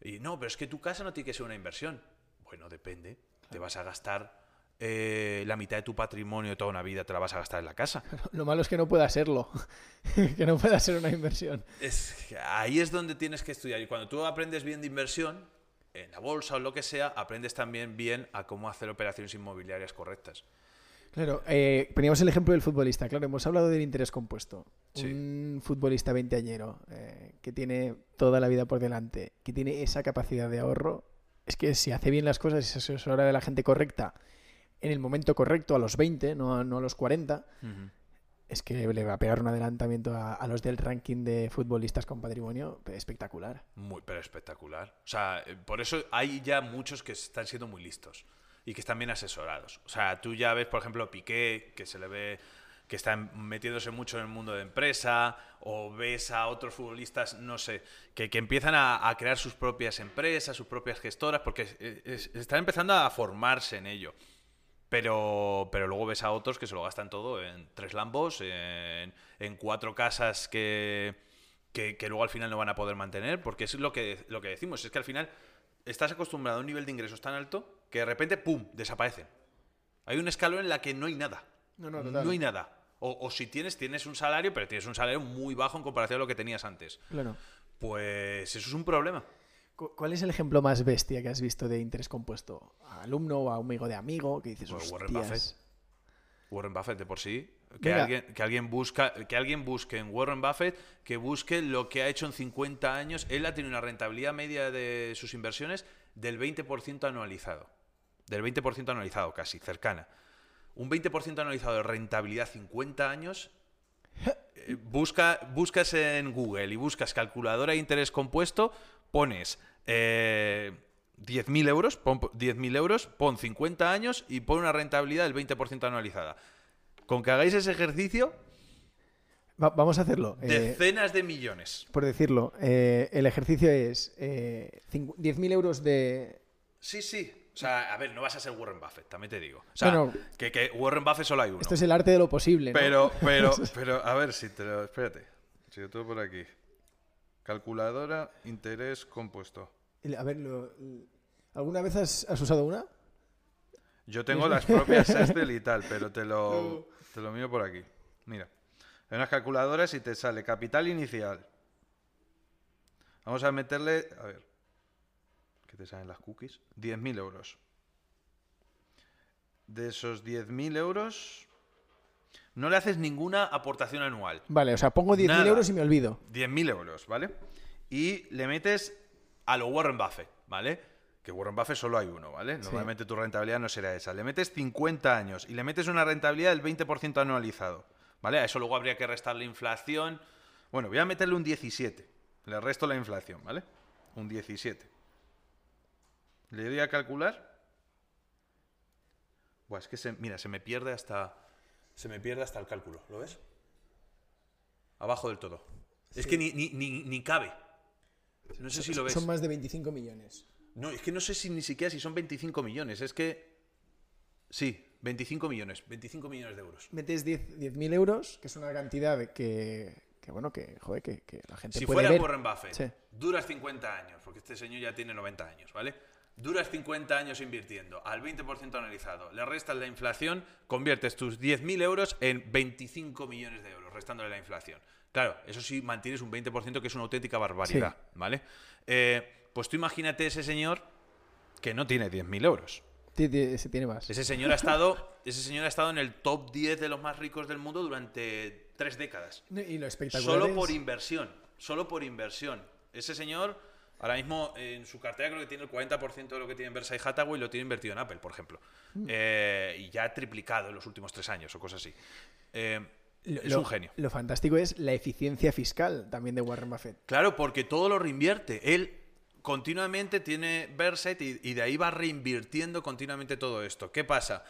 Y no, pero es que tu casa no tiene que ser una inversión. Bueno, depende. Te vas a gastar eh, la mitad de tu patrimonio de toda una vida, te la vas a gastar en la casa. [LAUGHS] Lo malo es que no pueda serlo. [LAUGHS] que no pueda ser una inversión. Es, ahí es donde tienes que estudiar. Y cuando tú aprendes bien de inversión, en la bolsa o lo que sea, aprendes también bien a cómo hacer operaciones inmobiliarias correctas. Claro, eh, poníamos el ejemplo del futbolista. Claro, hemos hablado del interés compuesto. Sí. Un futbolista veinteañero eh, que tiene toda la vida por delante, que tiene esa capacidad de ahorro, es que si hace bien las cosas y se asesora de la gente correcta en el momento correcto, a los 20, no a, no a los 40, es que le va a pegar un adelantamiento a, a los del ranking de futbolistas con patrimonio espectacular. Muy, pero espectacular. O sea, eh, por eso hay ya muchos que están siendo muy listos y que están bien asesorados. O sea, tú ya ves, por ejemplo, Piqué, que se le ve que está metiéndose mucho en el mundo de empresa, o ves a otros futbolistas, no sé, que, que empiezan a, a crear sus propias empresas, sus propias gestoras, porque es- es- están empezando a formarse en ello. Pero, pero luego ves a otros que se lo gastan todo en tres lambos, en, en cuatro casas que, que, que luego al final no van a poder mantener, porque es lo que, lo que decimos, es que al final estás acostumbrado a un nivel de ingresos tan alto que de repente, ¡pum!, desaparecen. Hay un escalón en la que no hay nada. No, no, total. no hay nada. O, o si tienes, tienes un salario, pero tienes un salario muy bajo en comparación a lo que tenías antes. Claro. Pues eso es un problema. Cu- ¿Cuál es el ejemplo más bestia que has visto de interés compuesto? ¿A alumno o a amigo de amigo que dices, Pues Warren "Hostias". Warren Buffett de por sí. Que Mira. alguien, que, alguien busca, que alguien busque en Warren Buffett, que busque lo que ha hecho en 50 años. Él ha tenido una rentabilidad media de sus inversiones del 20% anualizado. Del 20% anualizado, casi, cercana. Un 20% anualizado de rentabilidad 50 años. eh, busca, buscas en Google y buscas calculadora de interés compuesto, pones eh, 10.000 euros, pon 10.000 euros, pon 50 años y pon una rentabilidad del 20% anualizada. Con que hagáis ese ejercicio, Va- vamos a hacerlo. eh, decenas de millones. por decirlo, eh, el ejercicio es eh, cincu- 10.000 euros de... Sí, sí. O sea, a ver, no vas a ser Warren Buffett, también te digo. O sea. Que, que Warren Buffett solo hay uno. Esto es el arte de lo posible, ¿no? Pero, pero, [LAUGHS] pero, a ver si te lo. Espérate. Si yo tengo por aquí. Calculadora, interés compuesto. A ver, lo- ¿alguna vez has, has usado una? Yo tengo las propias Excel y tal, pero te lo, [LAUGHS] te lo miro por aquí. Mira. Hay unas calculadoras y te sale capital inicial. Vamos a meterle. A ver. ¿Qué te salen las cookies? 10.000 euros. De esos 10.000 euros. No le haces ninguna aportación anual. Vale, o sea, pongo 10.000 Nada. euros y me olvido. 10.000 euros, ¿vale? Y le metes a lo Warren Buffett, ¿vale? Que Warren Buffett solo hay uno, ¿vale? Normalmente tu rentabilidad no será esa. Le metes 50 años y le metes una rentabilidad del 20% anualizado, ¿vale? A eso luego habría que restar la inflación. Bueno, voy a meterle un 17. Le resto la inflación, ¿vale? Un 17. Le doy a calcular. Buah, es que se, mira, se me pierde hasta. Se me pierde hasta el cálculo, ¿lo ves? Abajo del todo. Es que ni, ni, ni, ni cabe. No sé si lo ves. Son más de 25 millones. No, es que no sé si ni siquiera si son 25 millones. Es que. Sí, 25 millones. 25 millones de euros. Metes 10 10.000 euros, que es una cantidad que, que bueno, que, joder, que, que la gente Si puede fuera ver. Warren Buffett, Sí. duras 50 años, porque este señor ya tiene 90 años, ¿vale? Duras 50 años invirtiendo al 20% analizado, le restas la inflación, conviertes tus 10.000 euros en 25 millones de euros, restándole la inflación. Claro, eso sí mantienes un 20% que es una auténtica barbaridad, ¿vale? Eh, pues tú imagínate ese señor que no tiene 10.000 euros. Ese tiene más. Ese señor ha estado, ese señor ha estado en el top 10 de los más ricos del mundo durante tres décadas. Y lo espectacular Solo es- por inversión. Solo por inversión. Ese señor, ahora mismo en su cartera creo que tiene el 40% de lo que tiene en Versailles Hathaway lo tiene invertido en Apple, por ejemplo. Mm. Eh, y ya ha triplicado en los últimos tres años o cosas así. Eh, lo- es un genio. Lo fantástico es la eficiencia fiscal también de Warren Buffett. Claro, porque todo lo reinvierte. Él continuamente tiene Versailles y, y de ahí va reinvirtiendo continuamente todo esto. ¿Qué pasa?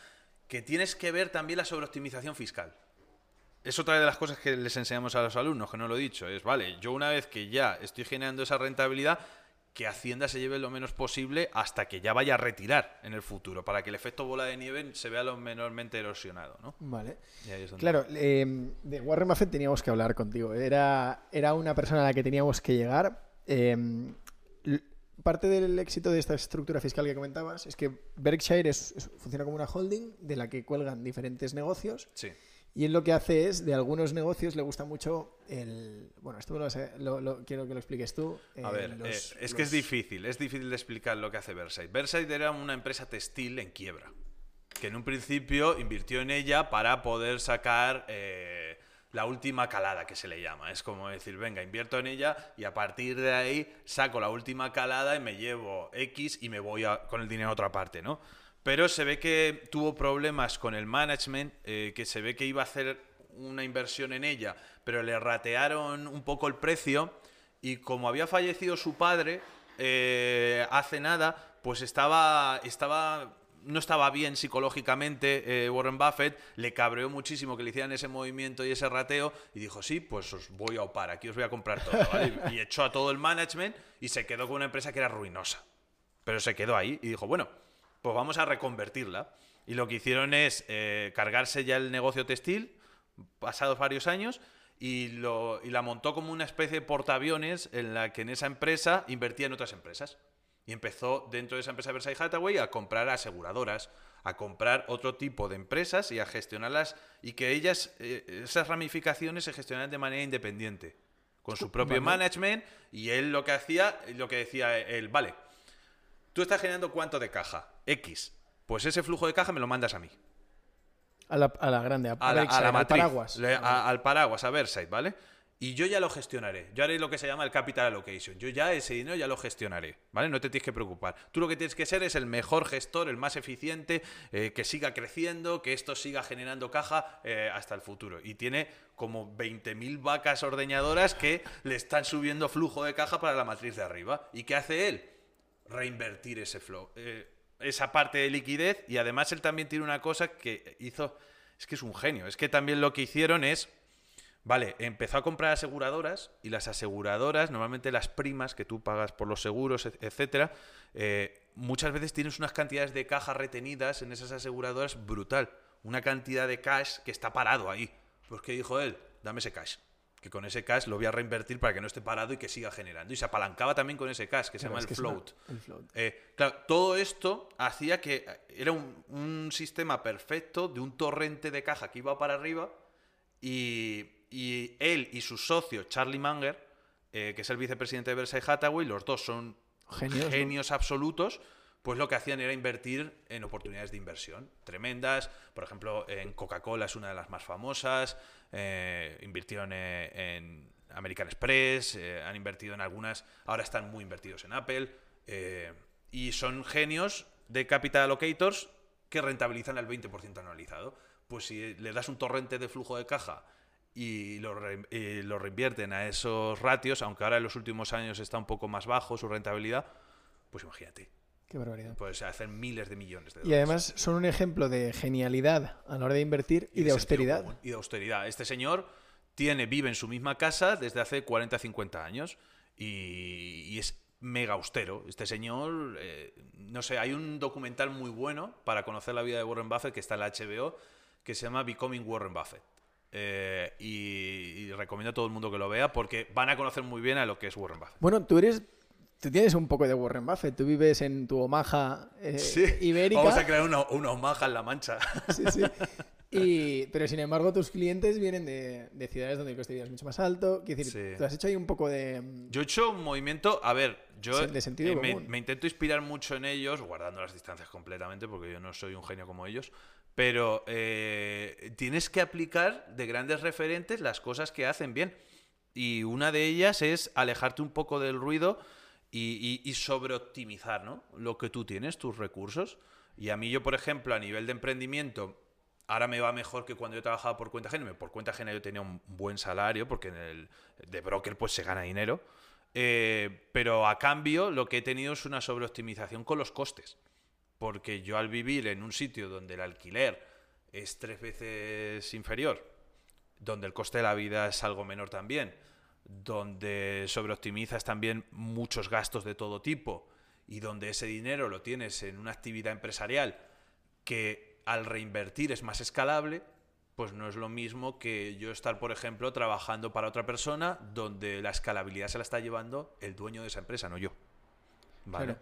Que tienes que ver también la sobreoptimización fiscal. Es otra de las cosas que les enseñamos a los alumnos, que no lo he dicho. Es, vale, yo una vez que ya estoy generando esa rentabilidad, que Hacienda se lleve lo menos posible hasta que ya vaya a retirar en el futuro, para que el efecto bola de nieve se vea lo menormente erosionado, ¿no? Vale. Claro, eh, de Warren Buffett teníamos que hablar contigo. Era, era una persona a la que teníamos que llegar. Eh, l- parte del éxito de esta estructura fiscal que comentabas es que Berkshire es- es- funciona como una holding de la que cuelgan diferentes negocios Sí. Y él lo que hace es, de algunos negocios le gusta mucho el... Bueno, esto lo, sé- lo- lo- quiero que lo expliques tú. A eh, ver, los- eh, es que es difícil, es difícil de explicar lo que hace Versailles. Versailles era una empresa textil en quiebra, que en un principio invirtió en ella para poder sacar eh, la última calada, que se le llama. Es como decir, venga, invierto en ella y a partir de ahí saco la última calada y me llevo X y me voy a- con el dinero a otra parte, ¿no? Pero se ve que tuvo problemas con el management, eh, que se ve que iba a hacer una inversión en ella, pero le ratearon un poco el precio y como había fallecido su padre eh, hace nada, pues estaba, estaba, no estaba bien psicológicamente eh, Warren Buffett, le cabreó muchísimo que le hicieran ese movimiento y ese rateo y dijo, sí, pues os voy a opar, aquí os voy a comprar todo, ¿vale? Y, [LAUGHS] y echó a todo el management y se quedó con una empresa que era ruinosa. Pero se quedó ahí y dijo, bueno, pues vamos a reconvertirla. Y lo que hicieron es eh, cargarse ya el negocio textil, pasados varios años, y, lo, y la montó como una especie de portaaviones en la que en esa empresa invertía en otras empresas. Y empezó dentro de esa empresa Versailles Hathaway a comprar aseguradoras, a comprar otro tipo de empresas y a gestionarlas y que ellas, eh, esas ramificaciones se gestionaran de manera independiente, con su propio Vale. management. Y él lo que hacía, lo que decía él, vale, tú estás generando cuánto de caja, X. Pues ese flujo de caja me lo mandas a mí. A la, a la grande, a, A la, a la al matriz, paraguas. le- al paraguas, a Versailles, ¿vale? Y yo ya lo gestionaré. Yo haré lo que se llama el capital allocation. Yo ya ese dinero ya lo gestionaré, ¿vale? No te tienes que preocupar. Tú lo que tienes que ser es el mejor gestor, el más eficiente, eh, que siga creciendo, que esto siga generando caja eh, hasta el futuro. Y tiene como 20.000 vacas ordeñadoras que le están subiendo flujo de caja para la matriz de arriba. ¿Y qué hace él? reinvertir ese flow, eh, esa parte de liquidez. Y además él también tiene una cosa que hizo, es que es un genio, es que también lo que hicieron es, vale, empezó a comprar aseguradoras y las aseguradoras, normalmente las primas que tú pagas por los seguros, et- etcétera, eh, muchas veces tienes unas cantidades de caja retenidas en esas aseguradoras brutal. Una cantidad de cash que está parado ahí. Pues ¿qué dijo él? Dame ese cash. Que con ese cash lo voy a reinvertir para que no esté parado y que siga generando. Y se apalancaba también con ese cash, que se Claro, llama el una- float. el float. Eh, claro, todo esto hacía que eh, era un, un sistema perfecto de un torrente de caja que iba para arriba y, y él y su socio, Charlie Munger, eh, que es el vicepresidente de Versailles Hathaway, los dos son Genios, ¿no? genios absolutos, pues lo que hacían era invertir en oportunidades de inversión tremendas. Por ejemplo, en Coca-Cola es una de las más famosas. Eh, invirtieron eh, en American Express, eh, han invertido en algunas, ahora están muy invertidos en Apple. y son genios de capital allocators que rentabilizan el 20% anualizado. Pues si le das un torrente de flujo de caja y lo, lo reinvierten a esos ratios, aunque ahora en los últimos años está un poco más bajo su rentabilidad, pues imagínate, Qué barbaridad. pues hacen miles de millones de Y dólares. además son un ejemplo de genialidad a la hora de invertir y, de, austeridad. común, Y de austeridad. Este señor tiene, vive en su misma casa desde hace 40, 50 años y, y es mega austero. Este señor, eh, no sé, hay un documental muy bueno para conocer la vida de Warren Buffett que está en la HBO que se llama Becoming Warren Buffett. Eh, y, y recomiendo a todo el mundo que lo vea porque van a conocer muy bien a lo que es Warren Buffett. Bueno, tú eres. Tú tienes un poco de Warren Buffett. Tú vives en tu Omaha eh, ibérica. Vamos a crear una, una Omaha en La Mancha. [LAUGHS] Sí, sí. Y, pero sin embargo, tus clientes vienen de, de ciudades donde el coste de vida es mucho más alto. Quiero decir, Sí. tú has hecho ahí un poco de. mm, Yo he hecho un movimiento, a ver, yo Sí, de sentido eh, me, me intento inspirar mucho en ellos, guardando las distancias completamente, porque yo no soy un genio como ellos, pero eh, tienes que aplicar de grandes referentes las cosas que hacen bien. Y una de ellas es alejarte un poco del ruido y, y, y sobreoptimizar ¿no? lo que tú tienes, tus recursos. Y a mí yo, por ejemplo, a nivel de emprendimiento, ahora me va mejor que cuando yo trabajaba por cuenta ajena. Por cuenta ajena yo tenía un buen salario, porque en el de broker pues se gana dinero. Eh, pero a cambio lo que he tenido es una sobreoptimización con los costes. Porque yo al vivir en un sitio donde el alquiler es tres veces inferior, donde el coste de la vida es algo menor también, donde sobreoptimizas también muchos gastos de todo tipo y donde ese dinero lo tienes en una actividad empresarial que al reinvertir es más escalable, pues no es lo mismo que yo estar, por ejemplo, trabajando para otra persona donde la escalabilidad se la está llevando el dueño de esa empresa, no yo. ¿Vale?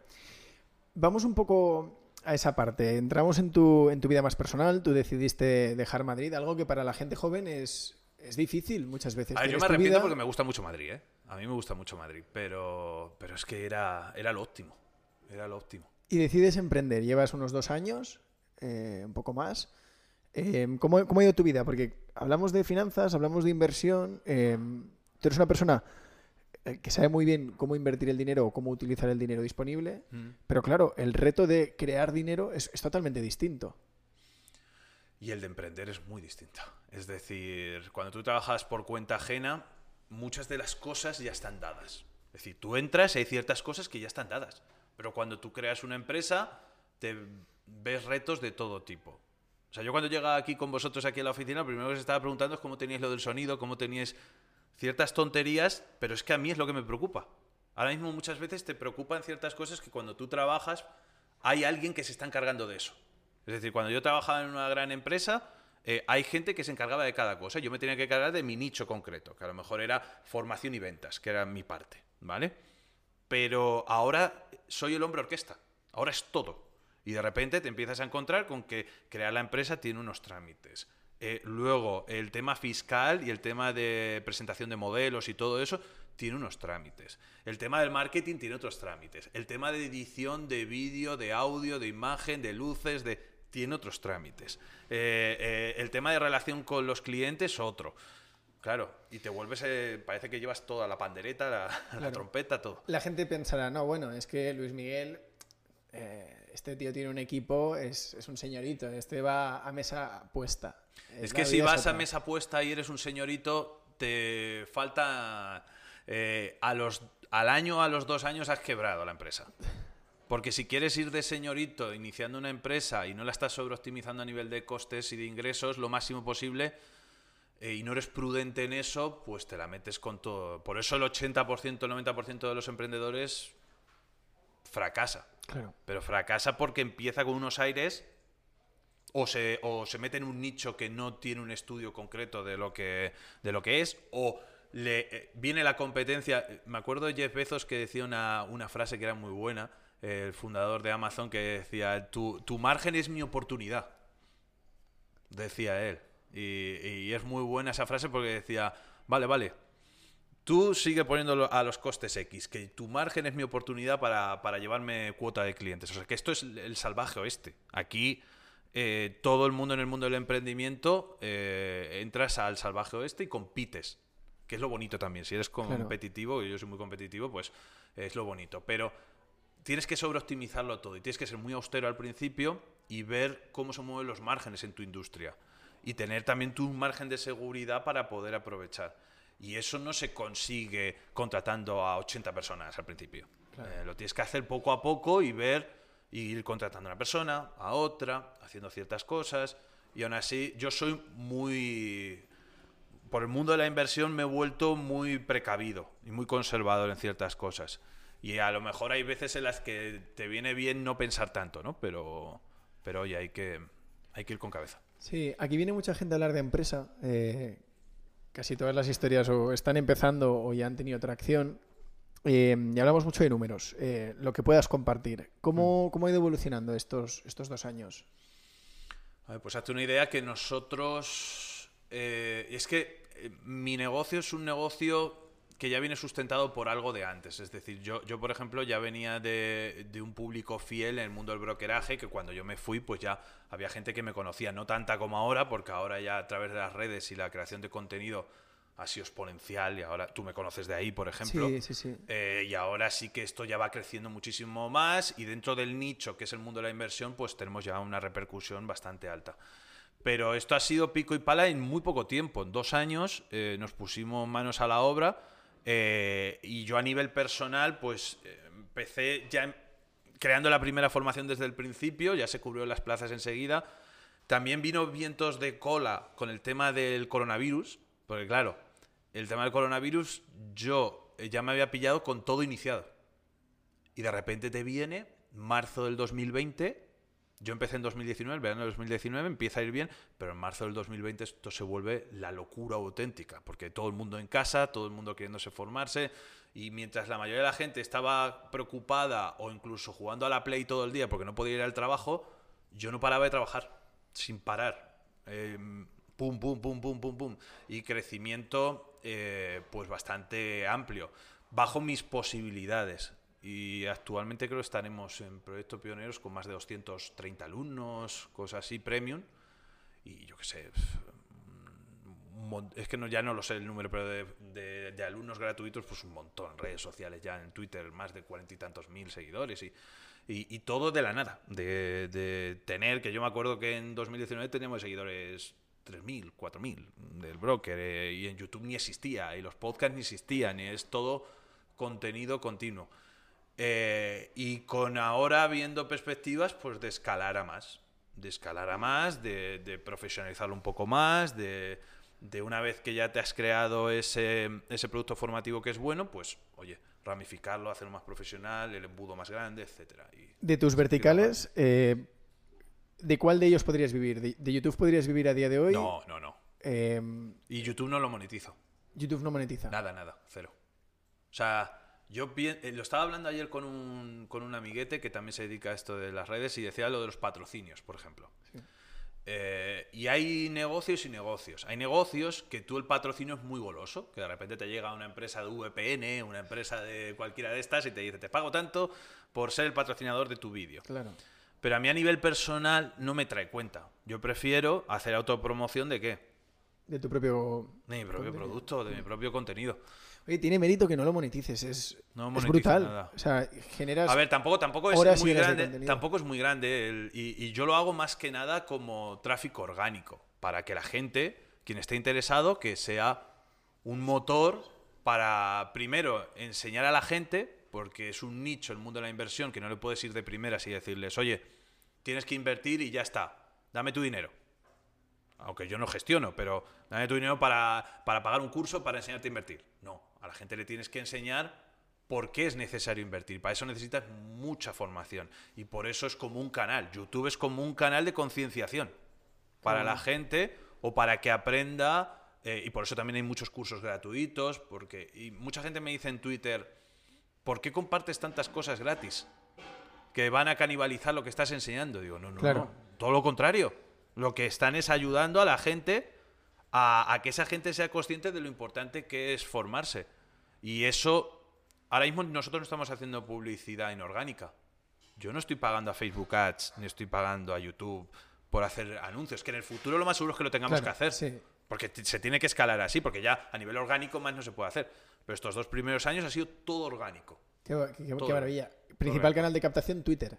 Vamos un poco a esa parte. Entramos en tu, en tu vida más personal. Tú decidiste dejar Madrid, algo que para la gente joven es, es difícil muchas veces. A ver, yo me arrepiento vida- porque me gusta mucho Madrid, ¿eh? A mí me gusta mucho Madrid, pero, pero es que era, era lo óptimo. Era lo óptimo. Y decides emprender. Llevas unos dos años, eh, un poco más. Eh, ¿cómo, cómo ha ido tu vida? Porque hablamos de finanzas, hablamos de inversión. eh, tú eres una persona eh, que sabe muy bien cómo invertir el dinero o cómo utilizar el dinero disponible. Pero claro, el reto de crear dinero es, es totalmente distinto. Y el de emprender es muy distinto. Es decir, cuando tú trabajas por cuenta ajena, muchas de las cosas ya están dadas. Es decir, tú entras y hay ciertas cosas que ya están dadas. Pero cuando tú creas una empresa, te ves retos de todo tipo. O sea, yo cuando llegaba aquí con vosotros aquí en la oficina, primero que os estaba preguntando es cómo teníais lo del sonido, cómo teníais ciertas tonterías, pero es que a mí es lo que me preocupa. Ahora mismo muchas veces te preocupan ciertas cosas que cuando tú trabajas hay alguien que se está encargando de eso. Es decir, cuando yo trabajaba en una gran empresa, eh, hay gente que se encargaba de cada cosa. Yo me tenía que encargar de mi nicho concreto, que a lo mejor era formación y ventas, que era mi parte, ¿vale? Pero ahora soy el hombre orquesta. Ahora es todo. Y de repente te empiezas a encontrar con que crear la empresa tiene unos trámites. Eh, luego, el tema fiscal y el tema de presentación de modelos y todo eso tiene unos trámites. El tema del marketing tiene otros trámites. El tema de edición de vídeo, de audio, de imagen, de luces, de tiene otros trámites. Eh, eh, el tema de relación con los clientes, otro. Claro, y te vuelves, eh, parece que llevas toda la pandereta, la, trompeta, todo. La gente pensará, no, bueno, es que Luis Miguel, eh, este tío tiene un equipo, es, es un señorito, este va a mesa puesta. Es que si vas a mesa puesta y eres un señorito, te falta. eh, a los, al año, a los dos años has quebrado la empresa. Porque si quieres ir de señorito iniciando una empresa y no la estás sobreoptimizando a nivel de costes y de ingresos lo máximo posible eh, y no eres prudente en eso, pues te la metes con todo. Por eso el 80%, el 90% de los emprendedores fracasa. Claro. Pero fracasa porque empieza con unos aires o se, o se mete en un nicho que no tiene un estudio concreto de lo que, de lo que es, o le eh, viene la competencia. Me acuerdo de Jeff Bezos que decía una, una frase que era muy buena, el fundador de Amazon, que decía, tu, tu margen es mi oportunidad, decía él. Y, y es muy buena esa frase porque decía, vale, vale, Tú sigue poniendo a los costes X, que tu margen es mi oportunidad para, para, llevarme cuota de clientes. O sea, que esto es el salvaje oeste. Aquí eh, todo el mundo en el mundo del emprendimiento eh, entras al salvaje oeste y compites, que es lo bonito también. Si eres competitivo, y yo soy muy competitivo, pues es lo bonito. Pero tienes que sobreoptimizarlo todo y tienes que ser muy austero al principio y ver cómo se mueven los márgenes en tu industria. Y tener también tu margen de seguridad para poder aprovechar. Y eso no se consigue contratando a 80 personas al principio. Eh, lo tienes que hacer poco a poco y ver, y ir contratando a una persona, a otra, haciendo ciertas cosas. Y aún así, yo soy muy... Por el mundo de la inversión me he vuelto muy precavido y muy conservador en ciertas cosas. Y a lo mejor hay veces en las que te viene bien no pensar tanto, ¿no? Pero, pero oye, hay que, hay que ir con cabeza. Sí, aquí viene mucha gente a hablar de empresa. Eh, casi todas las historias o están empezando o ya han tenido tracción. Eh, y hablamos mucho de números. Eh, lo que puedas compartir. ¿Cómo, ¿Cómo, ha ido evolucionando estos, estos dos años? A ver, pues hazte una idea que nosotros... Eh, es que mi negocio es un negocio que ya viene sustentado por algo de antes. Es decir, yo, yo por ejemplo, ya venía de, de, un público fiel en el mundo del brokeraje, que cuando yo me fui, pues ya había gente que me conocía, no tanta como ahora, porque ahora ya a través de las redes y la creación de contenido ha sido exponencial y ahora tú me conoces de ahí, por ejemplo. Sí, sí, sí. Eh, y ahora sí que esto ya va creciendo muchísimo más y dentro del nicho que es el mundo de la inversión, pues tenemos ya una repercusión bastante alta. Pero esto ha sido pico y pala en muy poco tiempo. En dos años eh, nos pusimos manos a la obra eh, y yo a nivel personal, pues eh, empecé ya creando la primera formación desde el principio, ya se cubrió las plazas enseguida. También vino vientos de cola con el tema del coronavirus, porque claro, el tema del coronavirus yo eh, ya me había pillado con todo iniciado. Y de repente te viene marzo del 2020 yo empecé en 2019, el verano de 2019 empieza a ir bien, pero en marzo del 2020 esto se vuelve la locura auténtica, porque todo el mundo en casa, todo el mundo queriéndose formarse, y mientras la mayoría de la gente estaba preocupada o incluso jugando a la Play todo el día porque no podía ir al trabajo, yo no paraba de trabajar, sin parar. Eh, pum, pum, pum, pum, pum, pum. Y crecimiento eh, pues bastante amplio, bajo mis posibilidades. Y actualmente creo que estaremos en Proyecto Pioneros con más de 230 alumnos, cosas así, premium. Y yo qué sé, es que no, ya no lo sé el número, pero de, de, alumnos gratuitos, pues un montón. Redes sociales, ya en Twitter, más de cuarenta y tantos mil seguidores. Y, y, y, todo de la nada. De, de, tener, que yo me acuerdo que en 2019 teníamos seguidores 3.000, 4.000 del broker. Eh, y en YouTube ni existía. Y los podcasts ni existían. Y es todo contenido continuo. Eh, y con ahora viendo perspectivas, pues de escalar a más. De escalar a más, de, de profesionalizarlo un poco más, de, de, una vez que ya te has creado ese, ese producto formativo que es bueno, pues oye, ramificarlo, hacerlo más profesional, el embudo más grande, etcétera. Y, de tus verticales, eh, ¿de cuál de ellos podrías vivir? ¿De, ¿De, YouTube podrías vivir a día de hoy? No, no, no. Eh, y YouTube no lo monetizo. YouTube no monetiza. Nada, nada, cero. O sea, yo eh, lo estaba hablando ayer con un, con un amiguete que también se dedica a esto de las redes y decía lo de los patrocinios, por ejemplo. Sí. Eh, y hay negocios y negocios. Hay negocios que tú el patrocinio es muy goloso, que de repente te llega una empresa de VPN, una empresa de cualquiera de estas y te dice, te pago tanto por ser el patrocinador de tu vídeo. Claro. Pero a mí a nivel personal no me trae cuenta. Yo prefiero hacer autopromoción de qué? De tu propio... De mi propio contenido. producto, de mi propio contenido. Oye, tiene mérito que no lo monetices, es, no es brutal. Nada. O sea, generas. A ver, tampoco, tampoco es muy grande. Tampoco es muy grande. El, y, y, yo lo hago más que nada como tráfico orgánico. Para que la gente, quien esté interesado, que sea un motor para primero enseñar a la gente. porque es un nicho el mundo de la inversión que no le puedes ir de primeras y decirles, oye, tienes que invertir y ya está, dame tu dinero. Aunque yo no gestiono, pero dame tu dinero para, para pagar un curso para enseñarte a invertir. No, a la gente le tienes que enseñar por qué es necesario invertir. Para eso necesitas mucha formación. Y por eso es como un canal. YouTube es como un canal de concienciación para la gente o para que aprenda. eh, y por eso también hay muchos cursos gratuitos. Porque, y mucha gente me dice en Twitter, ¿por qué compartes tantas cosas gratis? Que van a canibalizar lo que estás enseñando. Digo, no, no, Claro. no. Todo lo contrario. Lo que están es ayudando a la gente a, a que esa gente sea consciente de lo importante que es formarse. Y eso, ahora mismo nosotros no estamos haciendo publicidad inorgánica. Yo no estoy pagando a Facebook Ads, ni estoy pagando a YouTube por hacer anuncios, que en el futuro lo más seguro es que lo tengamos Claro, que hacer. sí. Porque se tiene que escalar así, porque ya a nivel orgánico más no se puede hacer. Pero estos dos primeros años ha sido todo orgánico. Qué, qué- qué Todo. maravilla. Principal canal de captación, Twitter.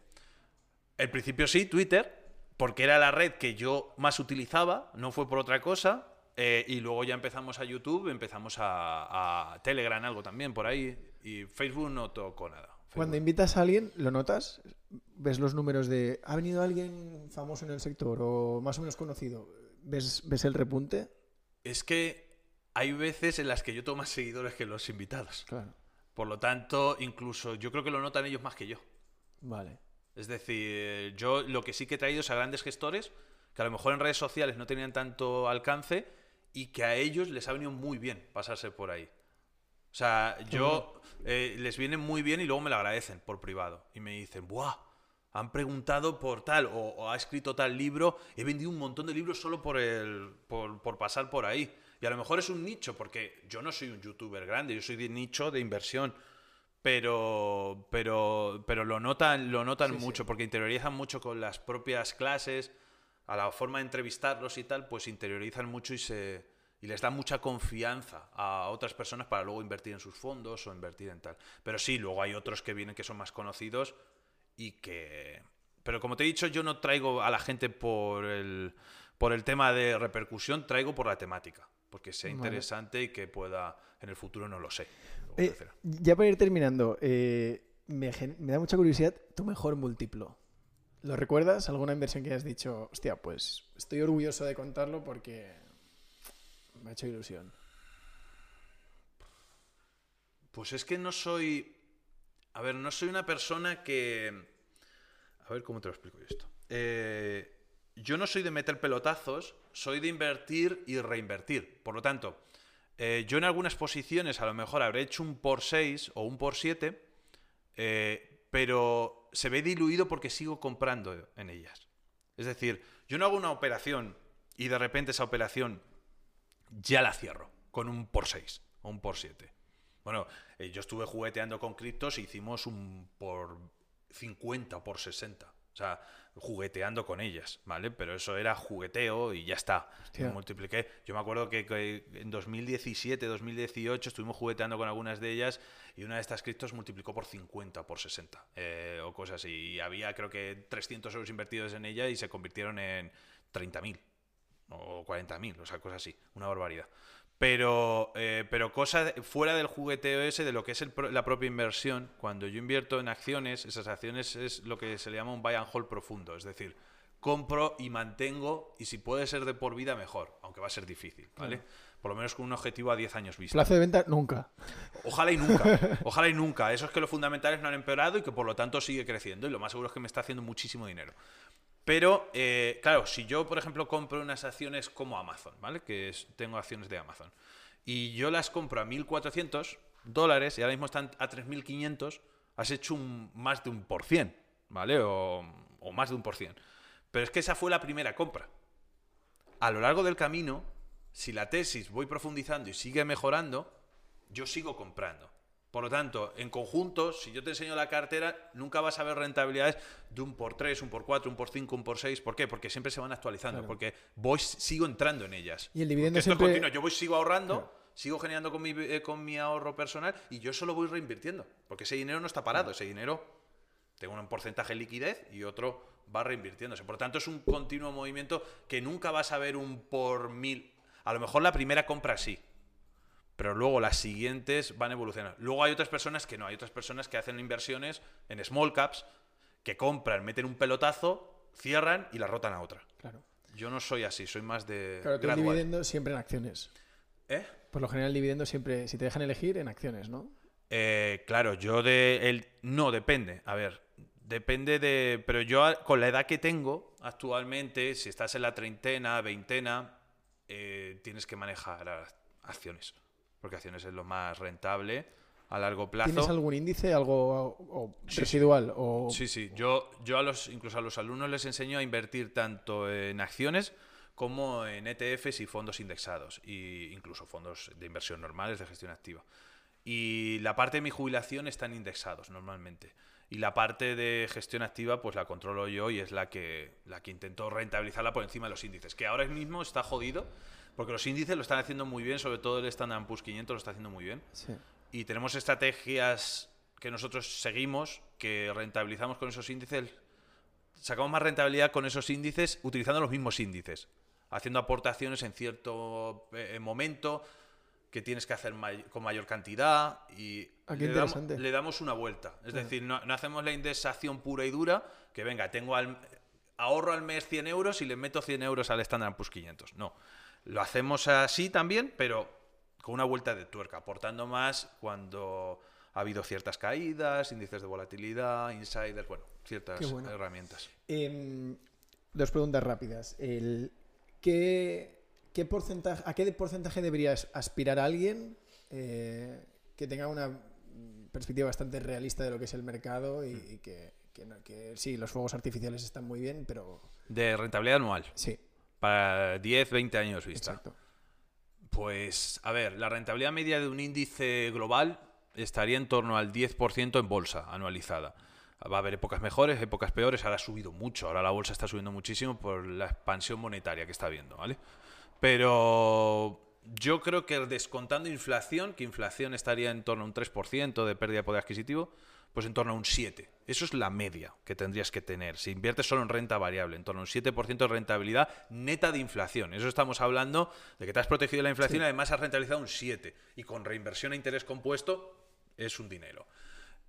El principio sí, Twitter, porque era la red que yo más utilizaba, no fue por otra cosa. Eh, y luego ya empezamos a YouTube, empezamos a, a Telegram, algo también por ahí. Y Facebook no tocó nada. Cuando invitas a alguien, ¿lo notas? ¿Ves los números de ha venido alguien famoso en el sector o más o menos conocido? ¿Ves, ves el repunte? Es que hay veces en las que yo tengo más seguidores que los invitados. Claro. Por lo tanto, incluso yo creo que lo notan ellos más que yo. Vale. Es decir, yo lo que sí que he traído es a grandes gestores que a lo mejor en redes sociales no tenían tanto alcance y que a ellos les ha venido muy bien pasarse por ahí. O sea, yo eh, les viene muy bien y luego me lo agradecen por privado. Y me dicen, ¡buah! Han preguntado por tal o, o ha escrito tal libro. He vendido un montón de libros solo por, el, por, por pasar por ahí. Y a lo mejor es un nicho, porque yo no soy un youtuber grande, yo soy de nicho de inversión. Pero, pero, pero lo notan, lo notan Sí, sí. mucho, porque interiorizan mucho con las propias clases, a la forma de entrevistarlos y tal, pues interiorizan mucho y se y les da mucha confianza a otras personas para luego invertir en sus fondos o invertir en tal. Pero sí, luego hay otros que vienen que son más conocidos y que... Pero como te he dicho, yo no traigo a la gente por el, por el tema de repercusión, traigo por la temática, porque sea Vale. interesante y que pueda, en el futuro no lo sé. Eh, ya para ir terminando, eh, me, me da mucha curiosidad tu mejor múltiplo. ¿Lo recuerdas? ¿Alguna inversión que hayas dicho, hostia, pues estoy orgulloso de contarlo porque me ha hecho ilusión? Pues es que no soy. A ver, no soy una persona que. A ver cómo te lo explico yo esto. Eh, yo no soy de meter pelotazos, soy de invertir y reinvertir. Por lo tanto, eh, yo en algunas posiciones a lo mejor habré hecho un por 6 o un por 7, eh, pero se ve diluido porque sigo comprando en ellas. Es decir, yo no hago una operación y de repente esa operación ya la cierro con un por 6 o un por 7. Bueno, eh, yo estuve jugueteando con criptos y hicimos un por 50 o por 60. O sea, jugueteando con ellas, ¿vale? Pero eso era jugueteo y ya está. Multipliqué. Yo me acuerdo que, que en 2017, 2018 estuvimos jugueteando con algunas de ellas y una de estas criptos multiplicó por 50 o por 60 eh, o cosas así. Y había creo que 300 euros invertidos en ella y se convirtieron en 30.000 o 40.000, o sea, cosas así, una barbaridad. Pero, eh, pero cosas fuera del jugueteo ese, de lo que es el la propia inversión, cuando yo invierto en acciones, esas acciones es lo que se le llama un buy and hold profundo, es decir, compro y mantengo, y si puede ser de por vida, mejor, aunque va a ser difícil, ¿vale? Por lo menos con un objetivo a 10 años vista. Plazo de venta, nunca. Ojalá y nunca, [LAUGHS] ojalá y nunca. Eso es que los fundamentales no han empeorado y que por lo tanto sigue creciendo, y lo más seguro es que me está haciendo muchísimo dinero. Pero, eh, claro, si yo, por ejemplo, compro unas acciones como Amazon, ¿vale? Que tengo acciones de Amazon, y yo las compro a 1.400 dólares y ahora mismo están a 3.500, has hecho un, más de un por cien, ¿vale? O más de un por cien. Pero es que esa fue la primera compra. A lo largo del camino, si la tesis voy profundizando y sigue mejorando, yo sigo comprando. Por lo tanto, en conjunto, si yo te enseño la cartera, nunca vas a ver rentabilidades de un por 3, un por 4, un por 5, un por 6. ¿Por qué? Porque siempre se van actualizando, Claro. porque voy, sigo entrando en ellas. Y el dividendo esto es continuo. Yo voy, sigo ahorrando, Claro. sigo generando con mi, eh, con mi ahorro personal y yo solo voy reinvirtiendo. Porque ese dinero no está parado, ese dinero tengo un porcentaje de liquidez y otro va reinvirtiéndose. Por lo tanto, es un continuo movimiento que nunca vas a ver un por mil. A lo mejor la primera compra sí, Pero luego las siguientes van evolucionando. Luego hay otras personas que no, hay otras personas que hacen inversiones en small caps, que compran, meten un pelotazo, cierran y la rotan a otra. Claro. Yo no soy así, soy más de Claro, tú el dividendo siempre en acciones. ¿Eh? Por lo general, el dividendo siempre, si te dejan elegir, en acciones, ¿no? Eh, claro, yo de el no depende. A ver, depende de. Pero yo con la edad que tengo actualmente, si estás en la treintena, veintena, eh, tienes que manejar acciones, porque acciones es lo más rentable a largo plazo. ¿Tienes algún índice, algo o Sí, sí. residual? O... Sí, sí. Yo, yo a los, incluso a los alumnos les enseño a invertir tanto en acciones como en ETFs y fondos indexados, e incluso fondos de inversión normales de gestión activa. Y la parte de mi jubilación están indexados normalmente. Y la parte de gestión activa, pues la controlo yo y es la que, la que intento rentabilizarla por encima de los índices. Que ahora mismo está jodido, porque los índices lo están haciendo muy bien, sobre todo el Standard Poor's 500 lo está haciendo muy bien. Sí. Y tenemos estrategias que nosotros seguimos, que rentabilizamos con esos índices. Sacamos más rentabilidad con esos índices utilizando los mismos índices, haciendo aportaciones en cierto eh, momento que tienes que hacer may- con mayor cantidad y Ah, le, damos, interesante. le damos una vuelta. Es decir, no, no hacemos la indexación pura y dura, que venga, tengo al, ahorro al mes 100 euros y le meto 100 euros al Standard Poor's 500. No, lo hacemos así también, pero con una vuelta de tuerca, aportando más cuando ha habido ciertas caídas, índices de volatilidad, insiders, bueno, ciertas bueno. herramientas. Em, dos preguntas rápidas. El, ¿qué, qué porcentaje, ¿A qué porcentaje debería as- aspirar alguien eh, que tenga una mm, perspectiva bastante realista de lo que es el mercado y, y que, que no- que sí, los fuegos artificiales están muy bien, pero De rentabilidad anual, sí, para 10, 20 años vista. exacto. Pues, a ver, la rentabilidad media de un índice global estaría en torno al 10% en bolsa anualizada. Va a haber épocas mejores, épocas peores. Ahora ha subido mucho. Ahora la bolsa está subiendo muchísimo por la expansión monetaria que está viendo, ¿vale? Pero yo creo que descontando inflación, que inflación estaría en torno a un 3% de pérdida de poder adquisitivo, pues en torno a un 7%. Eso es la media que tendrías que tener. Si inviertes solo en renta variable, en torno a un 7% de rentabilidad neta de inflación. Eso estamos hablando de que te has protegido de la inflación y además has rentabilizado un 7%. Y con reinversión a interés compuesto es un dinero.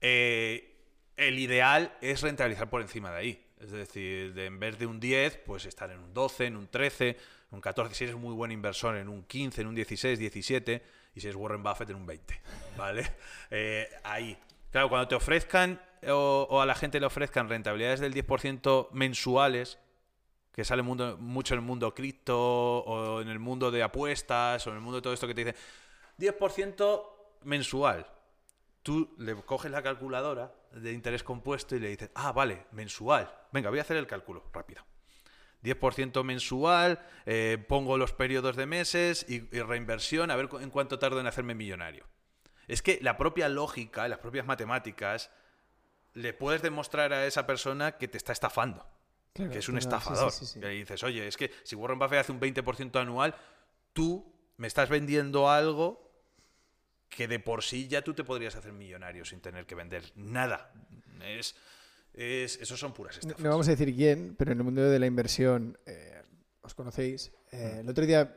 Eh, el ideal es rentabilizar por encima de ahí. Es decir, de, en vez de un 10, pues estar en un 12, en un 13, un 14, si eres muy buen inversor, en un 15, en un 16, 17, y si eres Warren Buffett, en un 20. ¿Vale? [LAUGHS] Eh, ahí. Claro, cuando te ofrezcan o, o a la gente le ofrezcan rentabilidades del 10% mensuales, que sale mundo, mucho en el mundo cripto o en el mundo de apuestas o en el mundo de todo esto que te dicen 10% mensual. Tú le coges la calculadora de interés compuesto y le dices, ah, vale, mensual. Venga, voy a hacer el cálculo rápido. 10% mensual, eh, pongo los periodos de meses y, y reinversión, a ver en cuánto tardo en hacerme millonario. Es que la propia lógica, las propias matemáticas, le puedes demostrar a esa persona que te está estafando Claro, que es un claro, estafador. sí, sí, sí. Que dices, oye, es que si Warren Buffett hace un 20% anual, tú me estás vendiendo algo que de por sí ya tú te podrías hacer millonario sin tener que vender nada. Es, es, esos son puras estafas. no vamos a decir quién, pero en el mundo de la inversión eh, os conocéis. Eh, el otro día,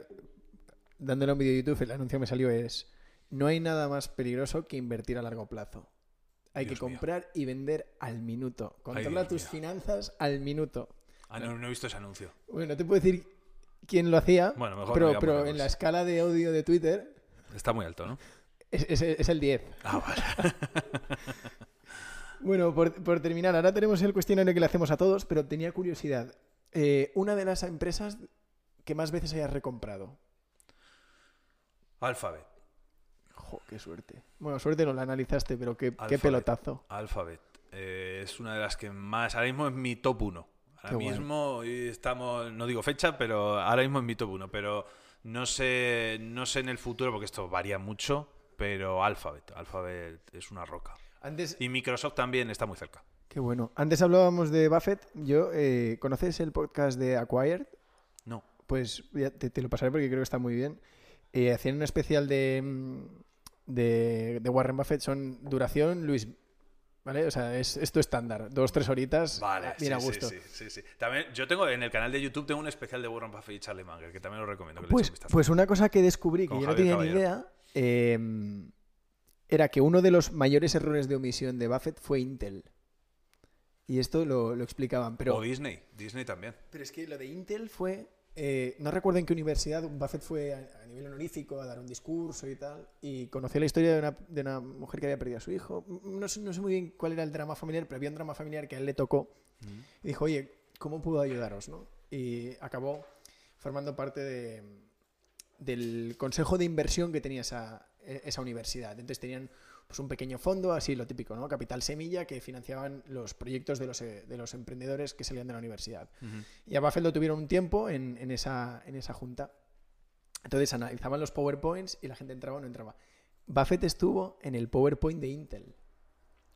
dándole a un vídeo de YouTube, el anuncio que me salió es: No hay nada más peligroso que invertir a largo plazo. Hay Dios que mío. comprar y vender al minuto. Controla Dios tus mío. finanzas al minuto. Ah, no, no he visto ese anuncio. Bueno, no te puedo decir quién lo hacía, Bueno, mejor pero, pero en la escala de audio de Twitter Está muy alto, ¿no? Es, es- es el 10. Ah, vale. [LAUGHS] Bueno, por, por terminar, ahora tenemos el cuestionario que le hacemos a todos, pero tenía curiosidad. Eh, una de las empresas que más veces hayas recomprado. Alphabet. Jo, qué suerte. Bueno, suerte no la analizaste, pero qué, qué Alphabet. pelotazo. Alphabet. Eh, es una de las que más. Ahora mismo es mi top 1. Ahora Qué mismo estamos. No digo fecha, pero ahora mismo es mi top 1. Pero no sé, no sé en el futuro, porque esto varía mucho. Pero Alphabet. Alphabet es una roca. Antes, Y Microsoft también está muy cerca. qué bueno. Antes hablábamos de Buffett. Yo, eh, ¿conoces el podcast de Acquired? No. Pues ya te, te lo pasaré porque creo que está muy bien. Eh, hacían un especial de, mm, de, de Warren Buffett, son duración, Luis. ¿Vale? O sea, es, es tu estándar. Dos, tres horitas. Vale, bien sí, a gusto. Sí, sí, sí. También, yo tengo en el canal de YouTube tengo un especial de Warren Buffett y Charlie Munger, que también lo recomiendo. Que Pues, pues una cosa que descubrí que Con yo no Javier tenía ni idea eh, era que uno de los mayores errores de omisión de Buffett fue Intel. Y esto lo, lo explicaban. Pero, o Disney, Disney también. pero es que lo de Intel fue. eh, no recuerdo en qué universidad Buffett fue a, a nivel honorífico a dar un discurso y tal. Y conocí la historia de una, de una mujer que había perdido a su hijo. No sé, no sé muy bien cuál era el drama familiar, pero había un drama familiar que a él le tocó. Y dijo, oye, ¿cómo puedo ayudaros? ¿no? Y acabó formando parte de- del consejo de inversión que tenía esa, e- esa universidad. Entonces tenían pues, un pequeño fondo, así lo típico, ¿no? Capital Semilla, que financiaban los proyectos de los, eh, de los emprendedores que salían de la universidad. Y a Buffett lo tuvieron un tiempo en, en esa, en esa junta. Entonces analizaban los PowerPoints y la gente entraba o no entraba. Buffett estuvo en el PowerPoint de Intel.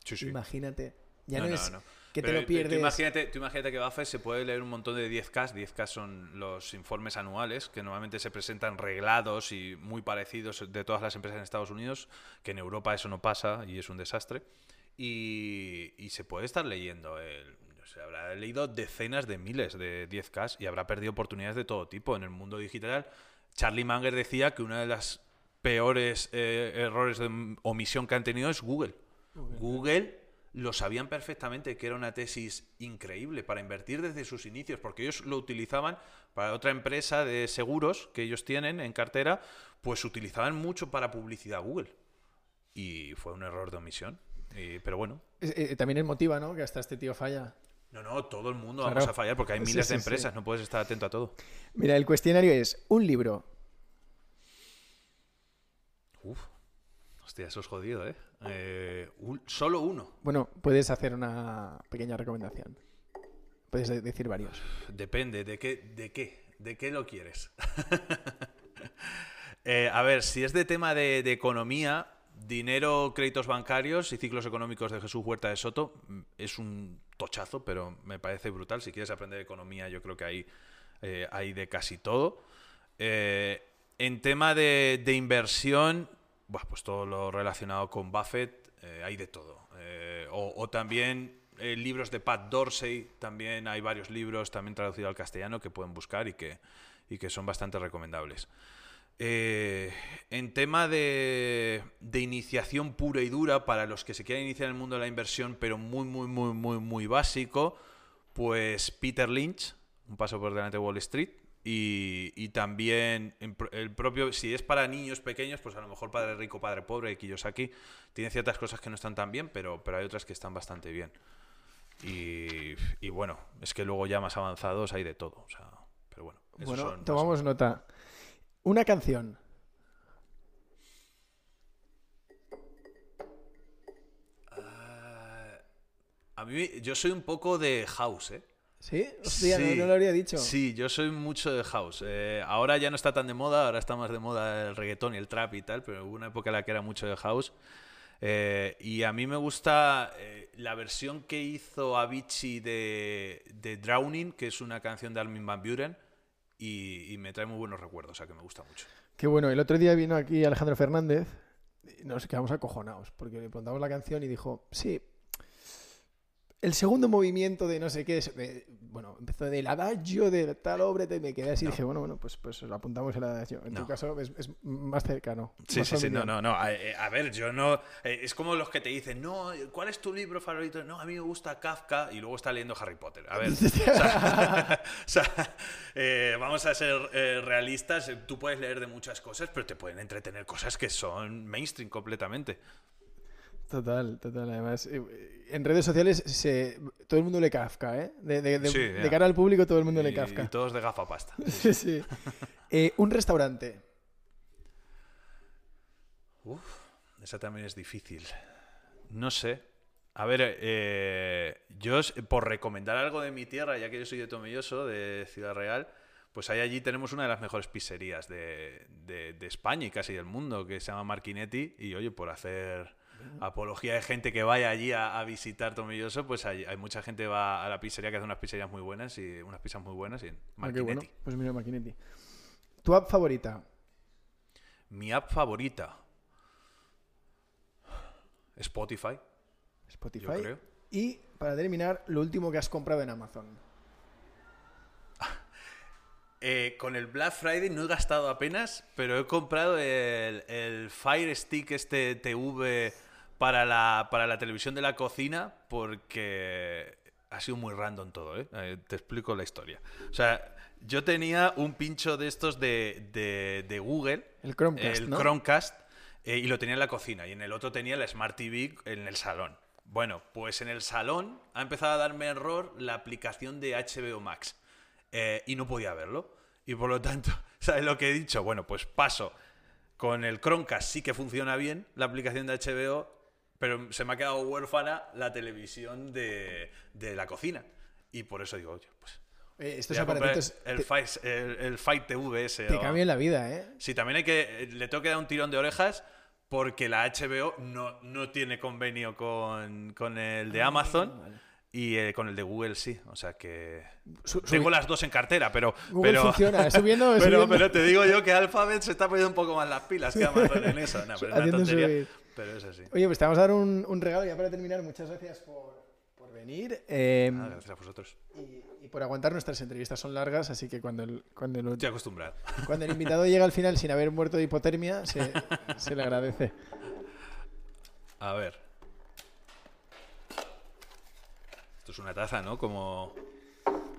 Sí, sí. Imagínate. Ya No, no, no, es no. Que te Pero lo pierdes. Tú imagínate, tú imagínate que Buffett se puede leer un montón de 10K. 10K son los informes anuales que normalmente se presentan reglados y muy parecidos de todas las empresas en Estados Unidos, que en Europa eso no pasa y es un desastre. Y, y se puede estar leyendo. El, sé, habrá leído decenas de miles de 10K y habrá perdido oportunidades de todo tipo en el mundo digital. Charlie Munger decía que una de las peores eh, errores de omisión que han tenido es Google. Google lo sabían perfectamente que era una tesis increíble para invertir desde sus inicios, porque ellos lo utilizaban para otra empresa de seguros que ellos tienen en cartera, pues utilizaban mucho para publicidad Google. Y fue un error de omisión. Y- pero bueno, Eh, eh, también es motiva, ¿no? Que hasta este tío falla. no, no, todo el mundo Claro. vamos a fallar porque hay miles sí, de sí. empresas, no puedes estar atento a todo. Mira, el cuestionario es un libro. Uf, hostia, eso es jodido, ¿eh? Eh, un- solo uno. Bueno, puedes hacer una pequeña recomendación. Puedes de- decir varios. Depende, ¿de qué, de qué, de qué lo quieres? [LAUGHS] Eh, a ver, si es de tema de, de economía, dinero, créditos bancarios y ciclos económicos de Jesús Huerta de Soto, mm, es un tochazo, pero me parece brutal. Si quieres aprender economía, yo creo que hay, eh, hay de casi todo. Eh, en tema de, de inversión, buah, pues todo lo relacionado con Buffett, eh, hay de todo. Eh, o, o también eh, libros de Pat Dorsey, también hay varios libros también traducidos al castellano que pueden buscar y que, y que son bastante recomendables. Eh, en tema de, de iniciación pura y dura para los que se quieran iniciar en el mundo de la inversión, pero muy, muy, muy, muy, muy básico, pues Peter Lynch, Un paso por delante de Wall Street, y, y también el propio, si es para niños pequeños, pues a lo mejor Padre Rico, Padre Pobre, de Kiyosaki, tiene ciertas cosas que no están tan bien, pero, pero hay otras que están bastante bien. Y, y bueno, es que luego ya más avanzados hay de todo. O sea, pero bueno, Bueno, más- tomamos nota. Una canción. Ah, a mí, yo soy un poco de house, ¿eh? ¿Sí? Hostia, no- Sí. no, lo habría dicho. Sí, yo soy mucho de house. Eh, ahora ya no está tan de moda, ahora está más de moda el reggaetón y el trap y tal, pero hubo una época en la que era mucho de house. Eh, y a mí me gusta eh, la versión que hizo Avicii de, de Drowning, que es una canción de Armin Van Buren, y, y me trae muy buenos recuerdos, o sea que me gusta mucho. Qué bueno, el otro día vino aquí Alejandro Fernández y nos quedamos acojonados porque le preguntamos la canción y dijo, sí, el segundo movimiento de no sé qué, es- eh, bueno, empezó del adagio de tal obra, y me quedé así y No. dije, bueno, bueno, pues, pues lo apuntamos el adagio. En tu No. caso es, es más cercano. Sí, más sí, sí, no, familiar. no, no. A, eh, a ver, yo no. eh, es como los que te dicen, no, ¿cuál es tu libro favorito? No, a mí me gusta Kafka y luego está leyendo Harry Potter. A ver, o sea, [LAUGHS] o sea, eh, vamos a ser eh, realistas. Tú puedes leer de muchas cosas, pero te pueden entretener cosas que son mainstream completamente. Total, total. Además, eh, en redes sociales se, todo el mundo le Kafka, ¿eh? De, de- de- Sí, de ya. cara al público todo el mundo le Kafka. y todos de gafa pasta. [LAUGHS] Sí, sí. Eh, un restaurante. Uf, esa también es difícil. No sé. A ver, eh, yo por recomendar algo de mi tierra, ya que yo soy de Tomelloso, de Ciudad Real, pues ahí allí tenemos una de las mejores pizzerías de, de- de España y casi del mundo, que se llama Marquinetti. Y oye, por hacer apología de gente que vaya allí a, a visitar Tomelloso, pues hay, hay mucha gente que va a la pizzería que hace unas pizzerías muy buenas y unas pizzas muy buenas y Ah, bueno. Pues mira, Maquinetti. ¿Tu app favorita? Mi app favorita. Spotify. Spotify. Yo creo. Y para terminar, lo último que has comprado en Amazon. [LAUGHS] Eh, con el Black Friday no he gastado apenas, pero he comprado el, el Fire Stick este TV para la, para la televisión de la cocina porque ha sido muy random todo, ¿eh? Eh, Te explico la historia. O sea, yo tenía un pincho de estos de, de- de Google, El Chromecast, el ¿no? Chromecast, eh, y lo tenía en la cocina, y en el otro tenía el Smart TV en el salón. Bueno, pues en el salón ha empezado a darme error la aplicación de HBO Max eh, y no podía verlo. Y por lo tanto, [LAUGHS] ¿sabes lo que he dicho? Bueno, pues paso. Con el Chromecast sí que funciona bien la aplicación de HBO, pero se me ha quedado huérfana la televisión de, de la cocina. Y por eso digo, oye, pues. Eh, estos aparatitos el, te, Fight, el, el Fight TV ese. te o- cambian la vida, ¿eh? Sí, también hay que. Le tengo que dar un tirón de orejas porque la HBO no, no tiene convenio con, con el Ah, de Amazon y eh, con el de Google sí. O sea que. Su- Tengo las dos en cartera, pero. Google pero, funciona, subiendo, [LAUGHS] pero, subiendo. pero te digo yo que Alphabet se está poniendo un poco más las pilas que Amazon en eso. No, [LAUGHS] pero es una tontería. subir. Pero es así. Oye, pues te vamos a dar un, un regalo ya para terminar. Muchas gracias por, por venir eh, Ah, gracias a vosotros. y, y por aguantar nuestras entrevistas. Son largas, así que cuando el, cuando el, Estoy acostumbrado. cuando el invitado llega al final sin haber muerto de hipotermia, se, se le agradece. A ver. Esto es una taza, ¿no? Como.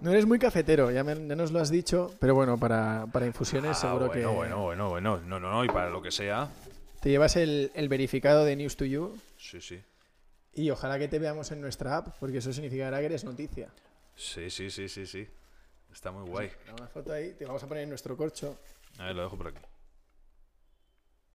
No eres muy cafetero, ya, me- ya nos lo has dicho, pero bueno, para, para infusiones Ah, seguro bueno, que bueno, bueno, bueno. No, no, no. Y para lo que sea. Te llevas el, el verificado de News to You Sí, sí. y ojalá que te veamos en nuestra app, porque eso significará que eres noticia. Sí, sí, sí, sí, sí. Está muy guay. Una foto ahí, te vamos a poner en nuestro corcho. A ver, lo dejo por aquí.